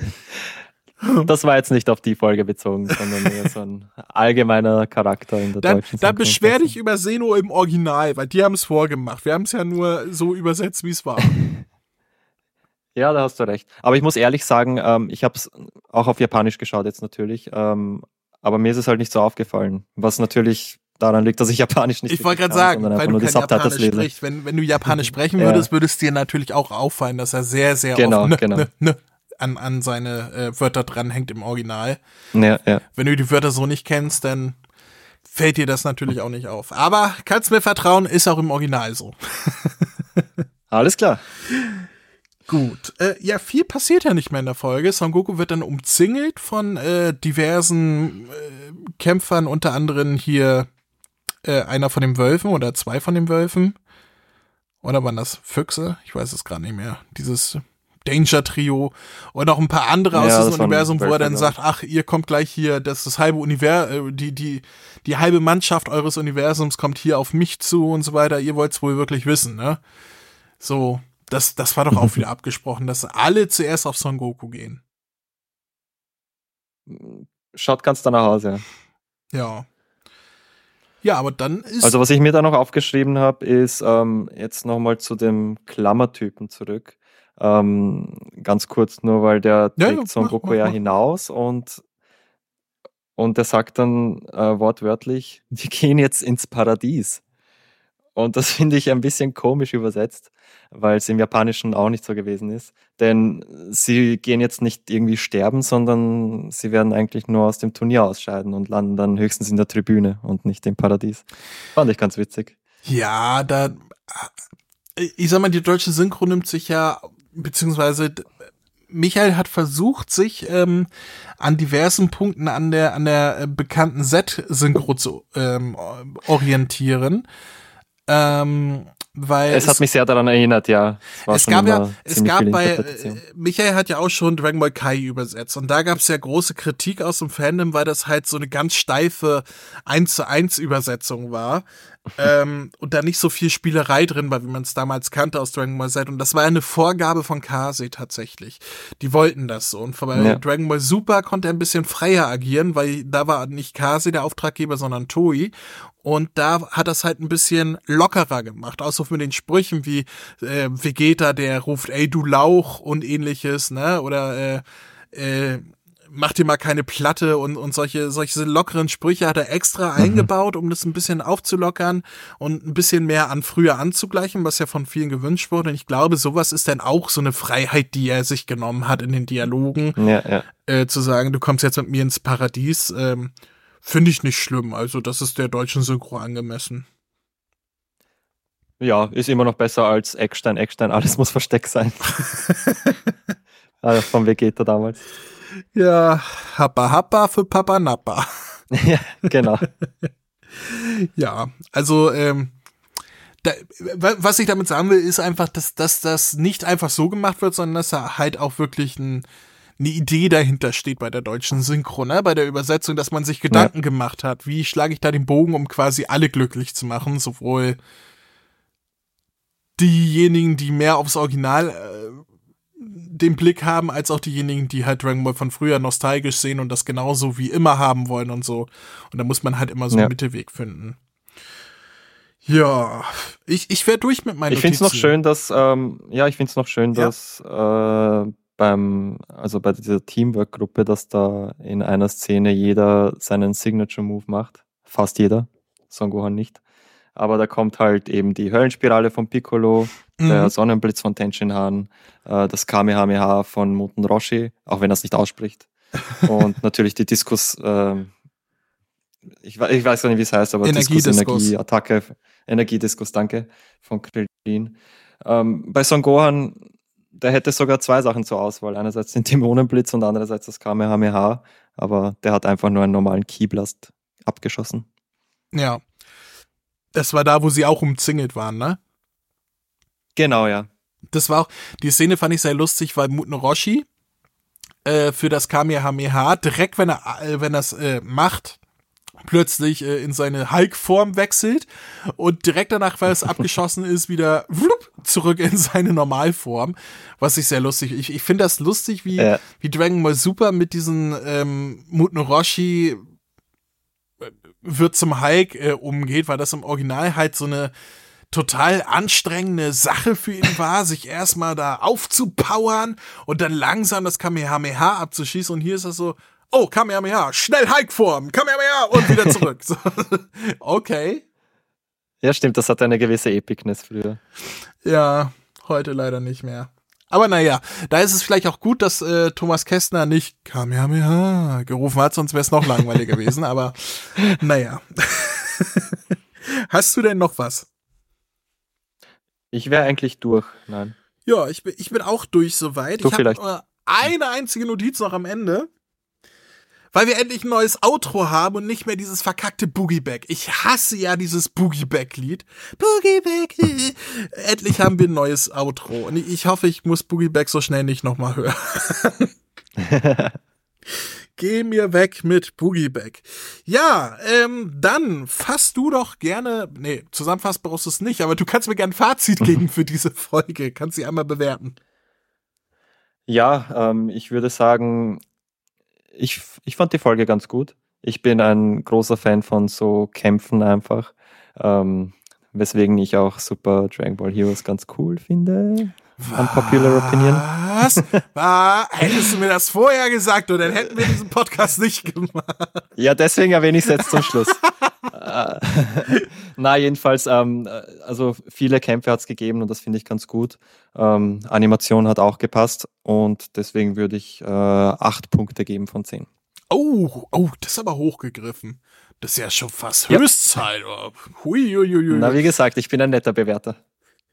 S2: Das war jetzt nicht auf die Folge bezogen, sondern eher so ein allgemeiner Charakter in der
S1: dann,
S2: deutschen
S1: Dann beschwer dich über Seno im Original, weil die haben es vorgemacht. Wir haben es ja nur so übersetzt, wie es war.
S2: Ja, da hast du recht. Aber ich muss ehrlich sagen, ähm, ich habe es auch auf Japanisch geschaut jetzt natürlich, ähm, aber mir ist es halt nicht so aufgefallen, was natürlich daran liegt, dass ich Japanisch nicht
S1: Ich wollte gerade sagen, weil du kein Japanisch sprichst. Wenn, wenn du Japanisch sprechen würdest, ja. würde es dir natürlich auch auffallen, dass er sehr, sehr
S2: genau,
S1: oft ne,
S2: genau.
S1: Ne, ne, an, an seine äh, Wörter dranhängt im Original.
S2: Ja, ja.
S1: Wenn du die Wörter so nicht kennst, dann fällt dir das natürlich auch nicht auf. Aber kannst mir vertrauen, ist auch im Original so.
S2: Alles klar.
S1: Gut. Äh, ja, viel passiert ja nicht mehr in der Folge. Son Goku wird dann umzingelt von äh, diversen äh, Kämpfern, unter anderem hier äh, einer von den Wölfen oder zwei von den Wölfen. Oder waren das Füchse? Ich weiß es gerade nicht mehr. Dieses Danger-Trio und auch ein paar andere aus ja, diesem Universum, wo er dann sagt, ach, ihr kommt gleich hier, das das halbe Universum, äh, die, die, die halbe Mannschaft eures Universums kommt hier auf mich zu und so weiter. Ihr wollt's wohl wirklich wissen, ne? So, das, das war doch auch wieder abgesprochen, dass alle zuerst auf Son Goku gehen.
S2: Schaut ganz danach aus, ja.
S1: Ja. Ja, aber dann ist.
S2: Also was ich mir da noch aufgeschrieben habe, ist ähm, jetzt nochmal zu dem Klammertypen zurück. Ähm, ganz kurz nur, weil der
S1: Ja,
S2: trägt
S1: ja,
S2: Son Goku
S1: mach,
S2: ja hinaus und und der sagt dann äh, wortwörtlich, wir gehen jetzt ins Paradies. Und das finde ich ein bisschen komisch übersetzt, weil es im Japanischen auch nicht so gewesen ist. Denn sie gehen jetzt nicht irgendwie sterben, sondern sie werden eigentlich nur aus dem Turnier ausscheiden und landen dann höchstens in der Tribüne und nicht im Paradies. Fand ich ganz witzig.
S1: Ja, da, ich sag mal, die deutsche Synchro nimmt sich ja, beziehungsweise Michael hat versucht, sich ähm, an diversen Punkten an der an der äh, bekannten Z-Synchro zu ähm, orientieren. Ähm, weil
S2: Es hat mich sehr daran erinnert, ja.
S1: es
S2: schon
S1: gab ja, es gab bei, äh, Michael hat ja auch schon Dragon Ball Kai übersetzt. Und da gab es ja große Kritik aus dem Fandom, weil das halt so eine ganz steife 1 zu 1 Übersetzung war ähm, und da nicht so viel Spielerei drin war, wie man es damals kannte aus Dragon Ball Z und das war ja eine Vorgabe von Kase tatsächlich. Die wollten das so und bei
S2: Ja.
S1: Dragon Ball Super konnte er ein bisschen freier agieren, weil da war nicht Kase der Auftraggeber, sondern Toei und da hat das halt ein bisschen lockerer gemacht, auch so mit den Sprüchen wie äh, Vegeta, der ruft, ey du Lauch und ähnliches, ne? Oder äh, äh, mach dir mal keine Platte und, und solche, solche lockeren Sprüche hat er extra eingebaut, um das ein bisschen aufzulockern und ein bisschen mehr an früher anzugleichen, was ja von vielen gewünscht wurde. Und ich glaube, sowas ist dann auch so eine Freiheit, die er sich genommen hat in den Dialogen,
S2: Ja, ja.
S1: äh, zu sagen, du kommst jetzt mit mir ins Paradies. Ähm, Finde ich nicht schlimm. Also, das ist der deutschen Synchro angemessen.
S2: ja, ist immer noch besser als Eckstein, Eckstein, alles muss versteckt sein. also vom Vegeta damals.
S1: Ja, Happa Happa für Papa Nappa.
S2: ja, genau.
S1: Ja, also ähm, da, wa- was ich damit sagen will, ist einfach, dass, dass das nicht einfach so gemacht wird, sondern dass da halt auch wirklich ein, eine Idee dahinter steht bei der deutschen Synchro, ne? bei der Übersetzung, dass man sich Gedanken gemacht hat, wie schlage ich da den Bogen, um quasi alle glücklich zu machen, sowohl diejenigen, die mehr aufs Original äh, den Blick haben, als auch diejenigen, die halt Dragon Ball von früher nostalgisch sehen und das genauso wie immer haben wollen und so. Und da muss man halt immer so einen
S2: Ja.
S1: Mittelweg finden. Ja, ich, ich wäre durch mit meinen
S2: Ich finde es noch schön, dass, ähm, ja, ich finde es noch schön,
S1: Ja.
S2: dass äh, beim, also bei dieser Teamwork-Gruppe, dass da in einer Szene jeder seinen Signature-Move macht. Fast jeder. Son Gohan nicht. Aber da kommt halt eben die Höllenspirale von Piccolo, der
S1: Mhm.
S2: Sonnenblitz von Tenshinhan, äh, das Kamehameha von Muten Roshi, auch wenn er es nicht ausspricht. Und natürlich die Diskus, ähm, ich, ich weiß gar nicht, wie es heißt, aber Diskus,
S1: Energiediskus.
S2: Energie, Attacke, Energiediskus, danke, von Krillin. Ähm, bei Son Gohan, der hätte sogar zwei Sachen zur Auswahl. Einerseits den Dämonenblitz und andererseits das Kamehameha, aber der hat einfach nur einen normalen Keyblast abgeschossen.
S1: Ja. Das war da, wo sie auch umzingelt waren, ne?
S2: Genau, ja.
S1: Das war auch, die Szene fand ich sehr lustig, weil Muten Roshi äh, für das Kamehameha direkt, wenn er, äh, wenn es äh, macht, plötzlich äh, in seine Hulk-Form wechselt und direkt danach, weil es abgeschossen ist, wieder wlup, zurück in seine Normalform, was ich sehr lustig. Ich, ich finde das lustig, wie,
S2: Ja.
S1: wie Dragon Ball Super mit diesen ähm, Muten Roshi wird zum Hulk äh, umgeht, weil das im Original halt so eine total anstrengende Sache für ihn war, sich erstmal da aufzupowern und dann langsam das Kamehameha abzuschießen. Und hier ist das so, oh, Kamehameha, schnell Hulk-Form, Kamehameha und wieder zurück. so, okay.
S2: Ja, stimmt, das hat eine gewisse Epicness früher.
S1: Ja, heute leider nicht mehr. Aber naja, da ist es vielleicht auch gut, dass äh, Thomas Kästner nicht Kamehameha gerufen hat, sonst wäre es noch langweiliger gewesen. Aber naja. Hast du denn noch was?
S2: Ich wäre eigentlich durch. Nein.
S1: Ja, ich bin, ich bin auch durch soweit.
S2: Du
S1: ich habe
S2: vielleicht.
S1: nur eine einzige Notiz noch am Ende. Weil wir endlich ein neues Outro haben und nicht mehr dieses verkackte Boogie Back. Ich hasse ja dieses Boogie Back Lied. Boogie Back. äh. endlich haben wir ein neues Outro. Und ich hoffe, ich muss Boogie Back so schnell nicht nochmal hören. Geh mir weg mit Boogie Back. Ja, ähm, dann fass du doch gerne, nee, zusammenfassen brauchst du es nicht, aber du kannst mir gerne ein Fazit geben für diese Folge. Kannst sie einmal bewerten.
S2: Ja, ähm, ich würde sagen, ich, ich fand die Folge ganz gut. Ich bin ein großer Fan von so Kämpfen einfach. Ähm, weswegen ich auch Super Dragon Ball Heroes ganz cool finde. Unpopular Opinion.
S1: Was? War, hättest du mir das vorher gesagt und dann hätten wir diesen Podcast nicht gemacht.
S2: Ja, deswegen erwähne ich es jetzt zum Schluss. Äh, na, jedenfalls, ähm, also viele Kämpfe hat es gegeben und das finde ich ganz gut. Ähm, Animation hat auch gepasst und deswegen würde ich äh, acht Punkte geben von zehn.
S1: Oh, oh, das ist aber hochgegriffen. Das ist ja schon fast Höchstzeit. Oh.
S2: Na, wie gesagt, ich bin ein netter Bewerter.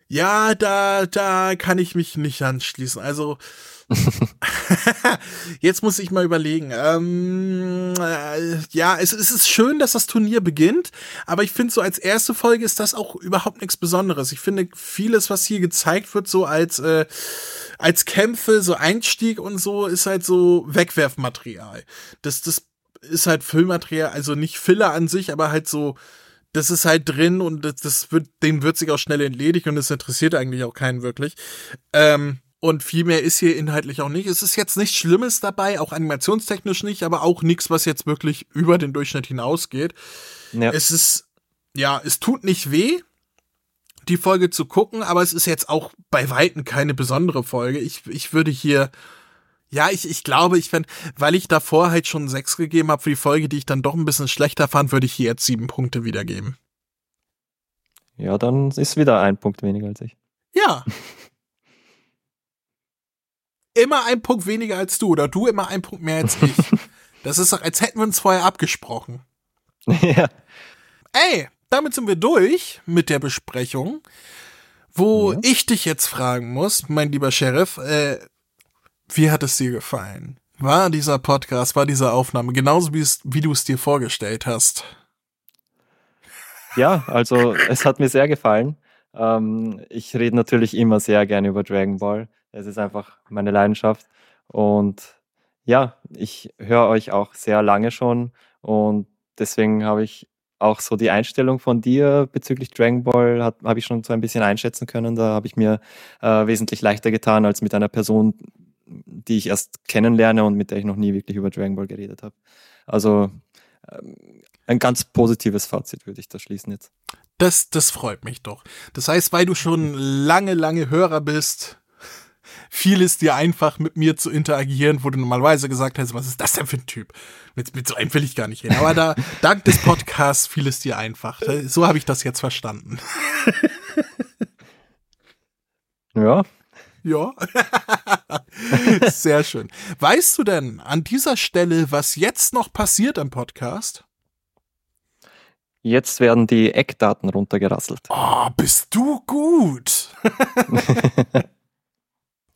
S1: Ja, da, da kann ich mich nicht anschließen. Also, jetzt muss ich mal überlegen. Ähm, äh, ja, es, es ist schön, dass das Turnier beginnt, aber ich finde so als erste Folge ist das auch überhaupt nichts Besonderes. Ich finde vieles, was hier gezeigt wird, so als, äh, als Kämpfe, so Einstieg und so, ist halt so Wegwerfmaterial. Das, das ist halt Füllmaterial, also nicht Filler an sich, aber halt so das ist halt drin und das, das wird, dem wird sich auch schnell entledigt und das interessiert eigentlich auch keinen wirklich. Ähm, und viel mehr ist hier inhaltlich auch nicht. Es ist jetzt nichts Schlimmes dabei, auch animationstechnisch nicht, aber auch nichts, was jetzt wirklich über den Durchschnitt hinausgeht. Ja. Es ist, ja, es tut nicht weh, die Folge zu gucken, aber es ist jetzt auch bei Weitem keine besondere Folge. Ich, ich würde hier ja, ich, ich glaube, ich fände, weil ich davor halt schon sechs gegeben habe für die Folge, die ich dann doch ein bisschen schlechter fand, würde ich hier jetzt sieben Punkte wiedergeben.
S2: Ja, dann ist wieder ein Punkt weniger als ich.
S1: Ja. immer ein Punkt weniger als du oder du immer ein Punkt mehr als ich. Das ist doch, als hätten wir uns vorher abgesprochen.
S2: Ja.
S1: Ey, damit sind wir durch mit der Besprechung. Wo ja. ich dich jetzt fragen muss, mein lieber Sheriff, äh, wie hat es dir gefallen? War dieser Podcast, war diese Aufnahme genauso wie, wie du es dir vorgestellt hast?
S2: Ja, also es hat mir sehr gefallen. Ähm, ich rede natürlich immer sehr gerne über Dragon Ball. Es ist einfach meine Leidenschaft. Und ja, ich höre euch auch sehr lange schon. Und deswegen habe ich auch so die Einstellung von dir bezüglich Dragon Ball habe ich schon so ein bisschen einschätzen können. Da habe ich mir äh, wesentlich leichter getan als mit einer Person, die ich erst kennenlerne und mit der ich noch nie wirklich über Dragon Ball geredet habe. Also ähm, ein ganz positives Fazit würde ich da schließen jetzt.
S1: Das, das freut mich doch. Das heißt, weil du schon lange, lange Hörer bist, fiel es dir einfach mit mir zu interagieren, wo du normalerweise gesagt hast, was ist das denn für ein Typ? Mit, mit so einem will ich gar nicht reden. Aber da, dank des Podcasts fiel es dir einfach. So habe ich das jetzt verstanden.
S2: Ja,
S1: ja. Sehr schön. Weißt du denn an dieser Stelle, was jetzt noch passiert im Podcast?
S2: Jetzt werden die Eckdaten runtergerasselt.
S1: Oh, bist du gut.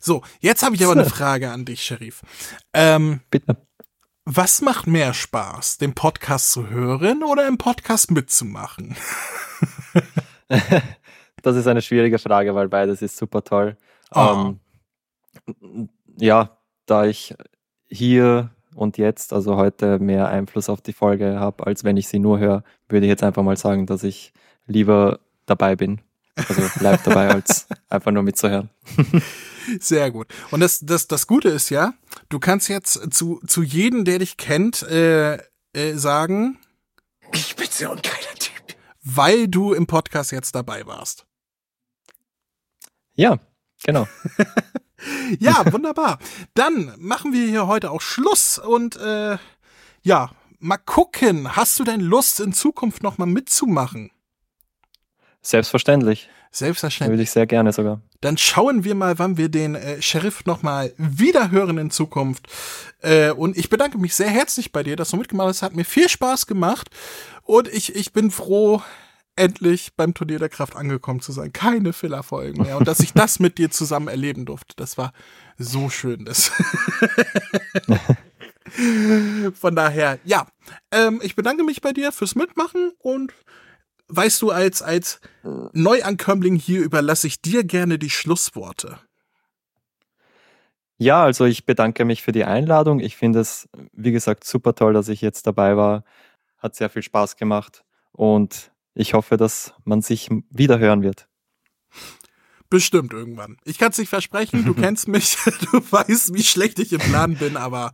S1: So, jetzt habe ich aber eine Frage an dich, Sheriff. Ähm,
S2: Bitte.
S1: Was macht mehr Spaß, den Podcast zu hören oder im Podcast mitzumachen?
S2: das ist eine schwierige Frage, weil beides ist super toll. Oh. Ähm, ja, da ich hier und jetzt, also heute, mehr Einfluss auf die Folge habe, als wenn ich sie nur höre, würde ich jetzt einfach mal sagen, dass ich lieber dabei bin. Also live dabei, als einfach nur mitzuhören.
S1: Sehr gut. Und das, das, das Gute ist ja, du kannst jetzt zu, zu jedem, der dich kennt, äh, äh, sagen,
S3: Ich bin so ein geiler Typ.
S1: weil du im Podcast jetzt dabei warst.
S2: Ja, genau.
S1: Ja, wunderbar. Dann machen wir hier heute auch Schluss und äh, ja, mal gucken. Hast du denn Lust, in Zukunft nochmal mitzumachen?
S2: Selbstverständlich.
S1: Selbstverständlich.
S2: Würde ich sehr gerne sogar.
S1: Dann schauen wir mal, wann wir den äh, Sheriff nochmal wieder hören in Zukunft. Äh, und ich bedanke mich sehr herzlich bei dir, dass du mitgemacht hast. Hat mir viel Spaß gemacht. Und ich, ich bin froh, endlich beim Turnier der Kraft angekommen zu sein. Keine Fillerfolgen mehr. Und dass ich das mit dir zusammen erleben durfte. Das war so schön. Das Von daher, ja. Ähm, ich bedanke mich bei dir fürs Mitmachen und weißt du, als, als Neuankömmling hier überlasse ich dir gerne die Schlussworte.
S2: Ja, also ich bedanke mich für die Einladung. Ich finde es, wie gesagt, super toll, dass ich jetzt dabei war. Hat sehr viel Spaß gemacht und ich hoffe, dass man sich wieder hören wird.
S1: Bestimmt irgendwann. Ich kann es nicht versprechen, du kennst mich, du weißt, wie schlecht ich im Plan bin, aber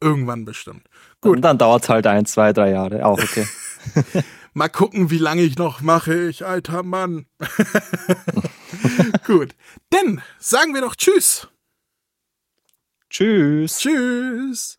S1: irgendwann bestimmt. Gut.
S2: Und dann dauert es halt ein, zwei, drei Jahre. Auch okay.
S1: Mal gucken, wie lange ich noch mache, ich alter Mann. Gut. Dann sagen wir doch Tschüss.
S2: Tschüss.
S1: Tschüss.